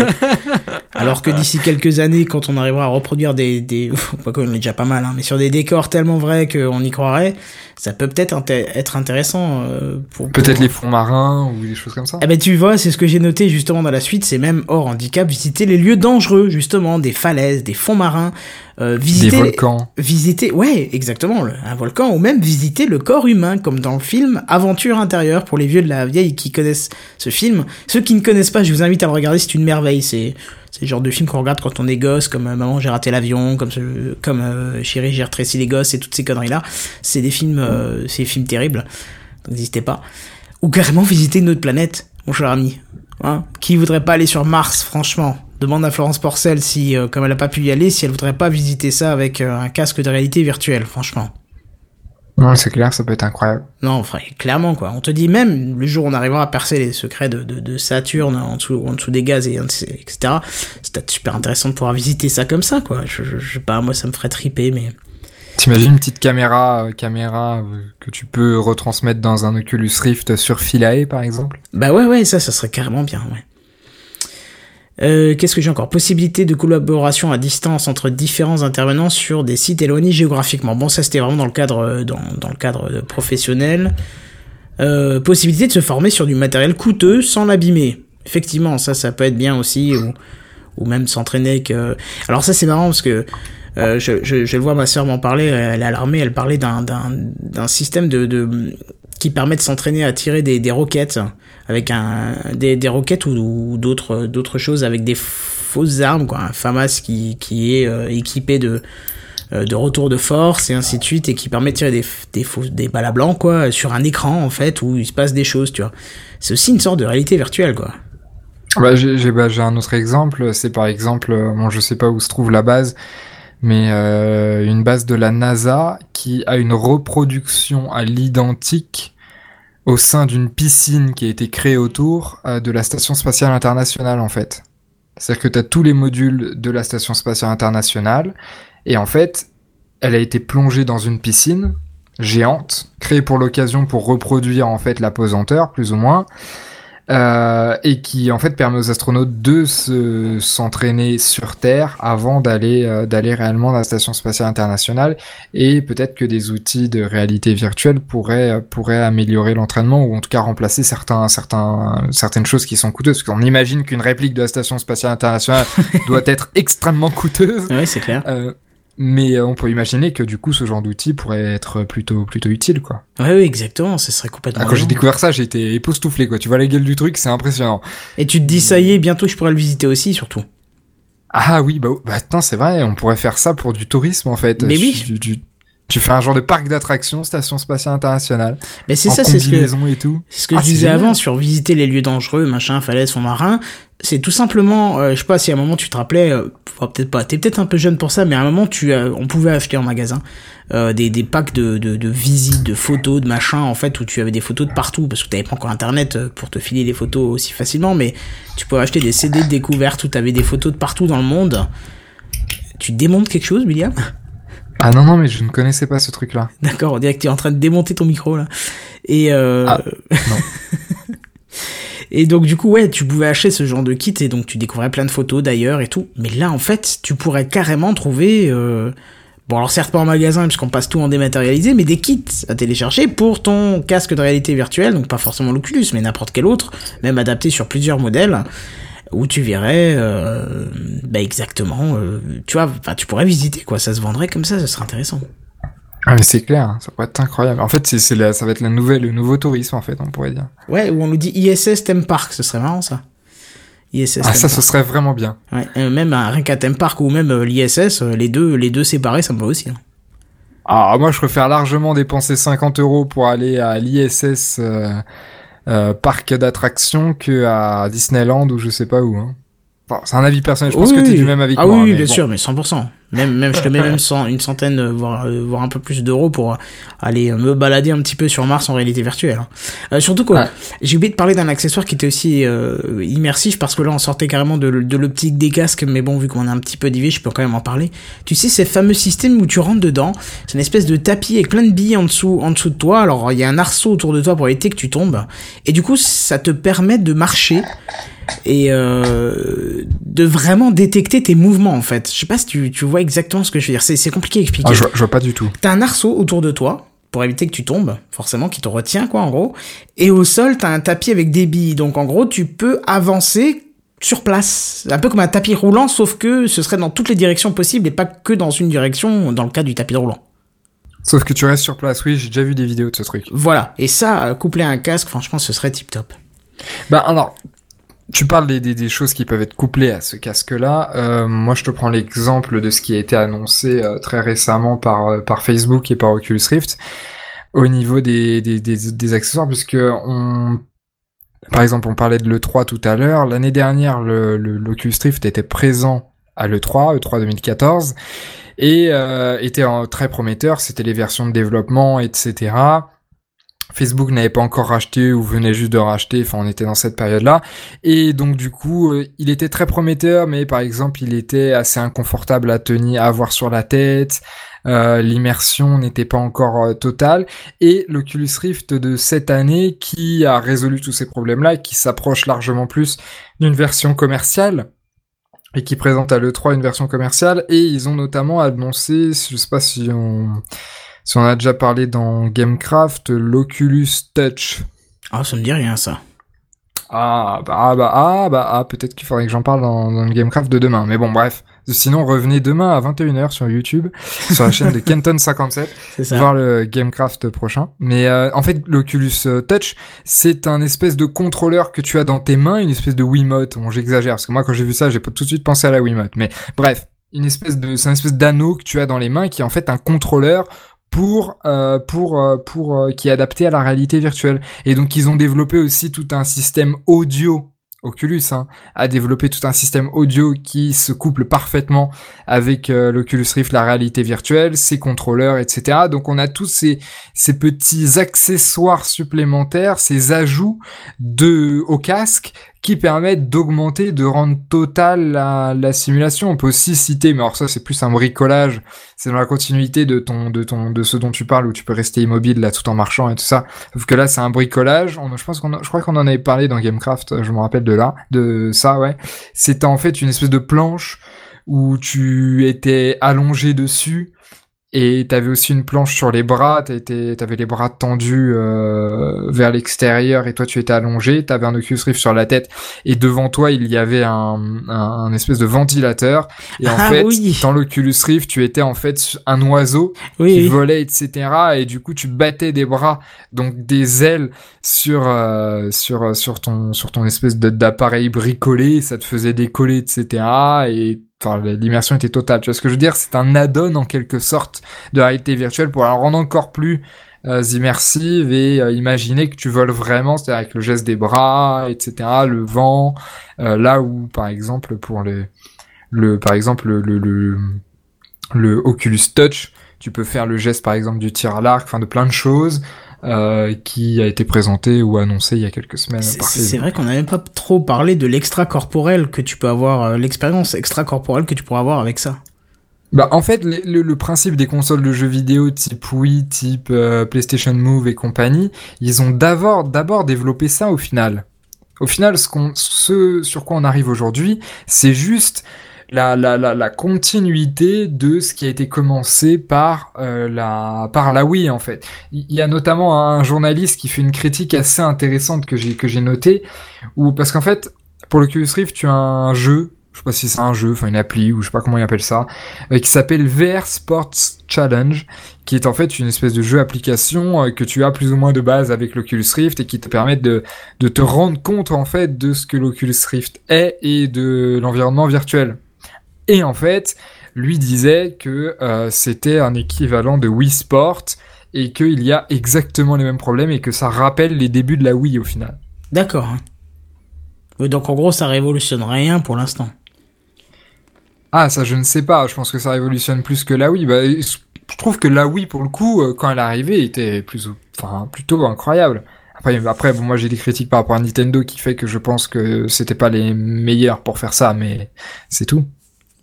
alors que d'ici quelques années, quand on arrivera à reproduire des, des, quoi qu'on est déjà pas mal, hein, mais sur des décors tellement vrais qu'on y croirait, ça peut peut-être être intéressant euh, pour. Peut-être les fonds marins ou des choses comme ça. Eh ben tu vois, c'est ce que j'ai noté justement dans la suite, c'est même hors handicap visiter les lieux dangereux, justement, des falaises, des fonds marins, euh, visiter, des volcans. Visiter, ouais, exactement, un volcan, ou même visiter le corps humain, comme dans le film Aventure intérieure, pour les vieux de la vieille qui connaissent ce film. Ceux qui ne connaissent pas, je vous invite à le regarder, c'est une merveille. C'est c'est le genre de film qu'on regarde quand on est gosse, comme euh, Maman j'ai raté l'avion, comme comme euh, Chérie j'ai rétréci les gosses et toutes ces conneries là. C'est des films, euh, c'est des films terribles. N'hésitez pas. Ou carrément visiter une autre planète, mon cher ami. Hein? Qui voudrait pas aller sur Mars, franchement? Demande à Florence Porcel si, euh, comme elle a pas pu y aller, si elle voudrait pas visiter ça avec euh, un casque de réalité virtuelle, franchement. Non, c'est clair, ça peut être incroyable. Non, enfin, clairement, quoi. On te dit même, le jour où on arrivera à percer les secrets de, de, Saturne en dessous, en dessous des gaz, et, etc., c'est super intéressant de pouvoir visiter ça comme ça, quoi. Je, je, sais pas, moi, ça me ferait triper, mais... T'imagines une petite caméra, euh, caméra que tu peux retransmettre dans un Oculus Rift sur Philae, par exemple? Bah ouais, ouais, ça, ça serait carrément bien, ouais. Euh, qu'est-ce que j'ai encore? Possibilité de collaboration à distance entre différents intervenants sur des sites éloignés géographiquement. Bon, ça c'était vraiment dans le cadre, euh, dans, dans le cadre professionnel. Euh, possibilité de se former sur du matériel coûteux sans l'abîmer. Effectivement, ça, ça peut être bien aussi, ou, ou même s'entraîner que. Alors ça c'est marrant parce que euh, je, je, je, vois ma soeur m'en parler, elle est à l'armée, elle parlait d'un système de, de, qui permet de s'entraîner à tirer des, des roquettes avec un des, des roquettes ou, d'autres d'autres choses avec des fausses armes quoi. Un FAMAS qui qui est euh, équipé de euh, de retour de force et ainsi de suite et qui permet de tirer des des fausses des balles à blanc quoi sur un écran en fait où il se passe des choses tu vois. C'est aussi une sorte de réalité virtuelle quoi. Bah, j'ai bah, un autre exemple. C'est par exemple euh, bon je sais pas où se trouve la base mais euh, une base de la NASA qui a une reproduction à l'identique au sein d'une piscine qui a été créée autour euh, de la Station Spatiale Internationale en fait. C'est-à-dire que tu as tous les modules de la Station Spatiale Internationale et en fait, elle a été plongée dans une piscine géante, créée pour l'occasion pour reproduire en fait la pesanteur plus ou moins. Euh, et qui en fait permet aux astronautes de se s'entraîner sur Terre avant d'aller euh, d'aller réellement dans la station spatiale internationale et peut-être que des outils de réalité virtuelle pourraient euh, pourraient améliorer l'entraînement ou en tout cas remplacer certains certains certaines choses qui sont coûteuses parce qu'on imagine qu'une réplique de la station spatiale internationale doit être extrêmement coûteuse. Oui, c'est clair. Euh, mais on peut imaginer que du coup ce genre d'outil pourrait être plutôt plutôt utile quoi. Ouais, oui, exactement, ce serait complètement. Ah, quand j'ai découvert ça, j'ai été époustouflé quoi. Tu vois la gueule du truc, c'est impressionnant. Et tu te dis ça y est, bientôt je pourrais le visiter aussi surtout. Ah oui, bah, bah attends, c'est vrai, on pourrait faire ça pour du tourisme en fait. Mais oui. Tu, fais un genre de parc d'attractions, station spatiale internationale. Mais c'est ça, c'est ce que et tout. C'est ce que je ah, disais avant sur visiter les lieux dangereux, machin, falaises, fonds marins c'est tout simplement, euh, je sais pas si à un moment tu te rappelais, euh, peut-être pas, t'es peut-être un peu jeune pour ça, mais à un moment tu, on pouvait acheter en magasin euh, des, des packs de, de, de visites, de photos, de machin, en fait, où tu avais des photos de partout, parce que t'avais pas encore internet pour te filer les photos aussi facilement, mais tu pouvais acheter des CD de découverte où t'avais des photos de partout dans le monde. Tu démontes quelque chose, William? Ah non, non, mais je ne connaissais pas ce truc-là. D'accord, on dirait que t'es en train de démonter ton micro, là. Et euh... Ah, non. Et donc du coup ouais, tu pouvais acheter ce genre de kit et donc tu découvrais plein de photos d'ailleurs et tout. Mais là en fait, tu pourrais carrément trouver euh... bon alors certes pas en magasin puisqu'on passe tout en dématérialisé, mais des kits à télécharger pour ton casque de réalité virtuelle, donc pas forcément l'Oculus, mais n'importe quel autre, même adapté sur plusieurs modèles où tu verrais euh, bah exactement euh, tu vois tu pourrais visiter quoi ça se vendrait comme ça ça serait intéressant ah mais c'est clair, hein, ça pourrait être incroyable. En fait, c'est, la, ça va être la nouvelle, le nouveau tourisme en fait, on pourrait dire. Ouais, où on nous dit ISS Theme Park, ce serait marrant ça. ISS. Ah ça, ce serait vraiment bien. Ouais, euh, même un rien qu'à Theme Park ou même l'ISS, les deux, les deux séparés, ça me va aussi. Hein. Ah moi, je préfère largement dépenser 50 euros pour aller à l'ISS euh, parc d'attractions que à Disneyland ou je sais pas où. Hein. c'est un avis personnel. Je pense que que t'es du même avis que ah moi. oui, bien sûr, mais 100%. Même, même, je te mets même une centaine, euh, voire, euh, voire un peu plus d'euros pour aller me balader un petit peu sur Mars en réalité virtuelle. Hein. Euh, surtout quoi, j'ai oublié de parler d'un accessoire qui était aussi euh, immersif parce que là on sortait carrément de, de l'optique des casques, mais bon vu qu'on est un petit peu divé, je peux quand même en parler. Tu sais ces fameux systèmes où tu rentres dedans, c'est une espèce de tapis avec plein de billes en dessous, en dessous de toi. Alors il y a un arceau autour de toi pour éviter que tu tombes, et du coup ça te permet de marcher et euh, de vraiment détecter tes mouvements en fait. Je sais pas si tu, tu vois exactement ce que je veux dire. C'est, compliqué à expliquer. Ah, je, vois, pas du tout. T'as un arceau autour de toi pour éviter que tu tombes, forcément, qui te retient quoi en gros. Et au sol, t'as un tapis avec des billes. Donc en gros, tu peux avancer sur place. Un peu comme un tapis roulant, sauf que ce serait dans toutes les directions possibles et pas que dans une direction dans le cas du tapis roulant. Sauf que tu restes sur place, oui, j'ai déjà vu des vidéos de ce truc. Voilà, et ça, couplé à un casque, franchement, ce serait tip top. Bah alors, tu parles des, des, choses qui peuvent être couplées à ce casque-là. Euh, moi, je te prends l'exemple de ce qui a été annoncé euh, très récemment par, euh, par Facebook et par Oculus Rift au niveau des, des, des, accessoires, puisque on, par exemple, on parlait de l'E3 tout à l'heure. L'année dernière, le, l'Oculus Rift était présent à l'E3, E3 2014, et était très prometteur. C'était les versions de développement, etc. Facebook n'avait pas encore racheté ou venait juste de racheter, enfin on était dans cette période-là. Et donc du coup, euh, il était très prometteur, mais par exemple il était assez inconfortable à tenir, à avoir sur la tête. Euh, l'immersion n'était pas encore euh, totale. Et l'Oculus Rift de cette année qui a résolu tous ces problèmes-là, qui s'approche largement plus d'une version commerciale et qui présente à l'E3 une version commerciale. Et ils ont notamment annoncé, je sais pas si on si on a déjà parlé dans Gamecraft, l'Oculus Touch. Ah, ça me dit rien, ça. Ah, bah, ah, bah, ah, bah, ah, peut-être qu'il faudrait que j'en parle dans, dans, le Gamecraft de demain. Mais bon, bref. Sinon, revenez demain à 21h sur YouTube, sur la chaîne de Kenton57, voir le Gamecraft prochain. Mais euh, en fait, l'Oculus euh, Touch, c'est un espèce de contrôleur que tu as dans tes mains, une espèce de Wiimote. Bon, j'exagère, parce que moi, quand j'ai vu ça, j'ai pas tout de suite pensé à la Wiimote. Mais bref, une espèce de, c'est une espèce d'anneau que tu as dans les mains qui est en fait un contrôleur pour euh, pour euh, pour euh, qui est adapté à la réalité virtuelle. Et donc ils ont développé aussi tout un système audio Oculus hein, a développé tout un système audio qui se couple parfaitement avec l'Oculus Rift, la réalité virtuelle, ses contrôleurs, etc. Donc on a tous ces, ces petits accessoires supplémentaires, ces ajouts de au casque qui permettent d'augmenter, de rendre totale la, la, simulation. On peut aussi citer, mais alors ça c'est plus un bricolage, c'est dans la continuité de ton, de ton, de ce dont tu parles où tu peux rester immobile là tout en marchant et tout ça. Sauf que là c'est un bricolage. On, je pense qu'on, je crois qu'on en avait parlé dans Gamecraft. Je me rappelle de là, de ça, ouais. C'était en fait une espèce de planche où tu étais allongé dessus et t'avais aussi une planche sur les bras, t'avais les bras tendus euh, vers l'extérieur et toi tu étais allongé, t'avais un Oculus Rift sur la tête et devant toi il y avait un, un, espèce de ventilateur. Et en ah fait dans l'Oculus Rift tu étais en fait un oiseau qui volait etc et du coup tu battais des bras donc des ailes sur euh, sur sur ton sur ton espèce d'appareil bricolé, ça te faisait décoller etc et enfin l'immersion était totale. Tu vois ce que je veux dire? C'est un add-on en quelque sorte de réalité virtuelle pour la rendre encore plus euh, immersive et euh, imaginer que tu voles vraiment, c'est-à-dire avec le geste des bras, etc., le vent, euh, là où par exemple pour les, le, par exemple le, le, le Oculus Touch, tu peux faire le geste par exemple du tir à l'arc, enfin de plein de choses. Euh, qui a été présenté ou annoncé il y a quelques semaines. C'est vrai qu'on n'a même pas trop parlé de l'extra-corporel que tu peux avoir, euh, l'expérience extra-corporelle que tu pourras avoir avec ça. Bah en fait le, le, principe des consoles de jeux vidéo type Wii, type euh, PlayStation Move et compagnie, ils ont d'abord d'abord développé ça au final. Au final, ce, qu'on, ce sur quoi on arrive aujourd'hui, c'est juste la, la, la, la, continuité de ce qui a été commencé par euh, la par la Wii en fait. Il y a notamment un journaliste qui fait une critique assez intéressante que j'ai que j'ai noté où parce qu'en fait pour le Oculus Rift tu as un jeu je sais pas si c'est un jeu, enfin une appli ou je sais pas comment il appelle ça, euh, qui s'appelle VR Sports Challenge, qui est en fait une espèce de jeu application euh, que tu as plus ou moins de base avec l'Oculus Rift et qui te permet de, de te rendre compte en fait de ce que l'Oculus Rift est et de l'environnement virtuel. Et en fait, lui disait que euh, c'était un équivalent de Wii Sport et qu'il y a exactement les mêmes problèmes et que ça rappelle les débuts de la Wii au final. D'accord. Donc en gros, ça révolutionne rien pour l'instant. Ah, ça je ne sais pas. Je pense que ça révolutionne plus que la Wii. Bah, je trouve que la Wii, pour le coup, euh, quand elle est arrivée, était plus, enfin, plutôt incroyable. Après, après bon, moi j'ai des critiques par rapport à Nintendo qui fait que je pense que c'était pas les meilleurs pour faire ça, mais c'est tout.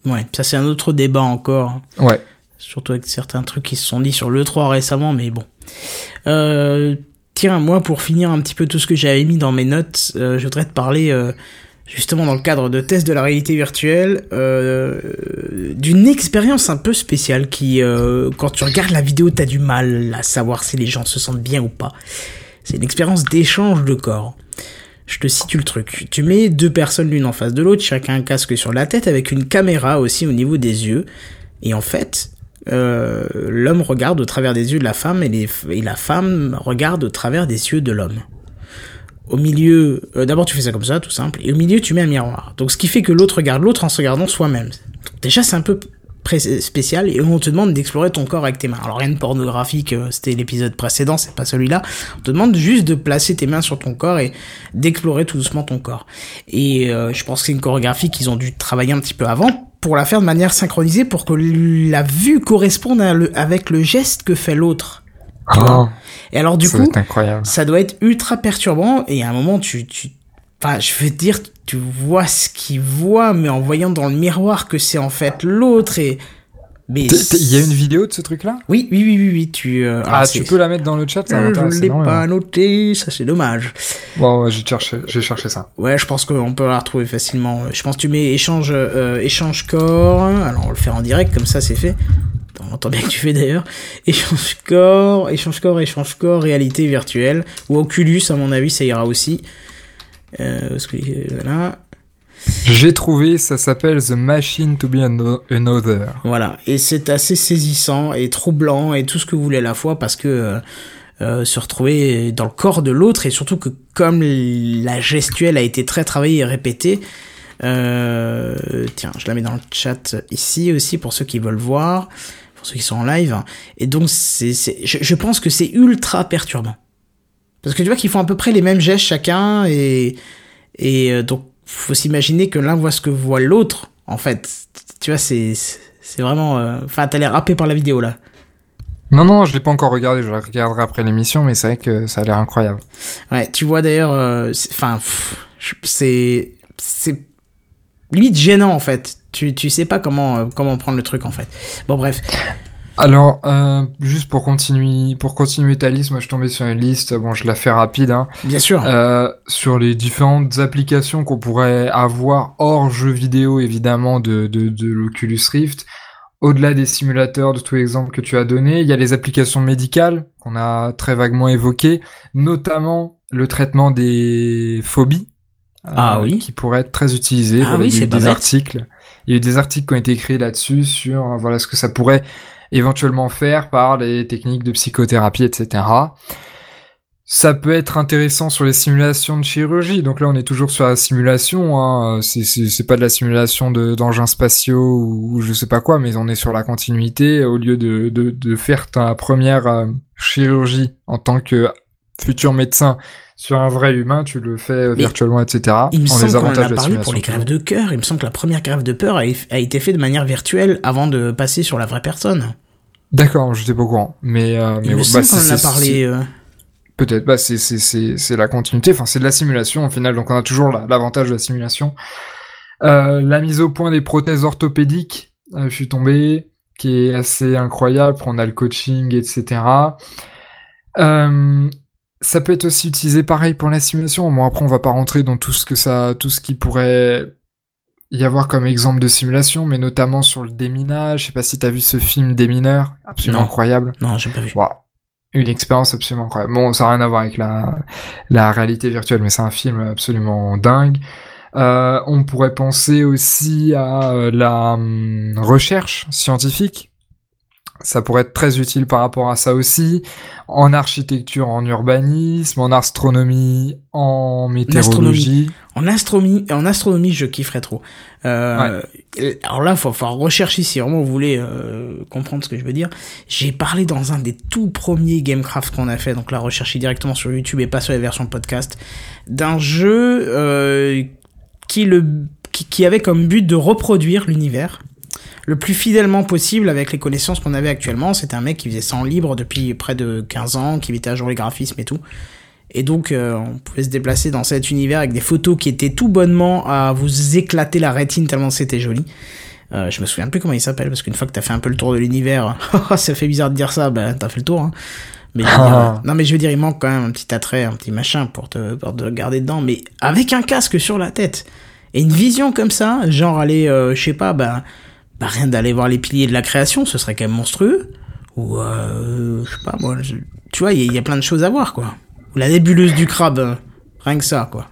Ouais, ça c'est un autre débat encore. Ouais. Surtout avec certains trucs qui se sont dit sur l'E3 récemment, mais bon. Euh, tiens, moi pour finir un petit peu tout ce que j'avais mis dans mes notes, euh, je voudrais te parler euh, justement dans le cadre de tests de la réalité virtuelle d'une expérience un peu spéciale qui, quand tu regardes la vidéo, t'as du mal à savoir si les gens se sentent bien ou pas. C'est une expérience d'échange de corps. Je te situe le truc. Tu mets deux personnes l'une en face de l'autre, chacun un casque sur la tête avec une caméra aussi au niveau des yeux. Et en fait, euh, l'homme regarde au travers des yeux de la femme et, la femme regarde au travers des yeux de l'homme. Au milieu, euh, d'abord tu fais ça comme ça, tout simple, et au milieu tu mets un miroir. Donc ce qui fait que l'autre regarde l'autre en se regardant soi-même. Déjà c'est un peu spécial et on te demande d'explorer ton corps avec tes mains. Alors rien de pornographique, euh, c'était l'épisode précédent, c'est pas celui-là. On te demande juste de placer tes mains sur ton corps et d'explorer tout doucement ton corps. Et euh, je pense que c'est une chorégraphie qu'ils ont dû travailler un petit peu avant pour la faire de manière synchronisée pour que la vue corresponde avec le geste que fait l'autre. Oh, et alors du coup, ça doit être ultra perturbant et à un moment tu, tu Enfin, je veux dire, tu vois ce qu'il voit, mais en voyant dans le miroir que c'est en fait l'autre et. Mais il y a une vidéo de ce truc-là? Oui, oui, oui, oui, oui, tu. Euh, ah, tu peux la mettre dans le chat, ça Je l'ai pas noté, ça c'est dommage. Bon, j'ai cherché, j'ai cherché ça. Ouais, je pense qu'on peut la retrouver facilement. Je pense que tu mets échange, euh, échange corps. Alors on le fait en direct, comme ça c'est fait. On entend bien que tu fais d'ailleurs. Échange corps, échange corps, échange corps, réalité virtuelle. Ou Oculus, à mon avis, ça ira aussi. Euh, voilà. J'ai trouvé, ça s'appelle The Machine to Be Another. Voilà, et c'est assez saisissant et troublant et tout ce que vous voulez à la fois parce que euh, euh, se retrouver dans le corps de l'autre et surtout que comme la gestuelle a été très travaillée et répétée, euh, tiens, je la mets dans le chat ici aussi pour ceux qui veulent voir, pour ceux qui sont en live. Et donc, c'est, je, je pense que c'est ultra perturbant. Parce que tu vois qu'ils font à peu près les mêmes gestes chacun et et euh, donc faut s'imaginer que l'un voit ce que voit l'autre en fait. Tu vois c'est c'est vraiment euh, enfin t'as l'air happé par la vidéo là. Non non, je l'ai pas encore regardé, je la regarderai après l'émission mais c'est vrai que ça a l'air incroyable. Ouais, tu vois d'ailleurs euh, enfin c'est c'est limite gênant en fait. Tu tu sais pas comment comment prendre le truc en fait. Bon bref. Alors, euh, juste pour continuer, pour continuer ta liste, moi je tombais sur une liste, bon je la fais rapide, hein, Bien sûr. Euh, sur les différentes applications qu'on pourrait avoir hors jeux vidéo évidemment de, de, de l'Oculus Rift. au-delà des simulateurs de tous les exemples que tu as donnés, il y a les applications médicales qu'on a très vaguement évoquées, notamment le traitement des phobies. Ah oui. Qui pourraient être très utilisées. Ah oui, il y a c'est des articles. Il y a eu des articles qui ont été écrits là-dessus sur euh, voilà ce que ça pourrait éventuellement faire par les techniques de psychothérapie, etc. Ça peut être intéressant sur les simulations de chirurgie. Donc là, on est toujours sur la simulation. Hein. C'est, c'est, c'est pas de la simulation de, d'engins spatiaux ou, ou je sais pas quoi, mais on est sur la continuité. Au lieu de, de, de faire ta première euh, chirurgie en tant que futur médecin sur un vrai humain, tu le fais euh, Mais virtuellement, etc. Il me semble les qu'on en avantages a de parlé pour les grèves de cœur. Il me semble que la première grève de peur a, a été faite de manière virtuelle avant de passer sur la vraie personne. D'accord, je n'étais pas au courant. Mais, euh, mais Il me bah, qu'on en a parlé. euh, Peut-être, bah c'est c'est c'est c'est la continuité, enfin c'est de la simulation au final, donc on a toujours la- l'avantage de la simulation. Euh, la mise au point des prothèses orthopédiques, euh, je suis tombé, qui est assez incroyable. On a le coaching, etc. Euh, ça peut être aussi utilisé pareil pour la simulation. Bon après on va pas rentrer dans tout ce que ça, tout ce qui pourrait y avoir comme exemple de simulation, mais notamment sur le déminage. Je sais pas si t'as vu ce film Démineur, absolument Non. incroyable. Non, j'ai pas vu. Wow. Une expérience absolument incroyable. Bon, ça n'a rien à voir avec la, la réalité virtuelle, mais c'est un film absolument dingue. Euh, on pourrait penser aussi à euh, la hum, recherche scientifique. Ça pourrait être très utile par rapport à ça aussi. En architecture, en urbanisme, en astronomie, en météorologie. En astronomie, en astronomie, je kifferais trop. Euh, Alors là, il va falloir rechercher si vraiment vous voulez euh, comprendre ce que je veux dire. J'ai parlé dans un des tout premiers Gamecraft qu'on a fait, donc là, recherchez directement sur YouTube et pas sur les versions podcast, d'un jeu euh, qui, le, qui, qui avait comme but de reproduire l'univers le plus fidèlement possible avec les connaissances qu'on avait actuellement. C'était un mec qui faisait ça en libre depuis près de 15 ans, qui mettait à jour les graphismes et tout. Et donc, euh, on pouvait se déplacer dans cet univers avec des photos qui étaient tout bonnement à vous éclater la rétine tellement c'était joli. Euh, je me souviens plus comment il s'appelle parce qu'une fois que t'as fait un peu le tour de l'univers, ça fait bizarre de dire ça, ben t'as fait le tour. Hein. Mais dire, non mais je veux dire, il manque quand même un petit attrait, un petit machin pour te, pour te garder dedans. Mais avec un casque sur la tête et une vision comme ça, genre aller, euh, je sais pas, bah, bah rien d'aller voir les piliers de la création, ce serait quand même monstrueux. Ou euh, je sais pas moi, je- tu vois, il y, a- il y a plein de choses à voir quoi. Ou la nébuleuse du crabe, euh, rien que ça quoi.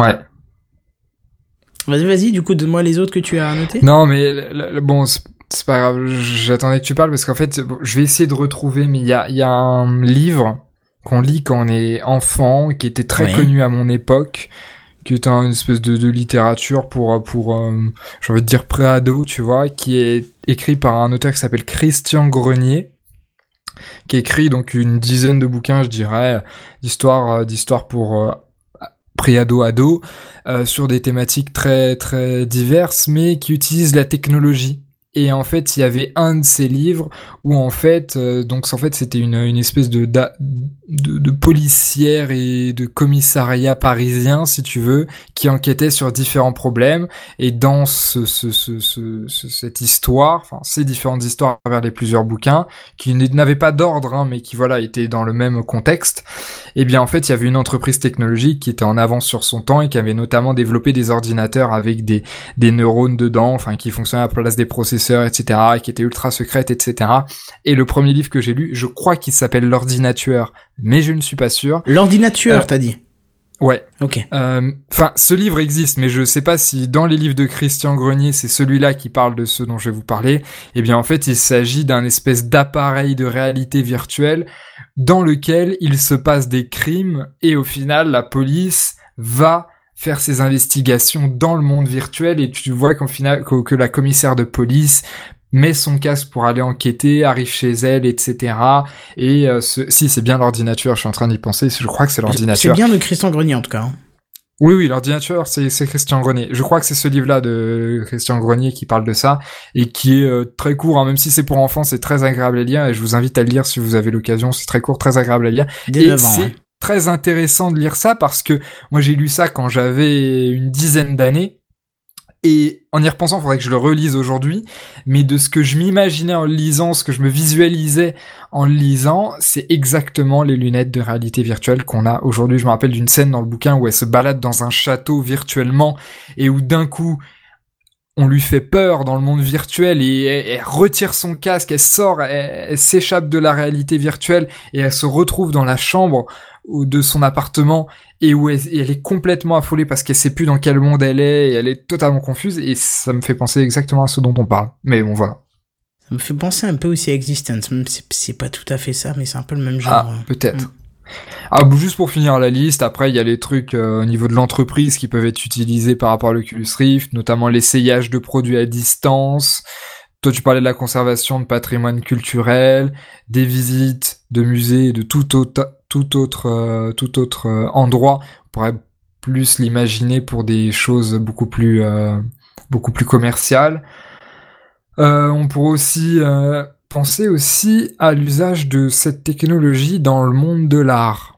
Ouais. Vas-y, vas-y, du coup, donne-moi les autres que tu as notés. Non, mais le- le- bon, c'est pas grave. J'attendais que tu parles parce qu'en fait, bon, je vais essayer de retrouver. Mais il y a, il y a un livre qu'on lit quand on est enfant, qui était très Ouais. connu à mon époque, qui est une espèce de, littérature pour pour euh, j'ai envie de dire pré-ado, tu vois, qui est écrit par un auteur qui s'appelle Christian Grenier qui écrit donc une dizaine de bouquins, je dirais, d'histoire euh, d'histoire pour euh, pré-ado ado sur des thématiques très très diverses mais qui utilisent la technologie. Et en fait, il y avait un de ces livres où en fait, euh, donc c'était une, espèce de, policière et de commissariat parisien, si tu veux, qui enquêtait sur différents problèmes. Et dans ce, ce, ce, ce- ce- cette histoire, enfin ces différentes histoires à travers les plusieurs bouquins, qui n'avaient pas d'ordre, hein, mais qui voilà étaient dans le même contexte. Eh bien, en fait, il y avait une entreprise technologique qui était en avance sur son temps et qui avait notamment développé des ordinateurs avec des, des neurones dedans, enfin, qui fonctionnaient à la place des processeurs, etc., et qui étaient ultra secrètes, etc. Et le premier livre que j'ai lu, je crois qu'il s'appelle L'ordinateur, mais je ne suis pas sûr. L'ordinateur, Euh, t'as dit. Ouais. Ok. Euh, Enfin, ce livre existe, mais je sais pas si dans les livres de Christian Grenier, c'est celui-là qui parle de ce dont je vais vous parler. Eh bien, en fait, il s'agit d'un espèce d'appareil de réalité virtuelle dans lequel il se passe des crimes et au final, la police va faire ses investigations dans le monde virtuel et tu vois qu'au final, que, que la commissaire de police met son casque pour aller enquêter, arrive chez elle, etc. Et euh, ce- si c'est bien l'ordinateur, je suis en train d'y penser, je crois que c'est C'est l'ordinateur. bien de Christian Grenier en tout cas. hein. Oui, oui, l'ordinateur, c'est c'est Christian Grenier. Je crois que c'est ce livre-là de Christian Grenier qui parle de ça et qui est euh, très court, hein, même si c'est pour enfants, c'est très agréable à lire et je vous invite à le lire si vous avez l'occasion. C'est très court, très agréable à lire. Dès et 9 ans. c'est hein. très intéressant de lire ça parce que moi j'ai lu ça quand j'avais une dizaine d'années et en y repensant, il faudrait que je le relise aujourd'hui. Mais de ce que je m'imaginais en le lisant, ce que je me visualisais en le lisant, c'est exactement les lunettes de réalité virtuelle qu'on a aujourd'hui. Je me rappelle d'une scène dans le bouquin où elle se balade dans un château virtuellement et où d'un coup, on lui fait peur dans le monde virtuel et elle, retire son casque, elle sort, elle, s'échappe de la réalité virtuelle et elle se retrouve dans la chambre de son appartement et où elle, est complètement affolée parce qu'elle sait plus dans quel monde elle est et elle est totalement confuse et ça me fait penser exactement à ce dont on parle. Mais bon voilà. Ça me fait penser un peu aussi à Existence, même si c'est pas tout à fait ça, mais c'est un peu le même genre. Ah, peut-être. Mm. Ah, juste pour finir la liste, après il y a les trucs euh, au niveau de l'entreprise qui peuvent être utilisés par rapport à l'Oculus Rift, notamment l'essayage de produits à distance. Toi, tu parlais de la conservation de patrimoine culturel, des visites de musées, de tout autre, tout autre, euh, tout autre euh, endroit. On pourrait plus l'imaginer pour des choses beaucoup plus, beaucoup plus commerciales. on pourrait aussi Pensez aussi à l'usage de cette technologie dans le monde de l'art.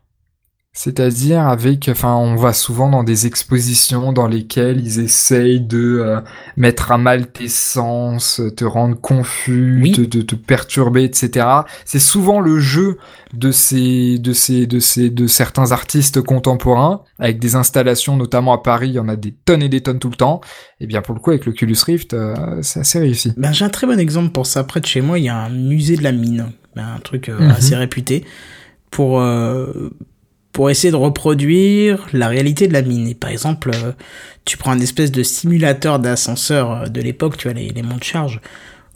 C'est-à-dire avec, enfin, on va souvent dans des expositions dans lesquelles ils essayent de euh, mettre à mal tes sens, te rendre confus, de te, perturber, etc. C'est souvent le jeu de ces, de ces, de ces, de certains artistes contemporains avec des installations, notamment à Paris, il y en a des tonnes et des tonnes tout le temps. Et bien pour le coup, avec l'Oculus Rift, euh, c'est assez réussi. Ben j'ai un très bon exemple pour ça. Près de chez moi, il y a un musée de la mine, ben, un truc euh, mhm. assez réputé pour pour essayer de reproduire la réalité de la mine. Et par exemple, euh, tu prends un espèce de simulateur d'ascenseur euh, de l'époque, tu vois, les, les monts de charge,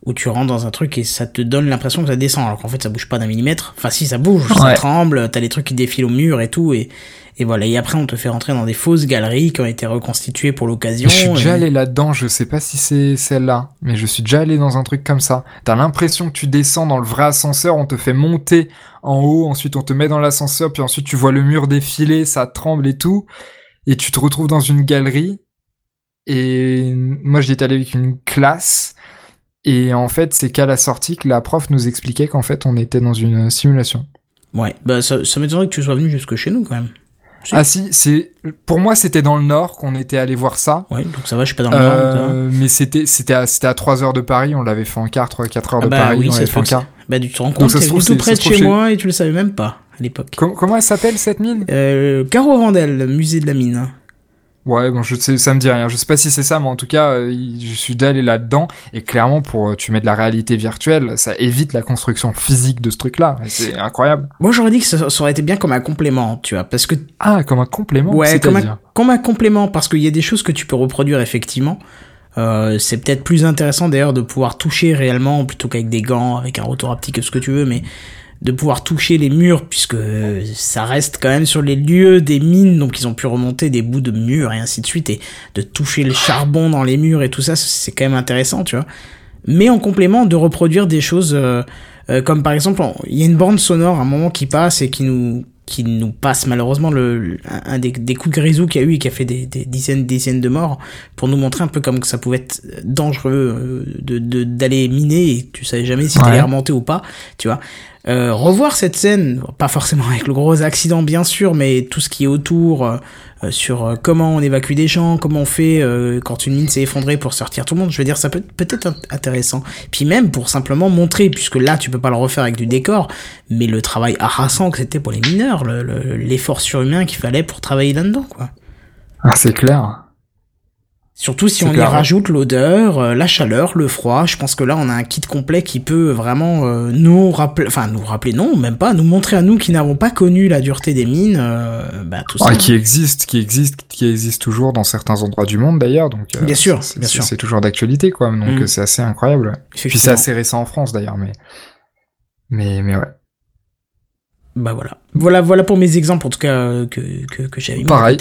où tu rentres dans un truc et ça te donne l'impression que ça descend, alors qu'en fait ça bouge pas d'un millimètre. Enfin si, ça bouge, ça tremble, t'as les trucs qui défilent au mur et tout, et et voilà, et après on te fait rentrer dans des fausses galeries qui ont été reconstituées pour l'occasion. Je suis déjà allé là-dedans, je sais pas si c'est celle-là, mais je suis déjà allé dans un truc comme ça. T'as l'impression que tu descends dans le vrai ascenseur, on te fait monter en haut, ensuite on te met dans l'ascenseur, puis ensuite tu vois le mur défiler, ça tremble et tout, et tu te retrouves dans une galerie. Et moi j'y étais allé avec une classe, et en fait c'est qu'à la sortie que la prof nous expliquait qu'en fait on était dans une simulation. Ouais, bah ça, ça m'étonnerait que tu sois venu jusque chez nous quand même. Ah si, c'est pour moi c'était dans le nord qu'on était allé voir ça. Ouais, donc ça va, je suis pas dans le nord. Euh, mais c'était c'était à c'était à 3 heures de Paris, on l'avait fait en quart, 3 4 heures ah de bah Paris, oui, on l'avait fait en quart. Bah tu te rends compte, c'est tout près de chez moi et tu le savais même pas à l'époque. comment elle s'appelle cette mine? Euh, Caro Vandel, musée de la mine. Ouais, bon, je sais, ça me dit rien. Je sais pas si c'est ça, mais en tout cas, euh, je suis d'aller là-dedans. Et clairement, pour euh, tu mets de la réalité virtuelle, ça évite la construction physique de ce truc-là. C'est incroyable. Moi, j'aurais dit que ça, aurait été bien comme un complément, tu vois, parce que ah, comme un complément. Ouais, comme un, comme un complément, parce qu'il y a des choses que tu peux reproduire effectivement. Euh, c'est peut-être plus intéressant d'ailleurs de pouvoir toucher réellement plutôt qu'avec des gants, avec un retour haptique, ce que tu veux, mais de pouvoir toucher les murs puisque ça reste quand même sur les lieux des mines donc ils ont pu remonter des bouts de murs et ainsi de suite et de toucher le charbon dans les murs et tout ça c'est quand même intéressant tu vois. Mais en complément de reproduire des choses euh, euh, comme par exemple il y a une bande sonore à un moment qui passe et qui nous qui nous passe malheureusement le, un des, des coups de grisou qu'il y a eu et qui a fait des, des dizaines dizaines de morts pour nous montrer un peu comme que ça pouvait être dangereux euh, de d'aller miner et tu savais jamais si t'allais remonter ou pas tu vois euh, revoir cette scène, pas forcément avec le gros accident bien sûr, mais tout ce qui est autour, euh, euh, sur comment on évacue des gens, comment on fait quand une mine s'est effondrée pour sortir tout le monde, je veux dire ça peut peut-être intéressant. Puis même pour simplement montrer, puisque là tu peux pas le refaire avec du décor, mais le travail harassant que c'était pour les mineurs, l'effort surhumain qu'il fallait pour travailler là-dedans quoi. Ah c'est clair. Surtout si on y rajoute l'odeur, euh, la chaleur, le froid, je pense que là on a un kit complet qui peut vraiment euh, nous rappeler, enfin nous rappeler, non, même pas, nous montrer à nous qui n'avons pas connu la dureté des mines, euh, bah, tout ça. Ah, qui existe, qui existe, qui existe toujours dans certains endroits du monde d'ailleurs, donc. bien sûr, bien sûr. C'est toujours d'actualité quoi, donc mm. c'est assez incroyable. Puis c'est assez récent en France d'ailleurs, mais, mais, mais ouais. Bah voilà, voilà, voilà pour mes exemples en tout cas que que, que j'avais. Pareil.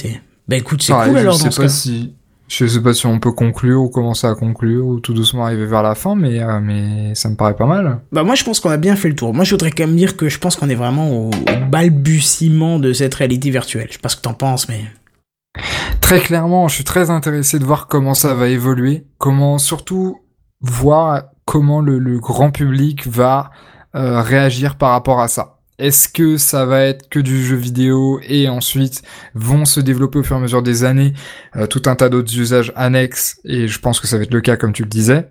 Bah écoute, c'est cool alors je sais pas si je sais pas si on peut conclure ou commencer à conclure ou tout doucement arriver vers la fin, mais, euh, mais ça me paraît pas mal. Bah moi je pense qu'on a bien fait le tour. Moi je voudrais quand même dire que je pense qu'on est vraiment au, balbutiement de cette réalité virtuelle. Je sais pas ce que t'en penses, mais... Très clairement, je suis très intéressé de voir comment ça va évoluer, comment surtout voir comment le, le grand public va euh, réagir par rapport à ça. Est-ce que ça va être que du jeu vidéo et ensuite vont se développer au fur et à mesure des années euh, tout un tas d'autres usages annexes et je pense que ça va être le cas comme tu le disais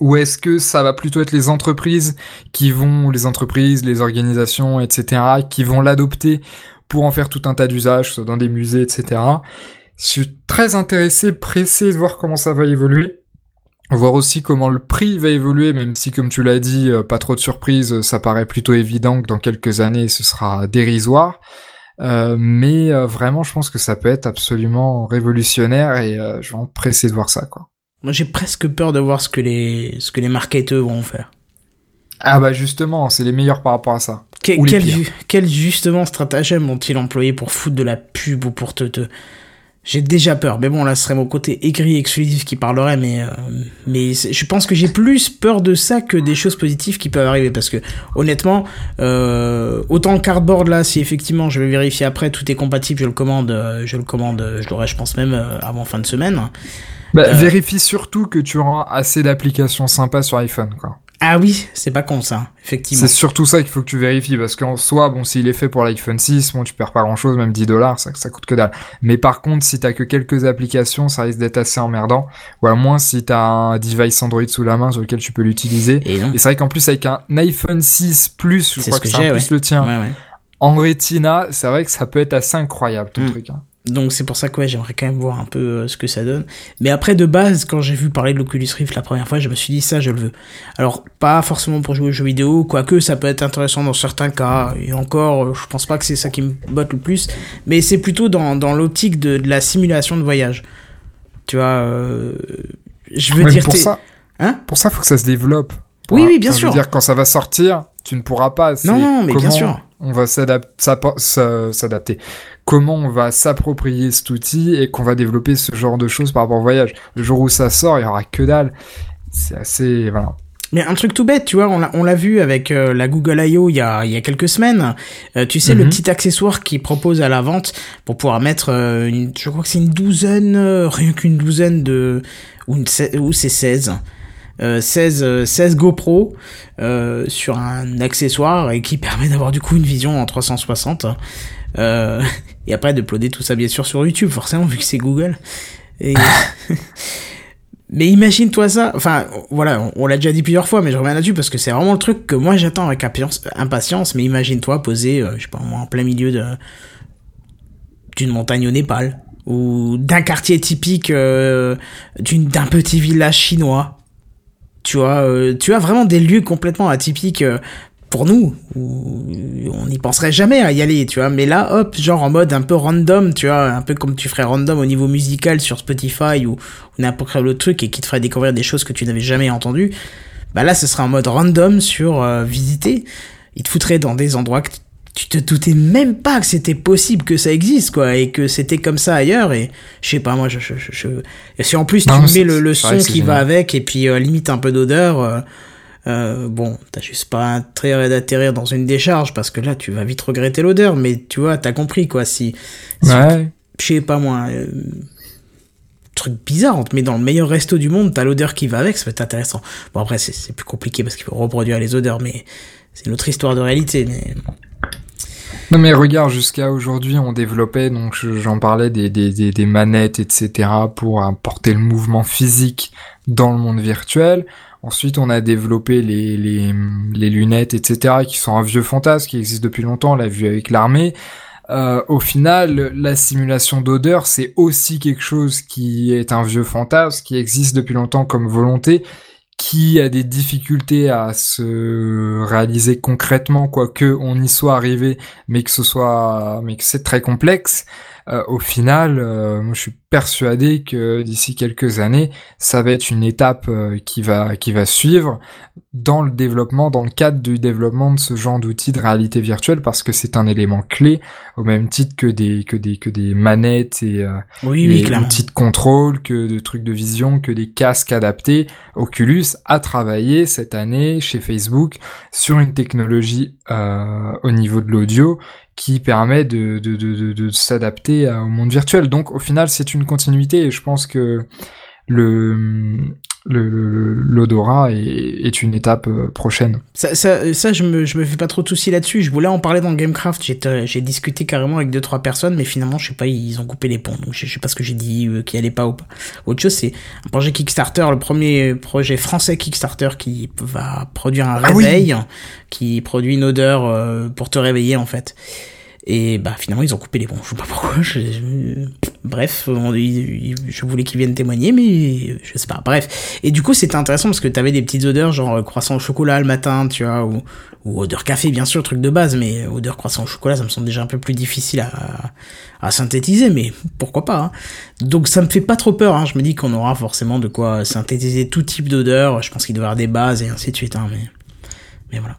ou est-ce que ça va plutôt être les entreprises qui vont, les entreprises, les organisations, etc., qui vont l'adopter pour en faire tout un tas d'usages, dans des musées, etc. Je suis très intéressé, pressé de voir comment ça va évoluer. Voir aussi comment le prix va évoluer, même si, comme tu l'as dit, euh, pas trop de surprises, ça paraît plutôt évident que dans quelques années, ce sera dérisoire. Euh, mais euh, vraiment, je pense que ça peut être absolument révolutionnaire et je vais en presser de voir ça, quoi. Moi, j'ai presque peur de voir ce que les ce que les marketeurs vont faire. Ah bah justement, c'est les meilleurs par rapport à ça. quel, quel, justement stratagème ont-ils employé pour foutre de la pub ou pour te, te j'ai déjà peur, mais bon là ce serait mon côté aigri exclusif qui parlerait, mais euh, mais je pense que j'ai plus peur de ça que des choses positives qui peuvent arriver parce que honnêtement, euh, autant le cardboard là, si effectivement je vais vérifier après tout est compatible, je le commande, euh, je le commande, je l'aurai je pense même avant fin de semaine. Bah, vérifie surtout que tu auras assez d'applications sympas sur iPhone quoi. Ah oui, c'est pas con ça, effectivement. C'est surtout ça qu'il faut que tu vérifies, parce qu'en soi, bon, s'il est fait pour l'iPhone 6, bon, tu perds pas grand chose, même 10 dollars, ça, ça coûte que dalle. Mais par contre, si t'as que quelques applications, ça risque d'être assez emmerdant. Ou à moins si t'as un device Android sous la main sur lequel tu peux l'utiliser. Et, c'est vrai qu'en plus, avec un iPhone 6 Plus, je crois que, c'est plus le tien, en Retina, c'est vrai que ça peut être assez incroyable, ton mm. truc. Hein. Donc c'est pour ça que ouais, j'aimerais quand même voir un peu euh, ce que ça donne. Mais après de base, quand j'ai vu parler de l'Oculus Rift la première fois, je me suis dit ça, je le veux. Alors pas forcément pour jouer aux jeux vidéo, quoique ça peut être intéressant dans certains cas. Et encore, euh, je pense pas que c'est ça qui me botte le plus. Mais c'est plutôt dans, dans l'optique de, de, la simulation de voyage. Tu vois, euh, je veux dire... Pour ça, hein pour ça, faut que ça se développe. Oui, oui, bien sûr. Je veux dire, quand ça va sortir, tu ne pourras pas. Non, non, mais bien sûr. On va s'adapter comment on va s'approprier cet outil et qu'on va développer ce genre de choses par rapport au voyage? Le jour où ça sort, il y aura que dalle. C'est assez, voilà. Mais un truc tout bête, tu vois, on l'a vu avec euh, la Google I.O. il y a, il y a quelques semaines. Euh, tu sais, le mhm. petit accessoire qui propose à la vente pour pouvoir mettre, euh, une, je crois que c'est une douzaine, rien qu'une douzaine de... ou, ou c'est 16 16, 16 GoPro sur un accessoire et qui permet d'avoir du coup une vision en 360. Euh, et après d'uploader tout ça bien sûr sur YouTube, forcément, vu que c'est Google. Mais imagine-toi ça, enfin voilà, on, l'a déjà dit plusieurs fois, mais je reviens là-dessus parce que c'est vraiment le truc que moi j'attends avec impatience, mais imagine-toi euh, je sais pas moi, en plein milieu d'une montagne au Népal, ou d'un quartier typique euh, d'un petit village chinois. Tu vois, tu as vraiment des lieux complètement atypiques pour nous, on n'y penserait jamais à y aller, tu vois. Mais là, hop, genre en mode un peu random, tu vois, un peu comme tu ferais random au niveau musical sur Spotify ou, n'importe quel autre truc et qui te ferait découvrir des choses que tu n'avais jamais entendues. Bah là, ce serait en mode random sur euh, visiter. Il te foutrait dans des endroits que tu te doutais même pas que c'était possible que ça existe, quoi, et que c'était comme ça ailleurs. Et je sais pas, moi, je, je, je, Et si en plus tu mets le, son qui va avec et puis euh, limite un peu d'odeur. Euh, euh, bon, t'as juste pas intérêt d'atterrir dans une décharge parce que là, tu vas vite regretter l'odeur, mais tu vois, t'as compris quoi. Si, ouais. je sais pas moi, truc bizarre, on te met dans le meilleur resto du monde, t'as l'odeur qui va avec, ça peut être intéressant. Bon, après, c'est plus compliqué parce qu'il faut reproduire les odeurs, mais c'est une autre histoire de réalité, mais. Non mais regarde, jusqu'à aujourd'hui, on développait, donc j'en parlais, des, des, des, manettes, etc., pour apporter le mouvement physique dans le monde virtuel. Ensuite, on a développé les, les, les, lunettes, etc., qui sont un vieux fantasme qui existe depuis longtemps, on l'a vu avec l'armée. Euh, au final, la simulation d'odeur, c'est aussi quelque chose qui est un vieux fantasme, qui existe depuis longtemps comme volonté, qui a des difficultés à se réaliser concrètement, quoique on y soit arrivé, mais que ce soit, mais que c'est très complexe. Euh, au final, euh, moi je suis persuadé que d'ici quelques années, ça va être une étape euh, qui va qui va suivre dans le développement, dans le cadre du développement de ce genre d'outils de réalité virtuelle, parce que c'est un élément clé au même titre que des que des que des manettes et, oui, oui, outils de contrôle, que de trucs de vision, que des casques adaptés. Oculus a travaillé cette année chez Facebook sur une technologie au niveau de l'audio qui permet de, de, de, de s'adapter au monde virtuel. Donc au final, c'est une continuité et je pense que le l'odorat est, est, une étape euh, prochaine. Ça, ça, ça, je me, je me fais pas trop de soucis là-dessus. Je voulais en parler dans Gamecraft. J'ai discuté carrément avec deux trois personnes, mais finalement, je sais pas, ils ont coupé les ponts. Donc je, sais pas ce que j'ai dit, euh, qui allait pas ou pas. Autre chose, c'est un projet Kickstarter, le premier projet français Kickstarter qui va produire un ah réveil, qui produit une odeur euh, pour te réveiller en fait. Et bah finalement ils ont coupé les ponts. Je sais pas pourquoi. Bref, je voulais qu'ils viennent témoigner, mais je sais pas. Bref. Et du coup c'était intéressant parce que t'avais des petites odeurs genre euh, croissant au chocolat le matin, tu vois, ou, odeur café bien sûr, truc de base, mais odeur croissant au chocolat ça me semble déjà un peu plus difficile à, à synthétiser, mais pourquoi pas. hein. Donc ça me fait pas trop peur. Hein. Je me dis qu'on aura forcément de quoi synthétiser tout type d'odeur. Je pense qu'il doit y avoir des bases et ainsi de suite. Hein, mais mais voilà.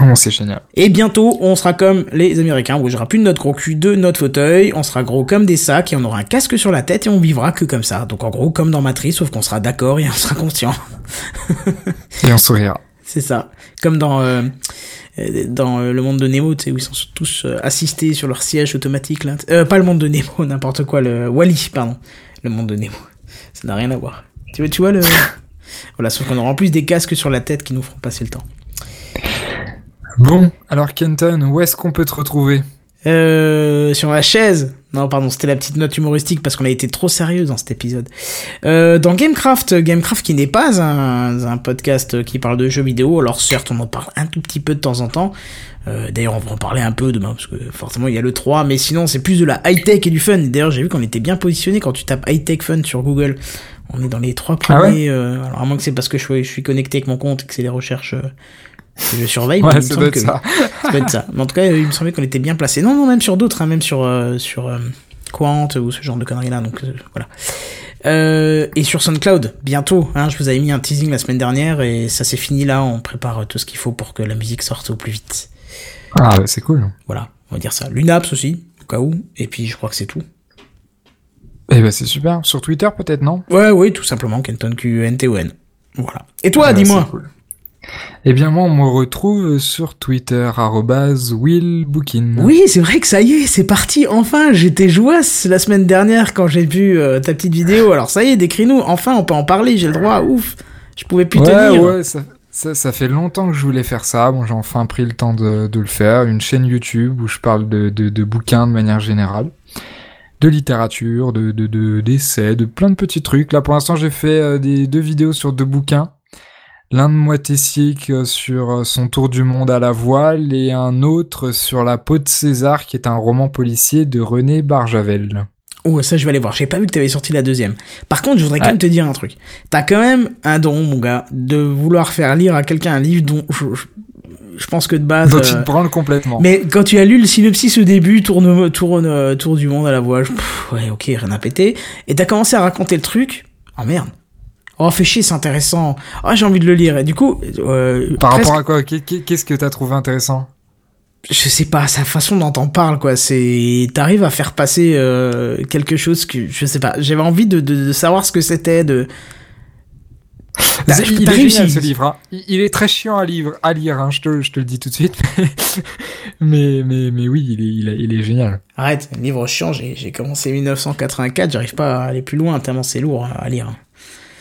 Oh, c'est génial. Et bientôt, on sera comme les Américains, on bougera plus de notre gros cul, de notre fauteuil, on sera gros comme des sacs et on aura un casque sur la tête et on vivra que comme ça. Donc en gros, comme dans Matrice, sauf qu'on sera d'accord et on sera conscient. Et on sourira. C'est ça. Comme dans euh, dans euh, le monde de Nemo, tu sais, où ils sont tous euh, assistés sur leur siège automatique là. Pas le monde de Nemo, n'importe quoi, le Wally, pardon. Le monde de Nemo. Ça n'a rien à voir. Tu vois, tu vois le. voilà, sauf qu'on aura en plus des casques sur la tête qui nous feront passer le temps. Bon, alors Kenton, où est-ce qu'on peut te retrouver? Euh, sur la chaise. Non, pardon, c'était la petite note humoristique parce qu'on a été trop sérieux dans cet épisode. Euh, dans Gamecraft, Gamecraft qui n'est pas un, un podcast qui parle de jeux vidéo. Alors certes, on en parle un tout petit peu de temps en temps. Euh, D'ailleurs, on va en parler un peu demain parce que forcément il y a le 3, mais sinon c'est plus de la high tech et du fun. D'ailleurs, j'ai vu qu'on était bien positionné quand tu tapes high tech fun sur Google. On est dans les trois Ah ouais? premiers. euh, alors à moins que c'est parce que je suis, je suis connecté avec mon compte et que c'est les recherches je surveille. mais il Ouais, me ça semble doit être que- ça. ça doit être ça. Mais en tout cas, il me semblait qu'on était bien placé. Non, non, même sur d'autres, hein, même sur euh, sur euh, Quant ou ce genre de conneries là. Donc euh, voilà. Euh, et sur SoundCloud, bientôt. Hein, je vous avais mis un teasing la semaine dernière et ça s'est fini là. On prépare tout ce qu'il faut pour que la musique sorte au plus vite. Ah, bah, c'est cool. Voilà, on va dire ça. Lunaps aussi, au cas où. Et puis je crois que c'est tout. Eh ben, c'est super. Sur Twitter, peut-être, non? Ouais, oui, tout simplement. Kenton Q N T O N. Voilà. Et toi, Ah, dis-moi. c'est cool. Eh bien, moi, on me retrouve sur Twitter, arrobase willbookin. Oui, c'est vrai que ça y est, c'est parti. Enfin, j'étais jouasse la semaine dernière quand j'ai vu euh, ta petite vidéo. Alors ça y est, décris-nous. Enfin, on peut en parler. J'ai le droit. Ouf. Je pouvais plus ouais, tenir. ouais, ça, ça, ça fait longtemps que je voulais faire ça. Bon, j'ai enfin pris le temps de, de le faire. Une chaîne YouTube où je parle de, de, de bouquins de manière générale. De littérature, de, de, de, d'essais, de plein de petits trucs. Là, pour l'instant, j'ai fait euh, des deux vidéos sur deux bouquins. L'un de moi euh, sur euh, son tour du monde à la voile et un autre sur La peau de César qui est un roman policier de René Barjavel. Oh, ça, je vais aller voir. J'ai pas vu que t'avais sorti la deuxième. Par contre, je voudrais quand Ouais. même te dire un truc. T'as quand même un don, mon gars, de vouloir faire lire à quelqu'un un livre dont je, je- je pense que de base. Euh, il te branle complètement. Mais quand tu as lu le synopsis au début, tourne, tourne, euh, tour du monde à la pff, ouais, ok, rien à péter. Et t'as commencé à raconter le truc. Oh merde. Oh, fais chier, c'est intéressant. Oh, j'ai envie de le lire. Et du coup, euh, Par presque- rapport à quoi Qu'est- qu'est- Qu'est-ce que t'as trouvé intéressant? Je sais pas, sa façon dont t'en parles, quoi. C'est, t'arrives à faire passer euh, quelque chose que, je sais pas. J'avais envie de, de, de savoir ce que c'était, de. Il est génial ce livre. hein. Il, est très chiant à, livre, à lire, hein, je, te, je te le dis tout de suite. mais, mais, mais oui, il est, il est, il est génial. Arrête, un livre chiant. J'ai, j'ai commencé 1984. J'arrive pas à aller plus loin tellement c'est lourd à lire.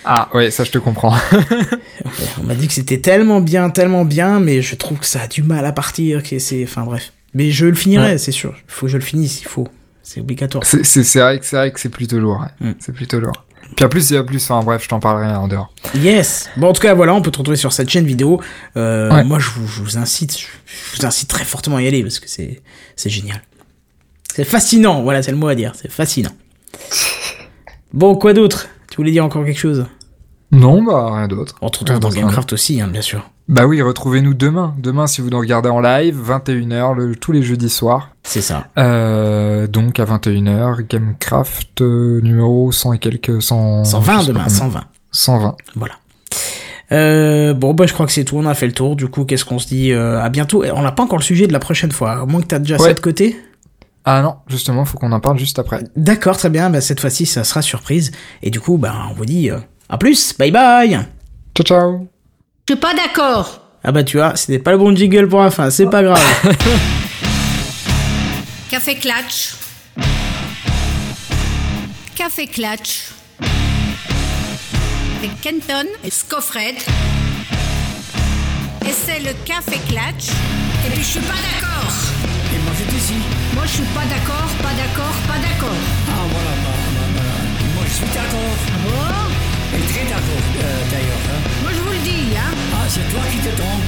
Ah ouais, ça je te comprends. On m'a dit que c'était tellement bien, tellement bien, mais je trouve que ça a du mal à partir, que c'est, enfin bref. Mais je le finirai, Ouais. c'est sûr. Il faut que je le finisse, il faut. C'est obligatoire. C'est c'est- c'est vrai que c'est vrai que c'est plutôt lourd. ouais. Mm. C'est plutôt lourd. Puis en plus, il y a plus, enfin bref, je t'en parlerai en dehors. Yes. Bon, en tout cas, voilà, on peut te retrouver sur cette chaîne vidéo. Euh, Ouais. Moi, je vous, je vous incite, je vous incite très fortement à y aller parce que c'est, c'est génial. C'est fascinant. Voilà, c'est le mot à dire. C'est fascinant. Bon, quoi d'autre? Tu voulais dire encore quelque chose? Non, bah rien d'autre. On retrouve dans Gamecraft aussi, hein, bien sûr. Bah oui, retrouvez-nous demain. Demain, si vous nous regardez en live, 21h, le, tous les jeudis soirs. C'est ça. Euh, donc à 21h, Gamecraft euh, numéro 100 et quelques... 100, 120 je sais pas demain, combien. 120. 120. Voilà. Euh, bon, bah, je crois que c'est tout. On a fait le tour. Du coup, qu'est-ce qu'on se dit euh, À bientôt. Et On n'a pas encore le sujet de la prochaine fois. À moins que t'as déjà Ouais. ça de côté. Ah non, justement, faut qu'on en parle juste après. D'accord, très bien. Bah, cette fois-ci, ça sera surprise. Et du coup, bah, on vous dit euh, à plus. Bye bye. Ciao, ciao Je suis pas d'accord. Ah bah, tu vois, c'était pas le bon jingle pour la fin. C'est pas grave. Café Clatch. Café Clatch. Avec Kenton et Scoffred. Et c'est le Café Clatch. Et puis je suis pas d'accord. Et moi j'étais ici. Moi je suis pas d'accord, pas d'accord, pas d'accord. Ah voilà, bah, bah, bah, moi je suis d'accord. Ah bon? D'ailleurs. hein. Moi je vous le dis, hein. Ah c'est toi qui te trompes.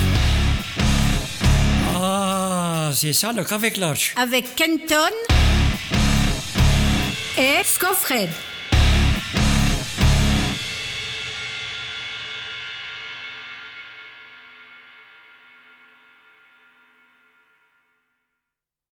Ah c'est ça le café clutch. avec Kenton et Scoffred.